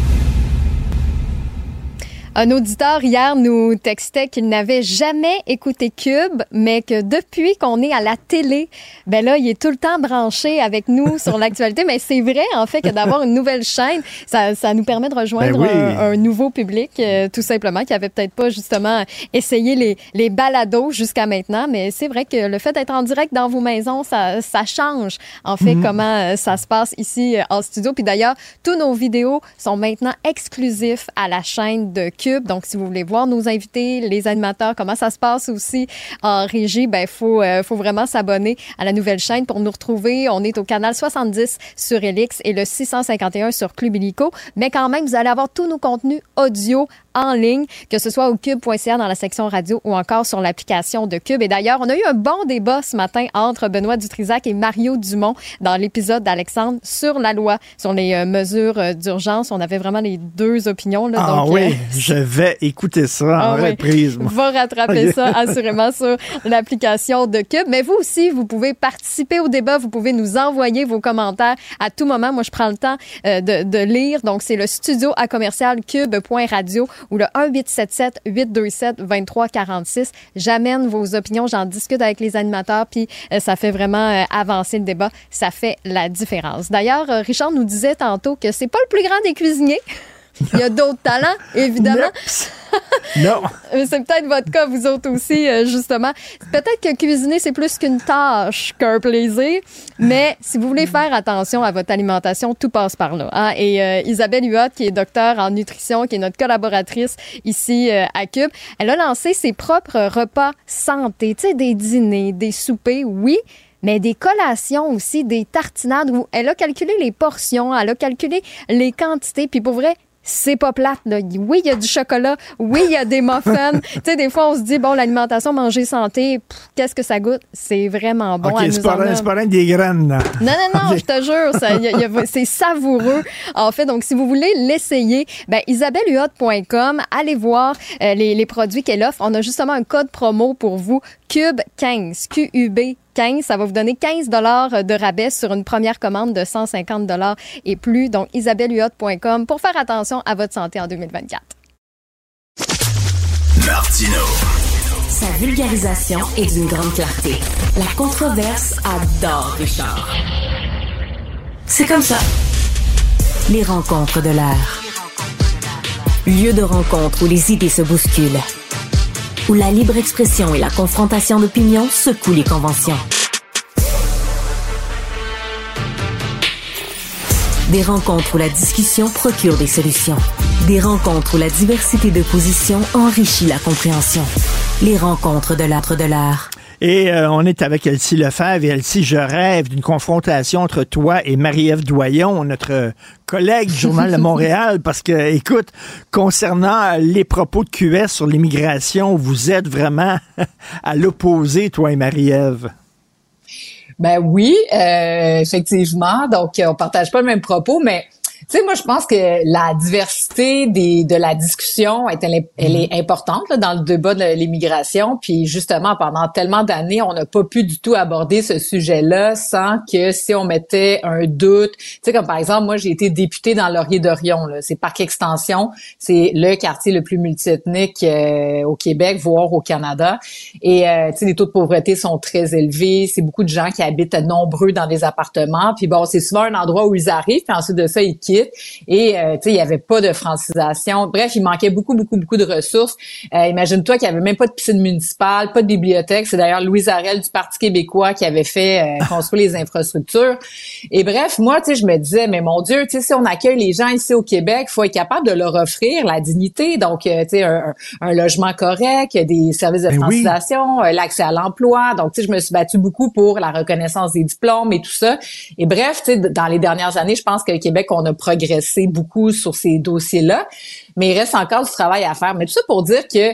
Un auditeur hier nous textait qu'il n'avait jamais écouté Cube, mais que depuis qu'on est à la télé, ben là, il est tout le temps branché avec nous sur l'actualité. Mais c'est vrai, en fait, que d'avoir une nouvelle chaîne, ça, ça nous permet de rejoindre Ben oui. un, un nouveau public, euh, tout simplement, qui avait peut-être pas justement essayé les, les balados jusqu'à maintenant. Mais c'est vrai que le fait d'être en direct dans vos maisons, ça, ça change, en fait, Mhm. comment euh, ça se passe ici euh, en studio. Puis d'ailleurs, tous nos vidéos sont maintenant exclusifs à la chaîne de Cube. Donc, si vous voulez voir nos invités, les animateurs, comment ça se passe aussi en régie, ben faut euh, faut vraiment s'abonner à la nouvelle chaîne pour nous retrouver. On est au canal 70 sur Elix et le 651 sur Club Illico. Mais quand même, vous allez avoir tous nos contenus audio en ligne, que ce soit au cube.ca dans la section radio ou encore sur l'application de Cube. Et d'ailleurs, on a eu un bon débat ce matin entre Benoît Dutrisac et Mario Dumont dans l'épisode d'Alexandre sur la loi, sur les euh, mesures euh, d'urgence. On avait vraiment les deux opinions. Là, ah donc, oui, euh, je vais écouter ça en ah oui. reprise. moi. Va rattraper ça assurément sur l'application de Cube. Mais vous aussi, vous pouvez participer au débat. Vous pouvez nous envoyer vos commentaires à tout moment. Moi, je prends le temps euh, de, de lire. Donc, c'est le studio à commercial cube.radio ou le 1877 827 2346. J'amène vos opinions. J'en discute avec les animateurs. Puis, euh, ça fait vraiment euh, avancer le débat. Ça fait la différence. D'ailleurs, euh, Richard nous disait tantôt que c'est pas le plus grand des cuisiniers. Il y a d'autres talents, évidemment. Non. C'est peut-être votre cas, vous autres aussi, euh, justement. Peut-être que cuisiner, c'est plus qu'une tâche qu'un plaisir, mais si vous voulez faire attention à votre alimentation, tout passe par là. hein. Et euh, Isabelle Huot, qui est docteur en nutrition, qui est notre collaboratrice ici euh, à Cube, elle a lancé ses propres repas santé, tu sais, des dîners, des soupers, oui, mais des collations aussi, des tartinades où elle a calculé les portions, elle a calculé les quantités, puis pour vrai, c'est pas plate. Là. Oui, il y a du chocolat. Oui, il y a des muffins. tu sais, des fois, on se dit, bon, l'alimentation, manger santé, qu'est-ce que ça goûte? C'est vraiment bon. OK, Elle c'est nous pas, en rien- a- c'est pas rien que des graines. là. non, non, non, je te jure, c'est savoureux. En fait, donc, si vous voulez l'essayer, ben, isabellehuot.com, allez voir euh, les, les produits qu'elle offre. On a justement un code promo pour vous, CUBE15, Q-U-B 15. Ça va vous donner 15 dollars de rabais sur une première commande de 150 dollars et plus. Donc, isabellehuot.com pour faire attention à votre santé en 2024. Martino. Sa vulgarisation est d'une grande clarté. La controverse adore Richard. C'est comme ça. Les rencontres de l'air. Lieu de rencontre où les idées se bousculent. Où la libre expression et la confrontation d'opinions secouent les conventions. Des rencontres où la discussion procure des solutions. Des rencontres où la diversité de positions enrichit la compréhension. Les rencontres de l'âtre de l'art. Et euh, on est avec Elsie Lefebvre. Et Elsie, je rêve d'une confrontation entre toi et Marie-Ève Doyon, notre collègue du Journal de Montréal, parce que, écoute, concernant les propos de QS sur l'immigration, vous êtes vraiment à l'opposé, toi et Marie-Ève. Ben oui, euh, effectivement. Donc, on partage pas le même propos, mais tu sais, moi, je pense que la diversité des, de la discussion, est, elle, est, elle est importante là, dans le débat de l'immigration. Puis justement, pendant tellement d'années, on n'a pas pu du tout aborder ce sujet-là sans que si on mettait un doute, tu sais, comme par exemple, moi, j'ai été députée dans Laurier-Dorion. C'est Parc Extension, c'est le quartier le plus multiethnique euh, au Québec, voire au Canada. Et euh, tu sais, les taux de pauvreté sont très élevés. C'est beaucoup de gens qui habitent nombreux dans des appartements. Puis bon, c'est souvent un endroit où ils arrivent. Puis ensuite de ça, ils quittent. Et euh, tu sais, il y avait pas de francisation. Bref, il manquait beaucoup, beaucoup, beaucoup de ressources. Euh, Imagine-toi qu'il y avait même pas de piscine municipale, pas de bibliothèque. C'est d'ailleurs Louise Arel du Parti québécois qui avait fait euh, construire les infrastructures. Et bref, moi, tu sais, je me disais, mais mon Dieu, tu sais, si on accueille les gens ici au Québec, faut être capable de leur offrir la dignité. Donc, euh, tu sais, un, logement correct, des services de Ben francisation, euh, l'accès à l'emploi. Donc, tu sais, je me suis battue beaucoup pour la reconnaissance des diplômes et tout ça. Et bref, tu sais, dans les dernières années, je pense que le Québec, on a beaucoup sur ces dossiers-là. Mais il reste encore du travail à faire. Mais tout ça pour dire que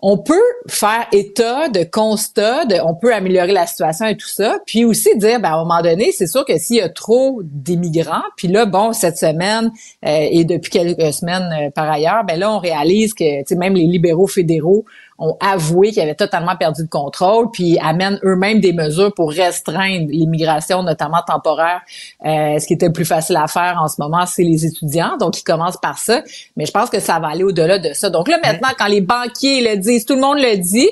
on peut faire état de constat, de, on peut améliorer la situation et tout ça, puis aussi dire, ben, à un moment donné, c'est sûr que s'il y a trop d'immigrants, puis là, bon, cette semaine euh, et depuis quelques semaines euh, par ailleurs, ben là, on réalise que, même les libéraux fédéraux ont avoué qu'ils avaient totalement perdu le contrôle, puis amènent eux-mêmes des mesures pour restreindre l'immigration, notamment temporaire. Euh, ce qui était le plus facile à faire en ce moment, c'est les étudiants, donc ils commencent par ça. Mais je pense que ça va aller au-delà de ça. Donc là, maintenant, quand les banquiers le disent, tout le monde le dit,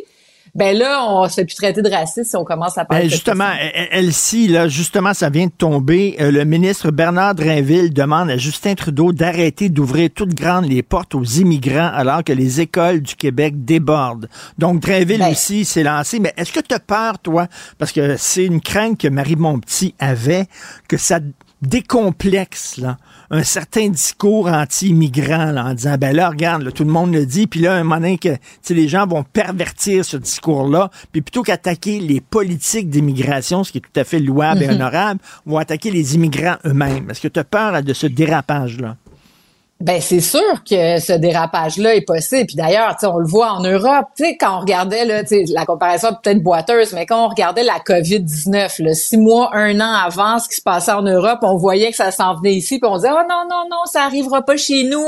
ben là, on se fait plus traiter de raciste si on commence à parler Ben, justement, elle- Elsie, là, justement, ça vient de tomber. Euh, le ministre Bernard Drinville demande à Justin Trudeau d'arrêter d'ouvrir toutes grandes les portes aux immigrants alors que les écoles du Québec débordent. Donc, Drinville Ben. aussi s'est lancé. Mais est-ce que tu as peur, toi? Parce que c'est une crainte que Marie Montpetit avait, que ça décomplexe, là, un certain discours anti-immigrant, là, en disant, ben là, regarde, là, tout le monde le dit, puis là, un moment donné, que, les gens vont pervertir ce discours-là, puis plutôt qu'attaquer les politiques d'immigration, ce qui est tout à fait louable et Mhm. honorable, vont attaquer les immigrants eux-mêmes. Est-ce que tu as peur là, de ce dérapage-là? Ben c'est sûr que ce dérapage-là est possible. Puis d'ailleurs, on le voit en Europe. Tu sais, quand on regardait là, la comparaison peut-être boiteuse, mais quand on regardait la COVID-19, là, six mois, un an avant ce qui se passait en Europe, on voyait que ça s'en venait ici, puis on disait oh non non non, ça arrivera pas chez nous.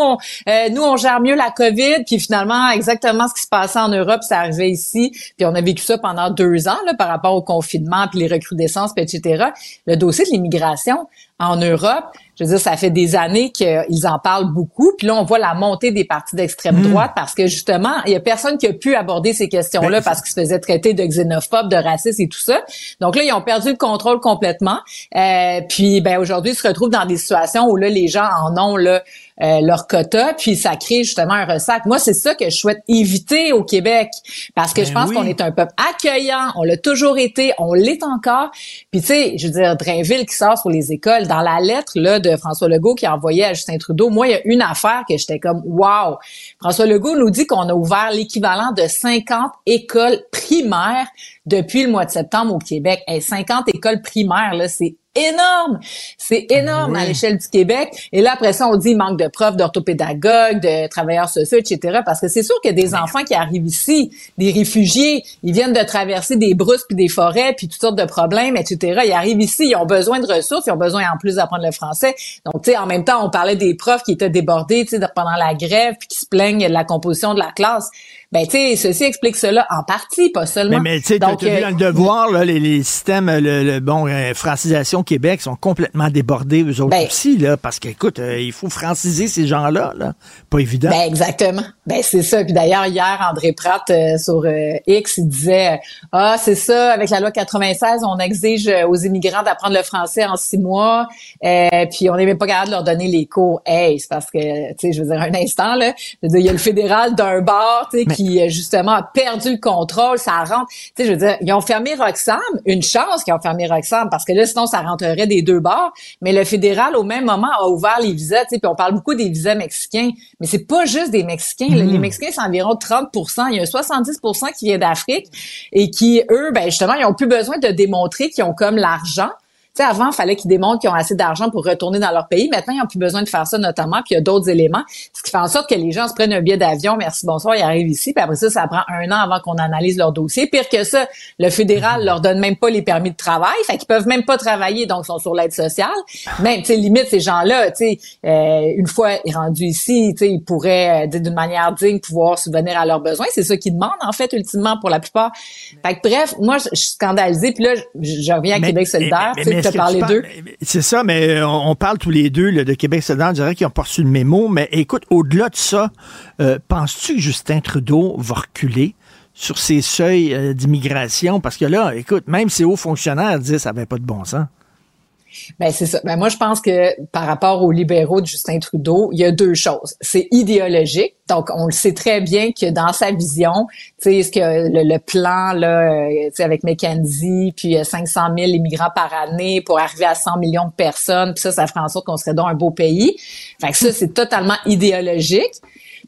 Euh, nous on gère mieux la COVID. Puis finalement, exactement ce qui se passait en Europe, ça arrivait ici. Puis on a vécu ça pendant deux ans là, par rapport au confinement, puis les recrudescences, puis etc. Le dossier de l'immigration en Europe je veux dire, ça fait des années qu'ils en parlent beaucoup. Puis là, on voit la montée des partis d'extrême hmm. droite parce que justement, il y a personne qui a pu aborder ces questions-là ben, parce qu'ils se faisaient traiter de xénophobes, de racistes et tout ça. Donc là, ils ont perdu le contrôle complètement. Euh, puis ben aujourd'hui, ils se retrouvent dans des situations où là, les gens en ont là euh, leur quota, puis ça crée justement un ressac. Moi, c'est ça que je souhaite éviter au Québec, parce que je ben pense qu'on est un peuple accueillant, on l'a toujours été, on l'est encore. Puis tu sais, je veux dire, Drainville qui sort sur les écoles, dans la lettre là de François Legault qui a envoyé à Justin Trudeau, moi, il y a une affaire que j'étais comme, wow! François Legault nous dit qu'on a ouvert l'équivalent de 50 écoles primaires depuis le mois de septembre au Québec. Et 50 écoles primaires, là, c'est énorme. C'est énorme à l'échelle du Québec. Et là, après ça, on dit manque de profs, d'orthopédagogues, de travailleurs sociaux, etc. Parce que c'est sûr qu'il y a des enfants qui arrivent ici, des réfugiés, ils viennent de traverser des brousses puis des forêts puis toutes sortes de problèmes, etc. Ils arrivent ici, ils ont besoin de ressources, ils ont besoin en plus d'apprendre le français. Donc, tu sais, en même temps, on parlait des profs qui étaient débordés, tu sais, pendant la grève puis qui se plaignent de la composition de la classe. Ben, tu sais, ceci explique cela en partie, pas seulement. Mais, tu sais, tu vu dans le devoir, là, les, les systèmes, le, le bon, euh, francisation Québec sont complètement débordés, eux autres ben, aussi, là, parce qu'écoute, euh, il faut franciser ces gens-là, là. Pas évident. Ben, exactement. Ben, c'est ça. Puis d'ailleurs, hier, André Pratt, euh, sur X, il disait, ah, c'est ça, avec la loi 96, on exige aux immigrants d'apprendre le français en six mois, puis on n'est même pas capable de leur donner les cours. Hey, c'est parce que, tu sais, je veux dire, un instant, là, il y a le fédéral d'un bar, tu sais, qui euh, justement a perdu le contrôle, ça rentre. Tu sais, je veux dire, ils ont fermé Roxham, une chance qu'ils ont fermé Roxham parce que là sinon ça rentrerait des deux bords. Mais le fédéral au même moment a ouvert les visas. Tu sais, puis on parle beaucoup des visas mexicains, mais c'est pas juste des Mexicains. Les mm. Mexicains c'est environ 30% Il y a 70% qui vient d'Afrique et qui eux, ben justement, ils ont plus besoin de démontrer qu'ils ont comme l'argent sais, avant, il fallait qu'ils démontrent qu'ils ont assez d'argent pour retourner dans leur pays. Maintenant, ils n'ont plus besoin de faire ça, notamment, puis il y a d'autres éléments. Ce qui fait en sorte que les gens se prennent un billet d'avion, merci, bonsoir, ils arrivent ici, puis après ça, ça prend un an avant qu'on analyse leur dossier. Pire que ça, le fédéral leur donne même pas les permis de travail, fait qu'ils peuvent même pas travailler, donc ils sont sur l'aide sociale. Même, tu sais, limite, ces gens-là, tu sais, euh, une fois rendus ici, tu sais, ils pourraient, euh, d'une manière digne, pouvoir subvenir à leurs besoins. C'est ça qu'ils demandent, en fait, ultimement, pour la plupart. Fait que bref, moi, je, suis scandalisée, puis là, je, reviens à Québec solidaire, c'est ça, mais euh, on, parle tous les deux de Québec solidaire, je dirais qu'ils ont pas reçu le mémo, mais écoute, au-delà de ça, euh, penses-tu que Justin Trudeau va reculer sur ses seuils euh, d'immigration? Parce que là, écoute, même ses hauts fonctionnaires disent que ça n'avait pas de bon sens. Ben c'est ça. Ben moi je pense que par rapport aux libéraux de Justin Trudeau, il y a deux choses. C'est idéologique. Donc on le sait très bien que dans sa vision, tu sais ce que le, plan là, euh, tu sais avec McKenzie, puis 500 euh, 000 immigrants par année pour arriver à 100 millions de personnes, puis ça ça ferait en sorte qu'on serait dans un beau pays. Fait que ça c'est totalement idéologique.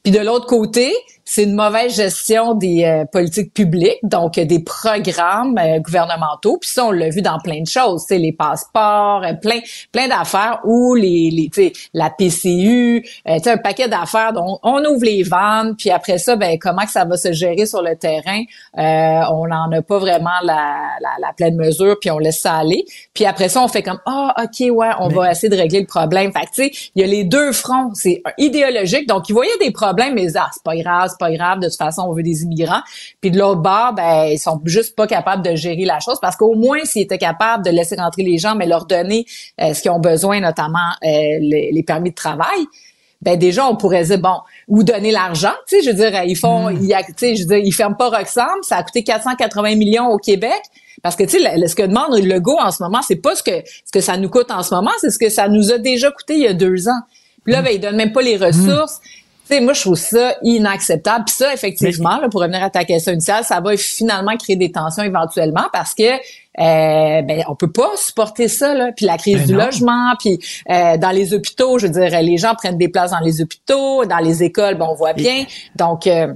Puis de l'autre côté, c'est une mauvaise gestion des euh, politiques publiques, donc euh, des programmes euh, gouvernementaux. Puis ça, on l'a vu dans plein de choses, c'est les passeports, plein plein d'affaires où les, les la PCU, un paquet d'affaires dont on ouvre les ventes, puis après ça, ben comment que ça va se gérer sur le terrain, on n'en a pas vraiment la, la, pleine mesure, puis on laisse ça aller. Puis après ça, on fait comme ah ok ouais, on va essayer de régler le problème. Fait tu sais, il y a les deux fronts, c'est idéologique, donc il voyait des problèmes, mais ah c'est pas grave pas grave, de toute façon, on veut des immigrants. Puis de l'autre bord, ben, ils sont juste pas capables de gérer la chose parce qu'au moins, s'ils étaient capables de laisser rentrer les gens, mais leur donner euh, ce qu'ils ont besoin, notamment euh, les, permis de travail, ben déjà on pourrait dire bon ou donner l'argent tu sais je veux dire ils font mm. ils, tu sais je veux dire ils ferment pas Roxham ça a coûté 480 millions au Québec parce que tu sais ce que demande le Legault en ce moment c'est pas ce que ce que ça nous coûte en ce moment c'est ce que ça nous a déjà coûté il y a deux ans puis là mm. ben ils donnent même pas les ressources sais, moi, je trouve ça inacceptable. Puis ça, effectivement, là, pour revenir à ta question initiale, ça va finalement créer des tensions éventuellement parce que euh, ben on peut pas supporter ça là. Puis la crise ben du logement puis euh, dans les hôpitaux je veux dire les gens prennent des places dans les hôpitaux dans les écoles bon on voit bien. Donc euh,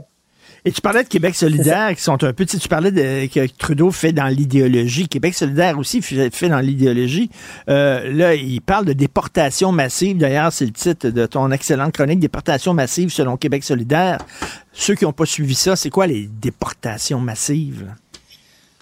Et tu parlais de Québec solidaire, qui sont un peu, tu, parlais de, que Trudeau fait dans l'idéologie. Québec solidaire aussi fait, fait dans l'idéologie. Euh, là, il parle de déportation massive. D'ailleurs, c'est le titre de ton excellente chronique, déportation massive selon Québec solidaire. Ceux qui n'ont pas suivi ça, c'est quoi les déportations massives?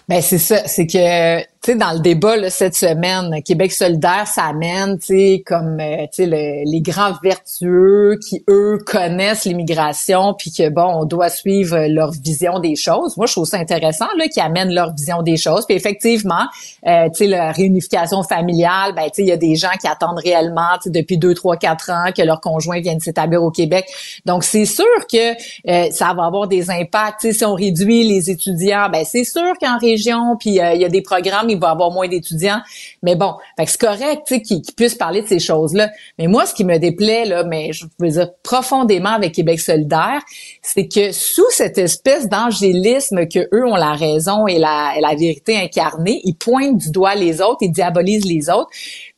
Ben c'est ça, c'est que tu dans le débat là, cette semaine, Québec solidaire ça amène tu comme euh, les grands vertueux qui eux connaissent l'immigration puis que bon on doit suivre leur vision des choses. Moi je trouve ça intéressant là qui amènent leur vision des choses. Puis effectivement, euh, la réunification familiale, ben tu il y a des gens qui attendent réellement depuis deux trois quatre ans que leur conjoint vienne s'établir au Québec. Donc c'est sûr que euh, ça va avoir des impacts. Tu si on réduit les étudiants, ben c'est sûr qu'en région puis euh, il y a des programmes il va avoir moins d'étudiants. Mais bon, c'est correct, qu'ils puissent parler de ces choses-là. Mais moi, ce qui me déplaît, là, mais je veux dire profondément avec Québec solidaire, c'est que sous cette espèce d'angélisme que eux ont la raison et la, la vérité incarnée, ils pointent du doigt les autres, ils diabolisent les autres.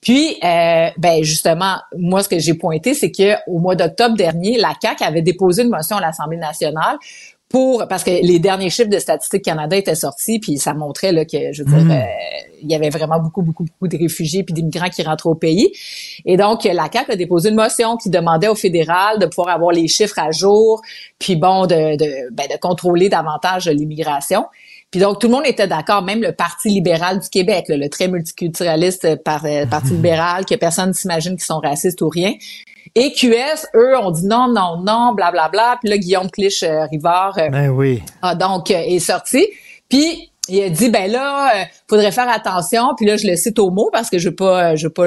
Puis, euh, ben justement, moi, ce que j'ai pointé, c'est que au mois d'octobre dernier, la CAC avait déposé une motion à l'Assemblée nationale pour parce que les derniers chiffres de Statistique Canada étaient sortis, puis ça montrait là que je veux dire, Mm. euh, il y avait vraiment beaucoup, beaucoup, beaucoup de réfugiés puis d'immigrants qui rentraient au pays. Et donc la CAQ a déposé une motion qui demandait au fédéral de pouvoir avoir les chiffres à jour, puis bon de de, ben, de contrôler davantage l'immigration. Puis donc, tout le monde était d'accord, même le Parti libéral du Québec, là, le très multiculturaliste par, euh, Parti libéral, que personne ne s'imagine qu'ils sont racistes ou rien. Et QS, eux, ont dit non, non, non, blablabla. Bla, bla. Puis là, Guillaume Clich-Rivard euh, Ben oui. a donc euh, est sorti. Puis il a dit ben là euh, faudrait faire attention puis là je le cite au mot parce que je veux pas je veux pas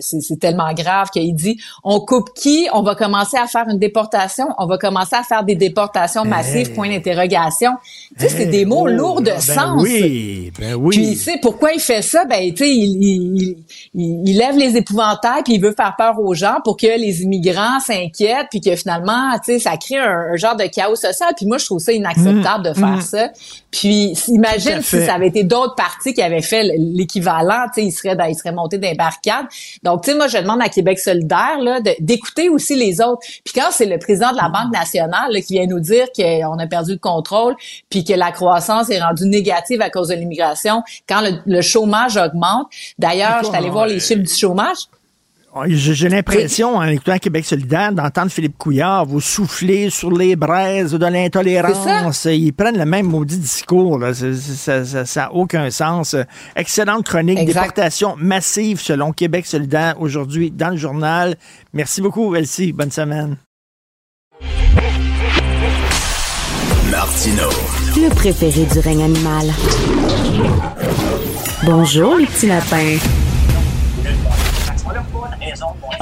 c'est tellement grave qu'il dit on coupe qui? On va commencer à faire une déportation on va commencer à faire des déportations massives Hey. point d'interrogation tu sais c'est des mots Oh, lourds de ben sens oui, ben oui. puis, tu sais, pourquoi il fait ça? Ben, tu sais, il, il, il, il- il lève les épouvantails puis il veut faire peur aux gens pour que les immigrants s'inquiètent puis que finalement, tu sais, ça crée un, un genre de chaos social. Puis moi, je trouve ça inacceptable Mm, de faire mm. ça. Puis, imagine si ça avait été d'autres partis qui avaient fait l'équivalent, tu sais, ils seraient, dans, ils seraient montés des barricades. Donc, tu sais, moi, je demande à Québec solidaire, là, d'écouter aussi les autres. Puis quand c'est le président de la Banque nationale là, qui vient nous dire qu'on a perdu le contrôle puis que la croissance est rendue négative à cause de l'immigration, quand le, le chômage augmente. D'ailleurs, je suis allée voir les chiffres du chômage. J'ai j'ai l'impression, en écoutant Québec solidaire, d'entendre Philippe Couillard vous souffler sur les braises de l'intolérance. Ils prennent le même maudit discours. Là. Ça n'a aucun sens. Excellente chronique. Exact. Déportation massive selon Québec solidaire aujourd'hui dans le journal. Merci beaucoup, Elsie. Bonne semaine. Martino. Le préféré du règne animal. Bonjour, les petits lapins.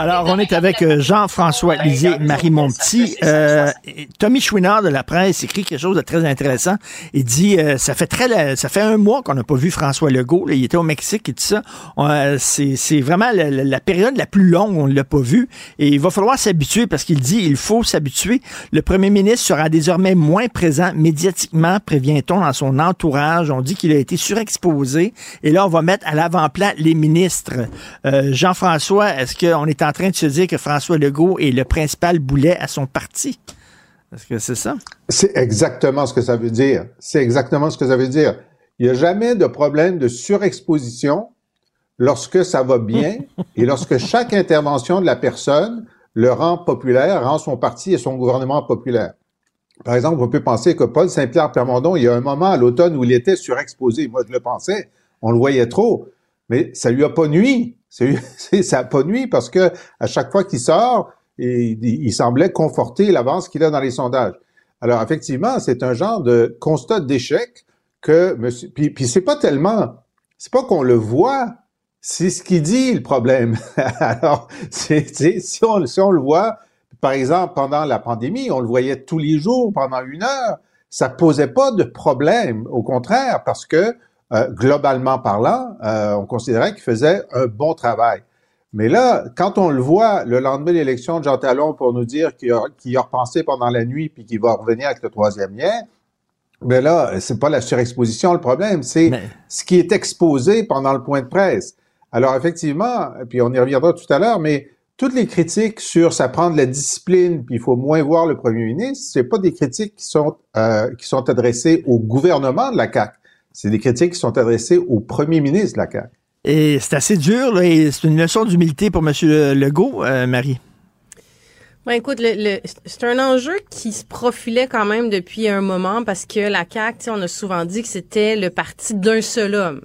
Alors, on est avec euh, Jean-François Lisée, Marie Monpetit. Euh, Tommy Chouinard de la presse écrit quelque chose de très intéressant. Il dit, euh, ça fait très, ça fait un mois qu'on n'a pas vu François Legault. Il était au Mexique et tout ça. Euh, c'est, vraiment la période la plus longue où on ne l'a pas vu. Et il va falloir s'habituer parce qu'il dit, il faut s'habituer. Le premier ministre sera désormais moins présent médiatiquement, prévient-on, dans son entourage. On dit qu'il a été surexposé. Et là, on va mettre à l'avant-plan les ministres. Euh, Jean-François, est-ce qu'on est en train de se dire que François Legault est le principal boulet à son parti? Est-ce que c'est ça? C'est exactement ce que ça veut dire. C'est exactement ce que ça veut dire. Il n'y a jamais de problème de surexposition lorsque ça va bien et lorsque chaque intervention de la personne le rend populaire, rend son parti et son gouvernement populaire. Par exemple, on peut penser que Paul Saint-Pierre Plamondon, il y a un moment à l'automne où il était surexposé. Moi, je le pensais. On le voyait trop. Mais ça lui a pas nuit. Ça lui- ça a pas nuit parce que à chaque fois qu'il sort, il, il semblait conforter l'avance qu'il a dans les sondages. Alors, effectivement, c'est un genre de constat d'échec que monsieur, puis, puis c'est pas tellement, c'est pas qu'on le voit, c'est ce qu'il dit le problème. Alors, c'est- si on, si on le voit, par exemple, pendant la pandémie, on le voyait tous les jours pendant une heure, ça posait pas de problème. Au contraire, parce que, euh, globalement parlant, euh, on considérait qu'il faisait un bon travail. Mais là, quand on le voit le lendemain de l'élection de Jean Talon pour nous dire qu'il a, repensé pendant la nuit puis qu'il va revenir avec le troisième lien, ben là, c'est pas la surexposition le problème, c'est ce qui est exposé pendant le point de presse. Alors effectivement, puis on y reviendra tout à l'heure, mais toutes les critiques sur ça prend de la discipline, puis il faut moins voir le premier ministre, c'est pas des critiques qui sont euh, qui sont adressées au gouvernement de la CAQ. C'est des critiques qui sont adressées au premier ministre de la CAQ. Et c'est assez dur, là, et c'est une leçon d'humilité pour M. Legault, euh, Marie. Ben écoute, le, c'est un enjeu qui se profilait quand même depuis un moment parce que la CAQ, on a souvent dit que c'était le parti d'un seul homme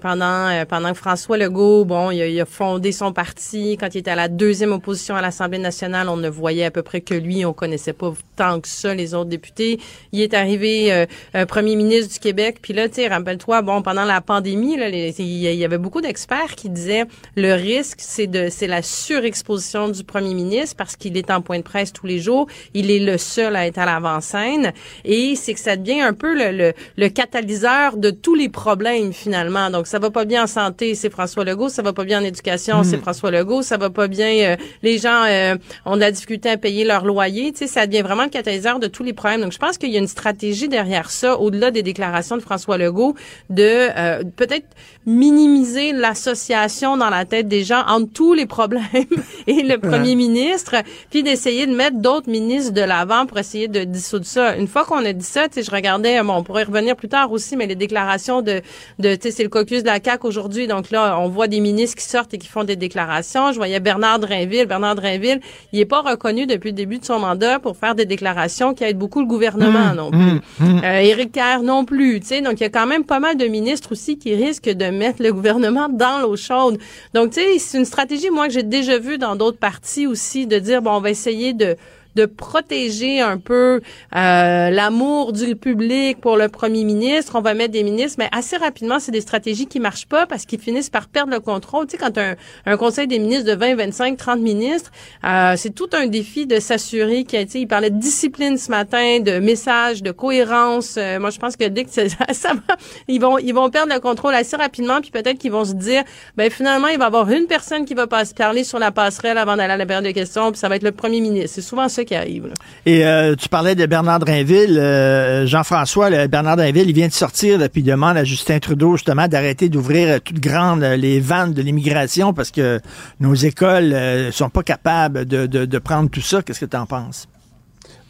pendant euh, pendant que François Legault, bon, il a, fondé son parti. Quand il était à la deuxième opposition à l'Assemblée nationale, on ne voyait à peu près que lui. On connaissait pas tant que ça les autres députés. Il est arrivé euh, premier ministre du Québec. Puis là, tu rappelle-toi, bon, pendant la pandémie, là, il y avait beaucoup d'experts qui disaient le risque, c'est de c'est la surexposition du premier ministre parce qu'il est en point de presse tous les jours. Il est le seul à être à l'avant-scène et c'est que ça devient un peu le, le, le catalyseur de tous les problèmes finalement donc, ça va pas bien en santé, c'est François Legault. Ça va pas bien en éducation, c'est hmm. François Legault. Ça va pas bien. Euh, les gens euh, ont de la difficulté à payer leur loyer. Tu sais, ça devient vraiment le catalyseur de tous les problèmes. Donc, je pense qu'il y a une stratégie derrière ça, au-delà des déclarations de François Legault, de euh, peut-être minimiser l'association dans la tête des gens entre tous les problèmes et le premier ministre, puis d'essayer de mettre d'autres ministres de l'avant pour essayer de dissoudre ça. Une fois qu'on a dit ça, tu sais, je regardais, bon, on pourrait revenir plus tard aussi, mais les déclarations de, de tu sais, c'est le caucus de la CAQ aujourd'hui, donc là, on voit des ministres qui sortent et qui font des déclarations. Je voyais Bernard Drainville. Bernard Drainville, il est pas reconnu depuis le début de son mandat pour faire des déclarations qui aident beaucoup le gouvernement mmh, non plus. Mmh, mmh. Euh, Éric Kerr non plus, tu sais. Donc, il y a quand même pas mal de ministres aussi qui risquent de mettre le gouvernement dans l'eau chaude. Donc, tu sais, c'est une stratégie, moi, que j'ai déjà vue dans d'autres partis aussi, de dire, bon, on va essayer de de protéger un peu euh, l'amour du public pour le premier ministre. On va mettre des ministres, mais assez rapidement, c'est des stratégies qui marchent pas parce qu'ils finissent par perdre le contrôle. Tu sais, quand un, un conseil des ministres de 20, 25, 30 ministres, euh, c'est tout un défi de s'assurer qu'il sais, il parlait de discipline ce matin, de message, de cohérence. Euh, moi, je pense que dès que ça, va, ils vont, ils vont perdre le contrôle assez rapidement, puis peut-être qu'ils vont se dire, ben finalement, il va y avoir une personne qui va parler sur la passerelle avant d'aller à la période de questions, puis ça va être le premier ministre. C'est souvent ça qui arrive. Et euh, tu parlais de Bernard Drinville. Euh, Jean-François, Bernard Drinville, il vient de sortir, puis il demande à Justin Trudeau, justement, d'arrêter d'ouvrir euh, toutes grandes les vannes de l'immigration parce que nos écoles ne sont pas capables de, prendre tout ça. Qu'est-ce que tu en penses?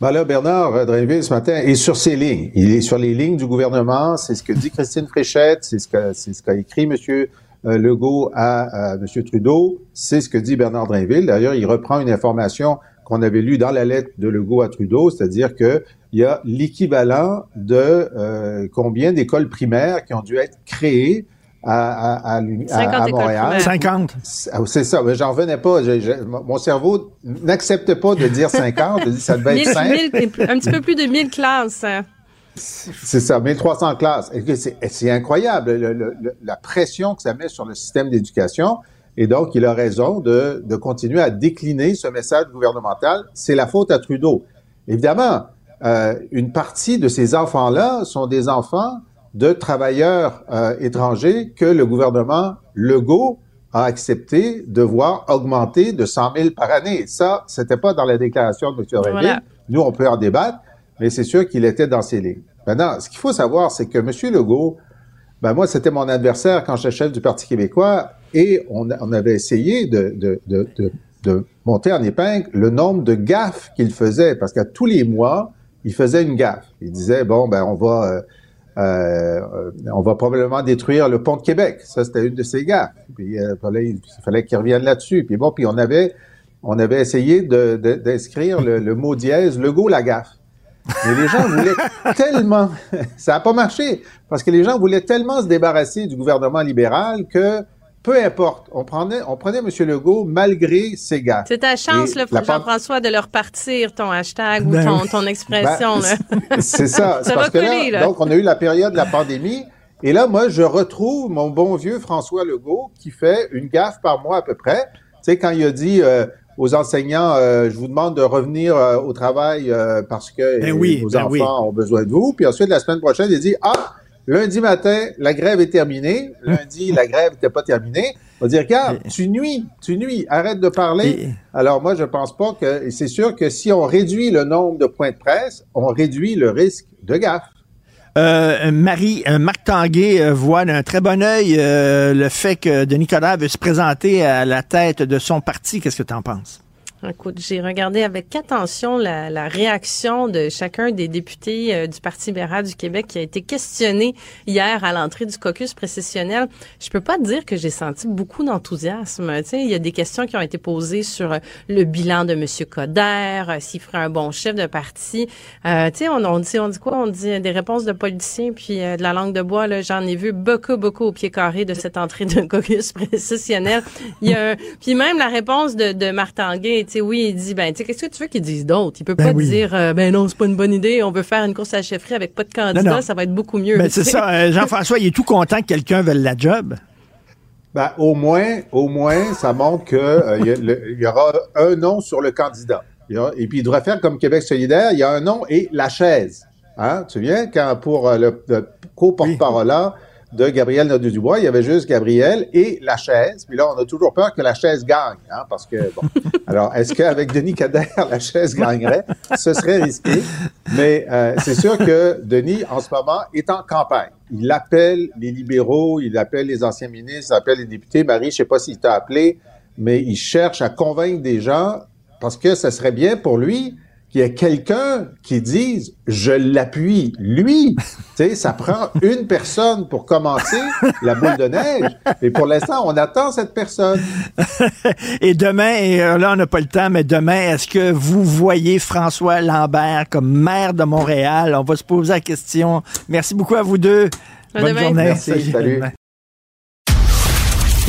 Ben là, Bernard Drinville, ce matin, est sur ses lignes. Il est sur les lignes du gouvernement. C'est ce que dit Christine Fréchette. C'est ce qu'a ce qu'a écrit M. Legault à, à M. Trudeau. C'est ce que dit Bernard Drinville. D'ailleurs, il reprend une information qu'on avait lu dans la lettre de Legault à Trudeau, c'est-à-dire qu'il y a l'équivalent de euh, combien d'écoles primaires qui ont dû être créées à, à, à, Montréal. 50. Ah, c'est ça, mais j'en revenais pas. mon cerveau n'acceptait pas de dire 50. Je dis, ça devait être 5. un petit peu plus de 1000 classes. C'est ça, 1300 classes. C'est incroyable, la pression que ça met sur le système d'éducation. Et donc, il a raison de, de continuer à décliner ce message gouvernemental. C'est la faute à Trudeau. Évidemment, euh, une partie de ces enfants-là sont des enfants de travailleurs euh, étrangers que le gouvernement Legault a accepté de voir augmenter de 100 000 par année. Ça, c'était pas dans la déclaration de M. Réville. Nous, on peut en débattre, mais c'est sûr qu'il était dans ces lignes. Maintenant, ce qu'il faut savoir, c'est que M. Legault, ben moi, c'était mon adversaire quand j'étais chef du Parti québécois et on, avait essayé de, monter en épingle le nombre de gaffes qu'il faisait, parce qu'à tous les mois, il faisait une gaffe. Il disait, bon, ben on va... Euh, euh, on va probablement détruire le pont de Québec. Ça, c'était une de ses gaffes. Puis euh, il fallait qu'il revienne là-dessus. Puis bon, puis on avait, on avait essayé d'inscrire le, le, mot dièse, le go la gaffe. Mais les gens voulaient tellement, ça n'a pas marché, parce que les gens voulaient tellement se débarrasser du gouvernement libéral que peu importe, on prenait, on prenait M. Legault malgré ses gars. C'est ta chance, là, Jean-François, de leur partir ton hashtag ou ben ton, expression. Ben, c'est ça. ça parce que là, donc, on a eu la période de la pandémie. Et là, moi, je retrouve mon bon vieux François Legault qui fait une gaffe par mois à peu près. Tu sais, quand il a dit euh, aux enseignants, euh, je vous demande de revenir euh, au travail parce que ben oui, vos enfants ont besoin de vous. Puis ensuite, la semaine prochaine, il dit, ah, Lundi matin, la grève est terminée. Lundi, la grève n'était pas terminée. On va dire, regarde, tu nuis, tu nuis, arrête de parler. Alors moi, je pense pas que, c'est sûr que si on réduit le nombre de points de presse, on réduit le risque de gaffe. Euh, Marie, euh, Marc Tanguay euh, voit d'un très bon œil le fait que Denis Coderre veut se présenter à la tête de son parti. Qu'est-ce que tu en penses? Écoute, j'ai regardé avec attention la, la réaction de chacun des députés euh, du Parti libéral du Québec qui a été questionné hier à l'entrée du caucus précessionnel. Je peux pas dire que j'ai senti beaucoup d'enthousiasme. Il y a des questions qui ont été posées sur euh, le bilan de Monsieur Coder, euh, s'il ferait un bon chef de parti. Euh, on, on dit, on dit quoi? On dit des réponses de politiciens puis de la langue de bois. Là, j'en ai vu beaucoup, beaucoup au pied carré de cette entrée d'un caucus précessionnel. Il y a un- puis même la réponse de, de Marc Tanguay, tu sais, oui, il dit, ben, tu sais, qu'est-ce que tu veux qu'il dise d'autre? Il peut Ben pas oui. dire, euh, ben non, c'est pas une bonne idée, on veut faire une course à la chefferie avec pas de candidat, Non, non. ça va être beaucoup mieux. Ben, c'est ça. euh, Jean-François, il est tout content que quelqu'un veuille la job. Ben, au moins, au moins, ça montre que euh, il y, a le- il y aura un nom sur le candidat. Et puis, il devrait faire comme Québec solidaire, il y a un nom et la chaise. Hein? Tu te souviens, quand pour euh, le, le co-porte-parole de Gabriel Nadeau-Dubois, il y avait juste Gabriel et la chaise. Puis là, on a toujours peur que la chaise gagne, hein, parce que, bon. Alors, est-ce qu'avec Denis Coderre, la chaise gagnerait? Ce serait risqué. Mais euh, c'est sûr que Denis, en ce moment, est en campagne. Il appelle les libéraux, il appelle les anciens ministres, il appelle les députés. Marie, je sais pas s'il t'a appelé, mais il cherche à convaincre des gens parce que ce serait bien pour lui qu'il y ait quelqu'un qui dise je l'appuie. Lui, tu sais, ça prend une personne pour commencer la boule de neige. Et pour l'instant, on attend cette personne. Et demain, et euh, là, on n'a pas le temps, mais demain, est-ce que vous voyez François Lambert comme maire de Montréal? On va se poser la question. Merci beaucoup à vous deux. À Bonne demain. journée. Merci, salut. Demain.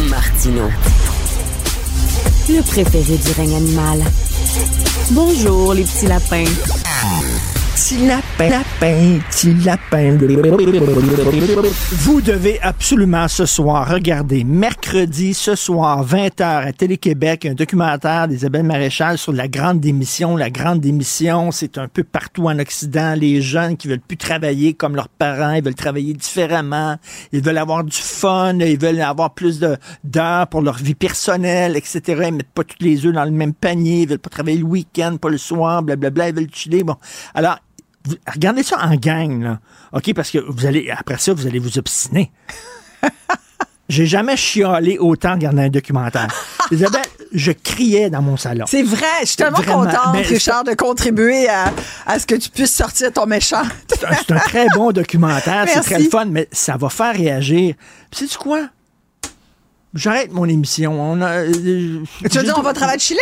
Martino. Le préféré du règne animal. Bonjour, les petits lapins. Petit lapin, lapin, petit lapin. Vous devez absolument ce soir regarder mercredi ce soir 20h à Télé-Québec un documentaire d'Isabelle Maréchal sur la grande démission. La grande démission, c'est un peu partout en Occident. Les jeunes qui veulent plus travailler comme leurs parents, ils veulent travailler différemment, ils veulent avoir du fun, ils veulent avoir plus d'heures pour leur vie personnelle, etc. Ils mettent pas tous les œufs dans le même panier, ils veulent pas travailler le week-end, pas le soir, blablabla, ils veulent chiller. Bon, alors regardez ça en gang, là. OK, parce que vous allez, après ça, vous allez vous obstiner. J'ai jamais chialé autant en regardant un documentaire. Isabelle, je criais dans mon salon. C'est vrai, je suis tellement Vraiment. contente, Mais Richard, de contribuer à, à ce que tu puisses sortir ton méchant. C'est un, c'est un très bon documentaire, c'est très le fun, mais ça va faire réagir. Puis sais-tu quoi? J'arrête mon émission. On a, euh, Tu veux dire, on va travailler de chiller?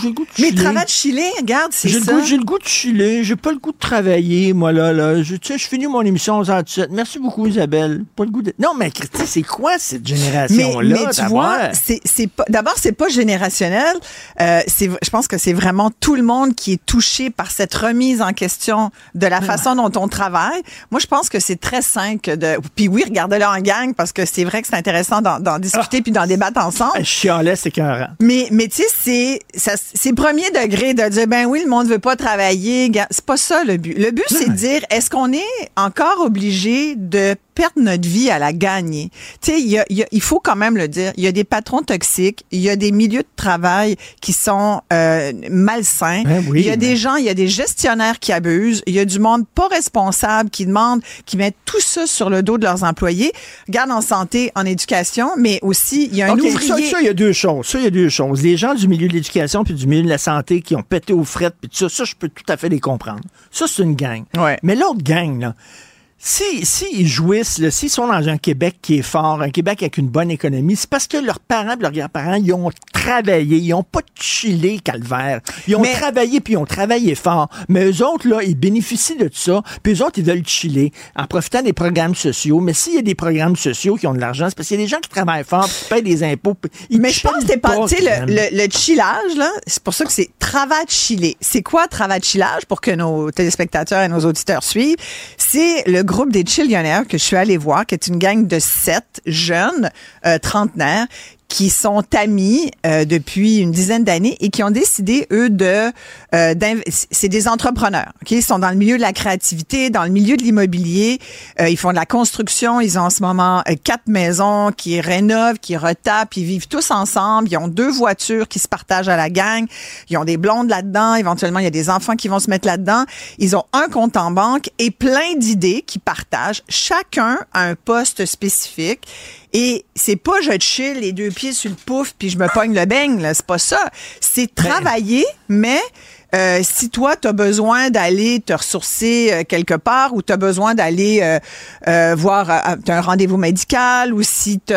J'ai le goût de Mais chiller. travail de chiller, regarde, c'est le, ça. goût, j'ai le goût de chiller, j'ai pas le goût de travailler, moi, là. là. Je, tu sais, je finis mon émission aux 11h17. Merci beaucoup, Isabelle. Pas le goût de... Non, mais Christy, c'est quoi cette Mais, génération-là? mais tu d'avoir? vois, c'est c'est pas. D'abord, c'est pas générationnel. Euh, je pense que c'est vraiment tout le monde qui est touché par cette remise en question de la façon dont on travaille. Moi, je pense que c'est très que de. Puis oui, regardez-le en gang parce que c'est vrai que c'est intéressant d'en, d'en discuter puis d'en débattre ensemble. Je chialais, c'est écœurant. Mais, mais tu sais, c'est, premier degré de dire, ben oui, le monde veut pas travailler. C'est pas ça le but. Le but, c'est de dire, est-ce qu'on est encore obligé de perdre notre vie à la gagner? Tu sais, il y a- il y a- il faut quand même le dire. Il y a des patrons toxiques. Il y a des milieux de travail qui sont euh, malsains. Ben oui, il y a des gens, il y a des gestionnaires qui abusent. Il y a du monde pas responsable qui demande, qui met tout ça sur le dos de leurs employés. Regarde en santé, en éducation, mais aussi, il y a un OK, ouvrier. Ça, il y a deux choses. Ça, il y a deux choses. Les gens du milieu de l'éducation puis du milieu de la santé qui ont pété aux frettes puis tout ça, ça, je peux tout à fait les comprendre. Ça, c'est une gang. Mais l'autre gang, là, si, si ils jouissent, s'ils sont dans un Québec qui est fort, un Québec avec une bonne économie, c'est parce que leurs parents et leurs grands-parents, ils ont travaillé, ils ont pas chillé calvaire. Ils ont travaillé puis ils ont travaillé fort. Mais eux autres, là, ils bénéficient de tout ça. Puis eux autres, ils veulent chiller en profitant des programmes sociaux. Mais s'il y a des programmes sociaux qui ont de l'argent, c'est parce qu'il y a des gens qui travaillent fort, qui payent des impôts. puis ils Mais je pense que pas, tu le, le, le chillage, là, c'est pour ça que c'est travail de chiller. C'est quoi travail de chillage pour que nos téléspectateurs et nos auditeurs suivent? C'est le groupe des chillionnaires que je suis allée voir, qui est une gang de sept jeunes euh, trentenaires qui sont amis euh, depuis une dizaine d'années et qui ont décidé, eux, de... Euh, c'est des entrepreneurs, OK? Ils sont dans le milieu de la créativité, dans le milieu de l'immobilier. Euh, ils font de la construction. Ils ont en ce moment euh, quatre maisons qui rénovent, qui retapent. Ils vivent tous ensemble. Ils ont deux voitures qui se partagent à la gang. Ils ont des blondes là-dedans. Éventuellement, il y a des enfants qui vont se mettre là-dedans. Ils ont un compte en banque et plein d'idées qu'ils partagent. Chacun a un poste spécifique. Et c'est pas je chill les deux pieds sur le pouf puis je me pogne le beigne, là. C'est pas ça. C'est travailler, mais euh, si toi, tu as besoin d'aller te ressourcer euh, quelque part ou tu as besoin d'aller euh, euh, voir euh, t'as un rendez-vous médical ou si tu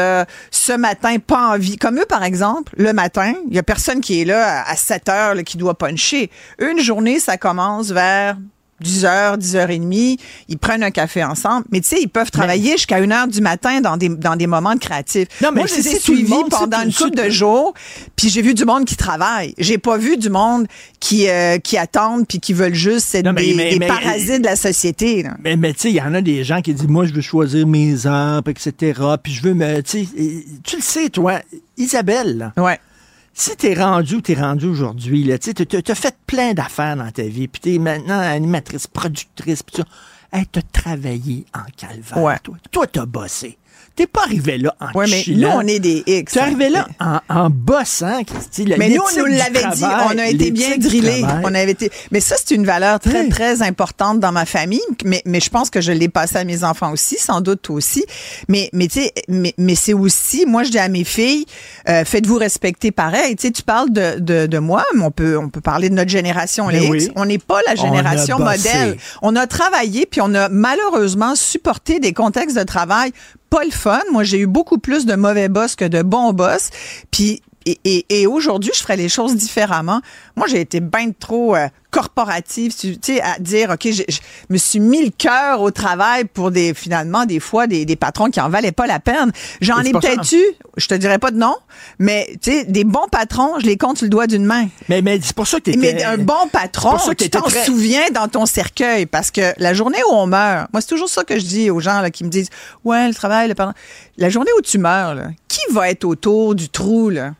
ce matin pas envie, comme eux par exemple, le matin, il y a personne qui est là à 7 heures là, qui doit puncher. Une journée, ça commence vers 10h, 10h30, ils prennent un café ensemble. Mais tu sais, ils peuvent travailler jusqu'à 1h du matin dans des, dans des moments de créatifs. Non, mais Moi, je les ai suivis pendant une couple de tout- jours, puis j'ai vu du monde qui travaille. J'ai pas vu du monde qui, euh, qui attendent puis qui veulent juste être Non, mais- des, mais- des mais- parasites de la société. là. Mais, mais tu sais, il y en a des gens qui disent, moi, je veux choisir mes heures, etc. Puis je veux me. Tu sais, et- tu le sais, toi, Isabelle. Ouais. Si t'es rendu où t'es rendu aujourd'hui, là, tu t'as- fait plein d'affaires dans ta vie, puis t'es maintenant animatrice, productrice, puis ça. Hey, t'as travaillé en calvaire, Ouais. Toi, t'as bossé. T'es pas arrivé là en Ouais, mais chillant. nous, on est des X. T'es arrivé là en, en bossant, Christy. le- Mais nous, on nous l'avait dit, on a été bien drillés. On avait été. Mais ça, c'est une valeur très, très importante dans ma famille. Mais, mais je pense que je l'ai passé à mes enfants aussi, sans doute aussi. Mais, mais tu sais, mais, mais c'est aussi, moi, je dis à mes filles, euh, faites-vous respecter pareil. Tu sais, tu parles de, de, de moi, mais on peut, on peut parler de notre génération, les oui. X. On n'est pas la génération modèle. On a travaillé, puis on a malheureusement supporté des contextes de travail pas le fun. Moi, j'ai eu beaucoup plus de mauvais boss que de bons boss. Puis et, et, aujourd'hui, je ferais les choses différemment. Moi, j'ai été bien trop euh, corporative, tu sais, à dire, OK, je, je me suis mis le cœur au travail pour des, finalement, des fois, des, des patrons qui en valaient pas la peine. J'en ai peut-être eu, je te dirais pas de non, mais, tu sais, des bons patrons, je les compte sur le doigt d'une main. Mais, mais c'est pour ça que t'étais- Mais un bon patron, pour ça que tu t'en très- souviens dans ton cercueil, parce que la journée où on meurt, moi, c'est toujours ça que je dis aux gens là, qui me disent, ouais, le travail, le patron. La journée où tu meurs, là, qui va être autour du trou, là?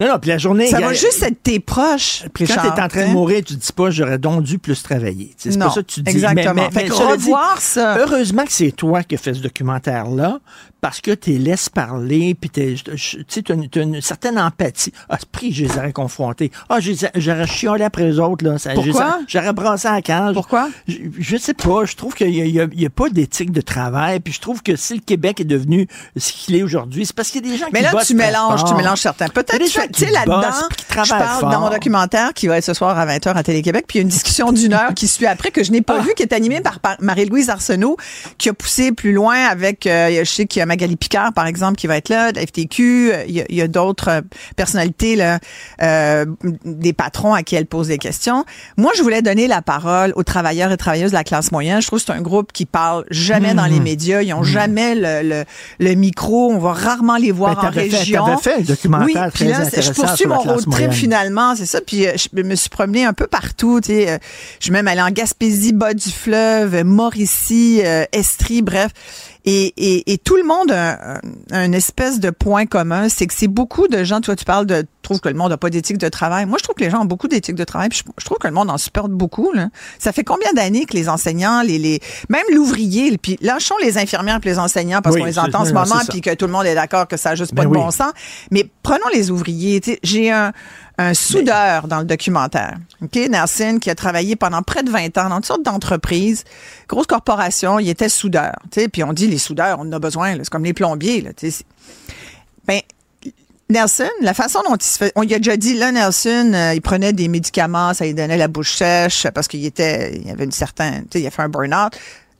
Non, non, puis la journée. Ça va juste être tes proches. Puis quand t'es en train de hein? mourir, tu dis pas j'aurais donc dû plus travailler. C'est pas ça que tu dis. exactement. Mais, mais, Fait mais que cela dit, revoir ça. Heureusement que c'est toi qui as fait ce documentaire-là, parce que tu laisses parler, puis tu sais, une, t'as une certaine empathie. Ah, ce prix, je les aurais confrontés. Ah, les j'aurais chiolé après eux autres. Là. Ça- les Pourquoi? aurais- J'aurais brassé à la cage. Pourquoi? Je, je sais pas. Je trouve qu'il n'y a, il y a pas d'éthique de travail. Puis je trouve que si le Québec est devenu ce qu'il est aujourd'hui, c'est parce qu'il y a des gens Mais qui là, bossent tu mélanges, tu mélanges certains. Peut-être, tu sais, là-dedans, je parle fort. dans mon documentaire qui va être ce soir à 20h à Télé-Québec, puis il y a une discussion d'une heure qui suit après que je n'ai Ah. pas vue, qui est animée par, par Marie-Louise Arsenault, qui a poussé plus loin avec, euh, je sais qu'il y a Magali Picard, par exemple, qui va être là, de la FTQ, il y a, d'autres euh, personnalités, là, euh, des patrons à qui elle pose des questions. Moi, je voulais donner la parole aux travailleurs et travailleuses de la classe moyenne. Je trouve que c'est un groupe qui parle jamais dans Mhm. les médias, ils ont jamais le, le, le micro, on va rarement les voir Ben, en région. t'avais fait un documentaire oui, très puis là, je poursuis mon road trip moyenne. finalement, c'est ça. Puis euh, je me suis promenée un peu partout. Tu sais, je suis même allée en Gaspésie, bas du fleuve, Mauricie, Estrie, bref. Et, tout le monde a un, un espèce de point commun, c'est que c'est beaucoup de gens, toi tu parles de, trouve que le monde n'a pas d'éthique de travail. Moi, je trouve que les gens ont beaucoup d'éthique de travail, puis je, je trouve que le monde en supporte beaucoup. Là. Ça fait combien d'années que les enseignants, les, les même l'ouvrier, puis lâchons les infirmières puis les enseignants parce Oui, qu'on les entend en ce moment, puis que tout le monde est d'accord que ça n'a juste pas Ben de oui. bon sens. Mais prenons les ouvriers. J'ai un, un soudeur dans le documentaire, OK, Nelson, qui a travaillé pendant près de 20 ans dans toutes sortes d'entreprises, grosse corporation, il était soudeur. Puis on dit, les soudeurs, on en a besoin, c'est comme les plombiers. Là, ben, Nelson, la façon dont il se fait, on lui a déjà dit, là, Nelson, euh, il prenait des médicaments, ça lui donnait la bouche sèche parce qu'il était, il avait une certaine, tu sais, il a fait un burn-out.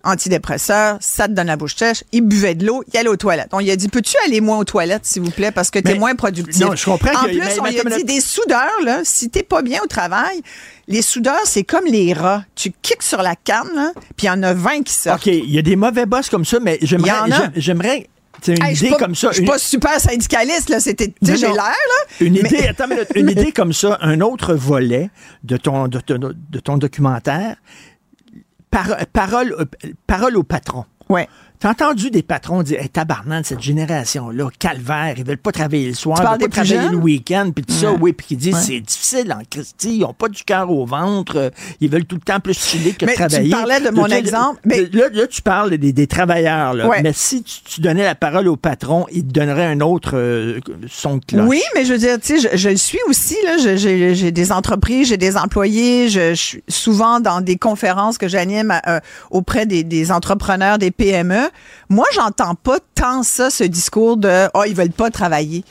Antidépresseur, ça te donne la bouche sèche. Il buvait de l'eau, il allait aux toilettes. On lui a dit, peux-tu aller moins aux toilettes, s'il vous plaît, parce que t'es moins productif? non, je comprends En a- plus, on lui a dit, des soudeurs, là, si t'es pas bien au travail, les soudeurs, c'est comme les rats. Tu kicks sur la canne, là, puis il y en a 20 qui sortent. OK, il y a des mauvais boss comme ça, mais j'aimerais. J'aimerais. C'est une Hey, idée pas- comme ça. Je suis une- pas super syndicaliste, là. C'était, j'ai l'air, là. Une Mais- idée, attends une idée comme ça, un autre volet de ton, de, ton- de ton documentaire, par- parole, parole au patron. Ouais. T'as entendu des patrons dire, hey, tabarnak, cette génération-là, calvaire, ils veulent pas travailler le soir, ils veulent pas travailler le week-end, puis tout ça, Ouais. oui, puis qui disent, Ouais. c'est difficile en Christie, ils ont pas du cœur au ventre, euh, ils veulent tout le temps plus chiller que Mais tu travailler. parlais de mon Là, exemple, Là, là, là, tu parles des, des travailleurs, là. Ouais. mais si tu, tu donnais la parole au patron, il te donnerait un autre euh, son de cloche. Oui, mais je veux dire, tu sais, je, je le suis aussi. Là, j'ai des entreprises, j'ai des employés. Je, je suis souvent dans des conférences que j'anime euh, auprès des, des entrepreneurs, des PME. Moi, j'entends pas tant ça, ce discours de oh ils veulent pas travailler.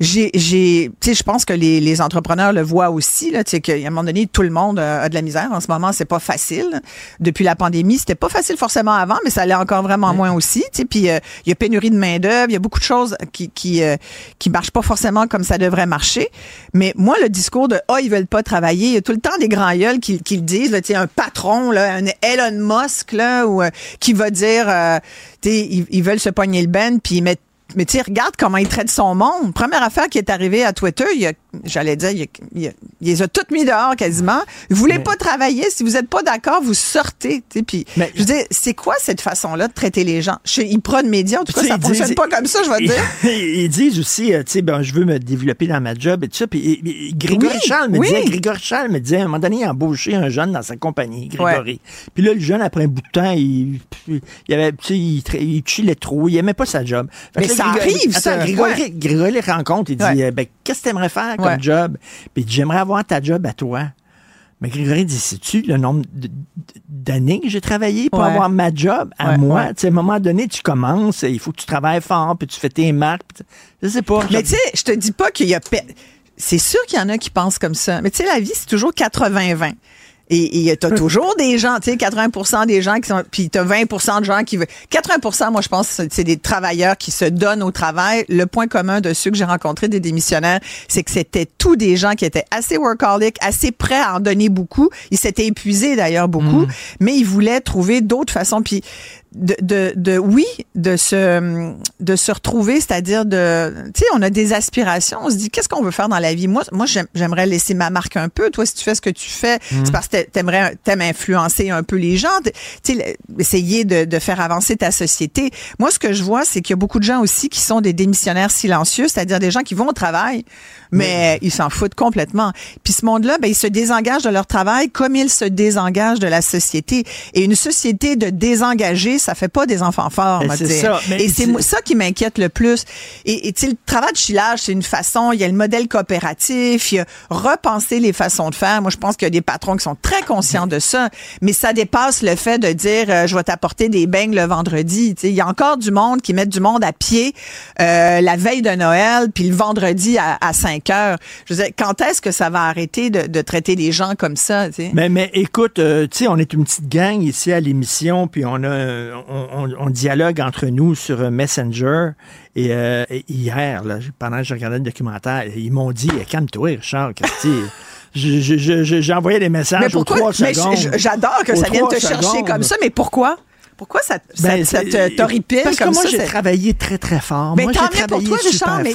J'ai, j'ai, tu sais, je pense que les, les entrepreneurs le voient aussi. Là, tu sais, qu'à un moment donné, tout le monde euh, a de la misère en ce moment. C'est pas facile. Depuis la pandémie, c'était pas facile forcément avant, mais ça l'est encore vraiment moins aussi. Tu sais, puis euh, il y a pénurie de main d'œuvre, il y a beaucoup de choses qui qui euh, qui marchent pas forcément comme ça devrait marcher. Mais moi, le discours de oh ils veulent pas travailler, il y a tout le temps des grands gueules qui, qui le disent. Là, tu sais, un patron, là, un Elon Musk là, ou euh, qui va dire, tu sais, ils, ils veulent se pogner le ben puis ils mais tu sais, regarde comment il traite son monde. Première affaire qui est arrivée à Twitter, il j'allais dire, il, y a- il, y a- il les a toutes mis dehors quasiment. Vous voulez pas travailler, si vous n'êtes pas d'accord, vous sortez. Puis, je veux dire, c'est quoi cette façon-là de traiter les gens? Chez Ipra de médias, en tout cas, ça fonctionne pas comme ça, je vais te dire. Ils disent aussi, euh, tu sais, ben, je veux me développer dans ma job et tout ça. Puis Grégory Oui, Charles me oui. disait, Grégory Charles me disait, à un moment donné, il a embauché un jeune dans sa compagnie, Grégory. Puis là, le jeune, après un bout de temps, il, il avait, il, il chillait trop, il aimait pas sa job. Fait Mais ça arrive, ça, Attends, Grégory, ouais. Grégory les rencontre, il dit, Ouais. euh, ben, qu'est-ce que tu aimerais faire comme Ouais. job? Puis j'aimerais avoir ta job à toi. Mais Grégory dit, sais-tu le nombre d'années que j'ai travaillé pour avoir ma job à moi? ouais. Tu sais, à un moment donné, tu commences, il faut que tu travailles fort, puis tu fais tes marques. Je sais pas. Mais tu sais, je te dis pas qu'il y a. pe- C'est sûr qu'il y en a qui pensent comme ça. Mais tu sais, la vie, c'est toujours 80-20. Et et t'as toujours des gens, tu sais, 80 des gens qui sont, puis t'as 20 de gens qui veulent. 80% moi, je pense, c'est des travailleurs qui se donnent au travail. Le point commun de ceux que j'ai rencontrés, des démissionnaires, c'est que c'était tous des gens qui étaient assez workaholic, assez prêts à en donner beaucoup. Ils s'étaient épuisés d'ailleurs beaucoup, mais ils voulaient trouver d'autres façons. Puis de, de, de oui, de se, de se retrouver, c'est-à-dire de, tu sais, on a des aspirations, on se dit, qu'est-ce qu'on veut faire dans la vie? Moi, moi, j'aime- j'aimerais laisser ma marque un peu. Toi, si tu fais ce que tu fais, c'est parce que t'a- t'aimerais, t'aimes influencer un peu les gens, tu sais, essayer de, de faire avancer ta société. Moi, ce que je vois, c'est qu'il y a beaucoup de gens aussi qui sont des démissionnaires silencieux, c'est-à-dire des gens qui vont au travail, mais ils s'en foutent complètement. Puis ce monde-là, ben, ils se désengagent de leur travail comme ils se désengagent de la société. Et une société de désengagés, ça fait pas des enfants forts, on va dire. ça, Et c'est ça qui m'inquiète le plus. Et, et tu sais, le travail de chillage, c'est une façon, il y a le modèle coopératif, il y a repenser les façons de faire. Moi, je pense qu'il y a des patrons qui sont très conscients de ça, mais ça dépasse le fait de dire, euh, je vais t'apporter des beignes le vendredi. Tu sais, il y a encore du monde qui met du monde à pied euh, la veille de Noël, puis le vendredi à, à 5 heures. Je veux dire, quand est-ce que ça va arrêter de, de traiter les gens comme ça? tu sais? Mais, mais écoute, euh, tu sais, on est une petite gang ici à l'émission, puis on a on, dialogue entre nous sur euh, Messenger. Et, euh, et hier, là, pendant que je regardais le documentaire, ils m'ont dit Calme-toi, Richard, Christy. Je- je- je- je- J'ai envoyé des messages Mais aux pourquoi? trois Mais secondes. j- j'adore que ça vienne te chercher comme ça, mais pourquoi? Pourquoi ça, Ben, ça t'horripile Parce comme que moi, j'ai travaillé très, très fort. Mais moi, tant j'ai mieux pour toi, Richard, mais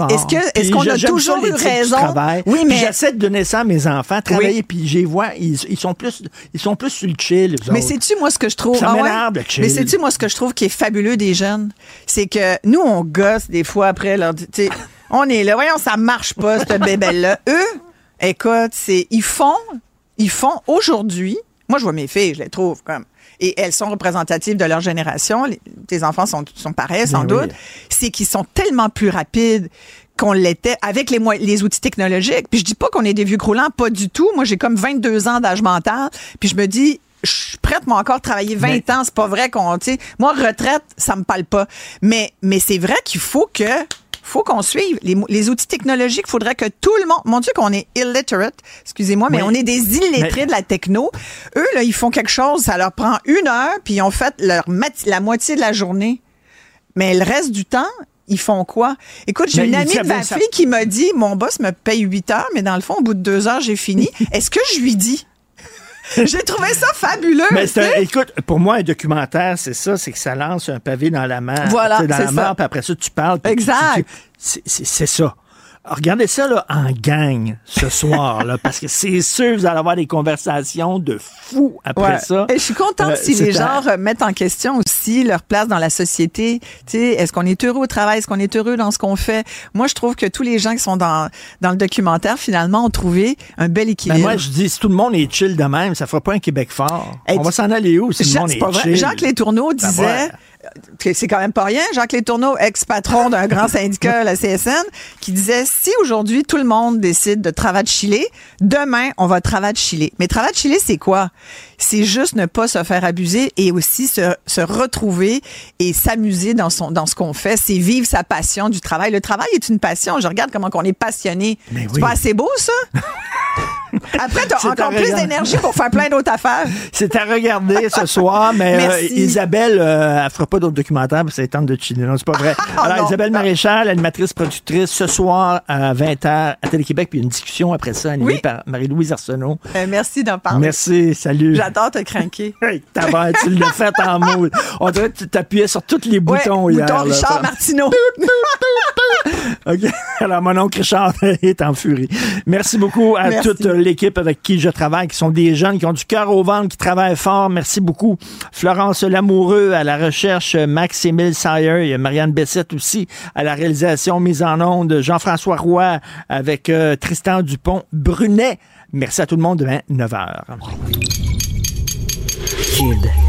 est-ce qu'on a toujours eu raison? Oui, mais- j'essaie de donner ça à mes enfants, travailler, puis j'y vois, ils, ils sont plus, ils sont plus sur le chill, Mais sais-tu, moi, ce que je trouve. Ça Ah ouais? le chill. Mais sais-tu, moi, ce que je trouve qui est fabuleux des jeunes? C'est que nous, on gosse des fois après leur. On est là, voyons, ça marche pas, cette bébelle-là. Eux, écoute, c'est. Ils font. Ils font aujourd'hui. Moi, je vois mes filles, je les trouve comme. Et elles sont représentatives de leur génération. Les- tes enfants sont, sont pareils, sans Ben oui. doute. C'est qu'ils sont tellement plus rapides qu'on l'était avec les, les outils technologiques. Puis je dis pas qu'on est des vieux croulants, pas du tout. Moi, j'ai comme 22 ans d'âge mental. Puis je me dis, je suis prête, moi, encore travailler 20 ans. C'est pas vrai qu'on, tu sais, moi, retraite, ça me parle pas. Mais, mais c'est vrai qu'il faut que, faut qu'on suive les, outils technologiques. Il faudrait que tout le monde, mon Dieu, qu'on est illiterate, excusez-moi, mais Oui. on est des illettrés Mais- de la techno. Eux, là, ils font quelque chose, ça leur prend une heure, puis ils ont fait leur la moitié de la journée. Mais le reste du temps, ils font quoi? Écoute, j'ai une amie de ma ça- fille qui m'a dit, mon boss me paye 8 heures, mais dans le fond, au bout de deux heures, j'ai fini. Est-ce que je lui dis? j'ai trouvé ça fabuleux. Mais écoute, pour moi, un documentaire, c'est ça, c'est que ça lance un pavé dans la mer. Voilà, dans la ça. puis après ça, tu parles. Exact. c'est ça. Regardez ça là, en gang ce soir, là, parce que c'est sûr vous allez avoir des conversations de fous après Ouais. ça. Et je suis contente Euh, si les gens remettent en question aussi leur place dans la société. Tu sais, est-ce qu'on est heureux au travail? Est-ce qu'on est heureux dans ce qu'on fait? Moi, je trouve que tous les gens qui sont dans, dans le documentaire, finalement, ont trouvé un bel Ben, équilibre. moi, je dis, si tout le monde est chill de même, ça fera pas un Québec fort. Hey, On va s'en aller où si le Jacques- monde c'est est pas vrai. chill? Jacques Létourneau Ben, disait, ouais. Que c'est quand même pas rien, Jacques Létourneau, ex-patron d'un grand syndicat, la CSN, qui disait, si aujourd'hui tout le monde décide de travailler de Chili, demain, on va travailler de Chili. Mais travailler de Chili, c'est quoi? C'est juste ne pas se faire abuser et aussi se, se retrouver et s'amuser dans son, dans ce qu'on fait. C'est vivre sa passion du travail. Le travail est une passion. Je regarde comment on est passionné. C'est pas assez beau, ça? Après, t'as C'est encore plus d'énergie pour faire plein d'autres affaires. C'est à regarder ce soir, mais euh. Isabelle, euh, elle fera pas d'autres documentaires parce qu'elle tente de chiller. Non, c'est pas vrai. Alors, non. Isabelle Maréchal, animatrice, productrice, ce soir à 20h à Télé-Québec, puis une discussion après ça animée Oui. par Marie-Louise Arsenault. Euh, merci d'en parler. Merci, salut. J'adore te craquer. Hey, tabarnak, tu l'as fait en moule. On dirait que tu t'appuyais sur tous les boutons Ouais, hier. bouton là. Richard Martineau. OK. Alors, mon oncle Richard est en furie. Merci beaucoup à Merci. toute l'équipe avec qui je travaille, qui sont des jeunes, qui ont du cœur au ventre, qui travaillent fort. Merci beaucoup. Florence Lamoureux à la recherche, Max-Émile Sayer, a Marianne Bessette aussi à la réalisation, mise en onde, Jean-François Roy avec euh, Tristan Dupont-Brunet. Merci à tout le monde demain, 9h. Kid.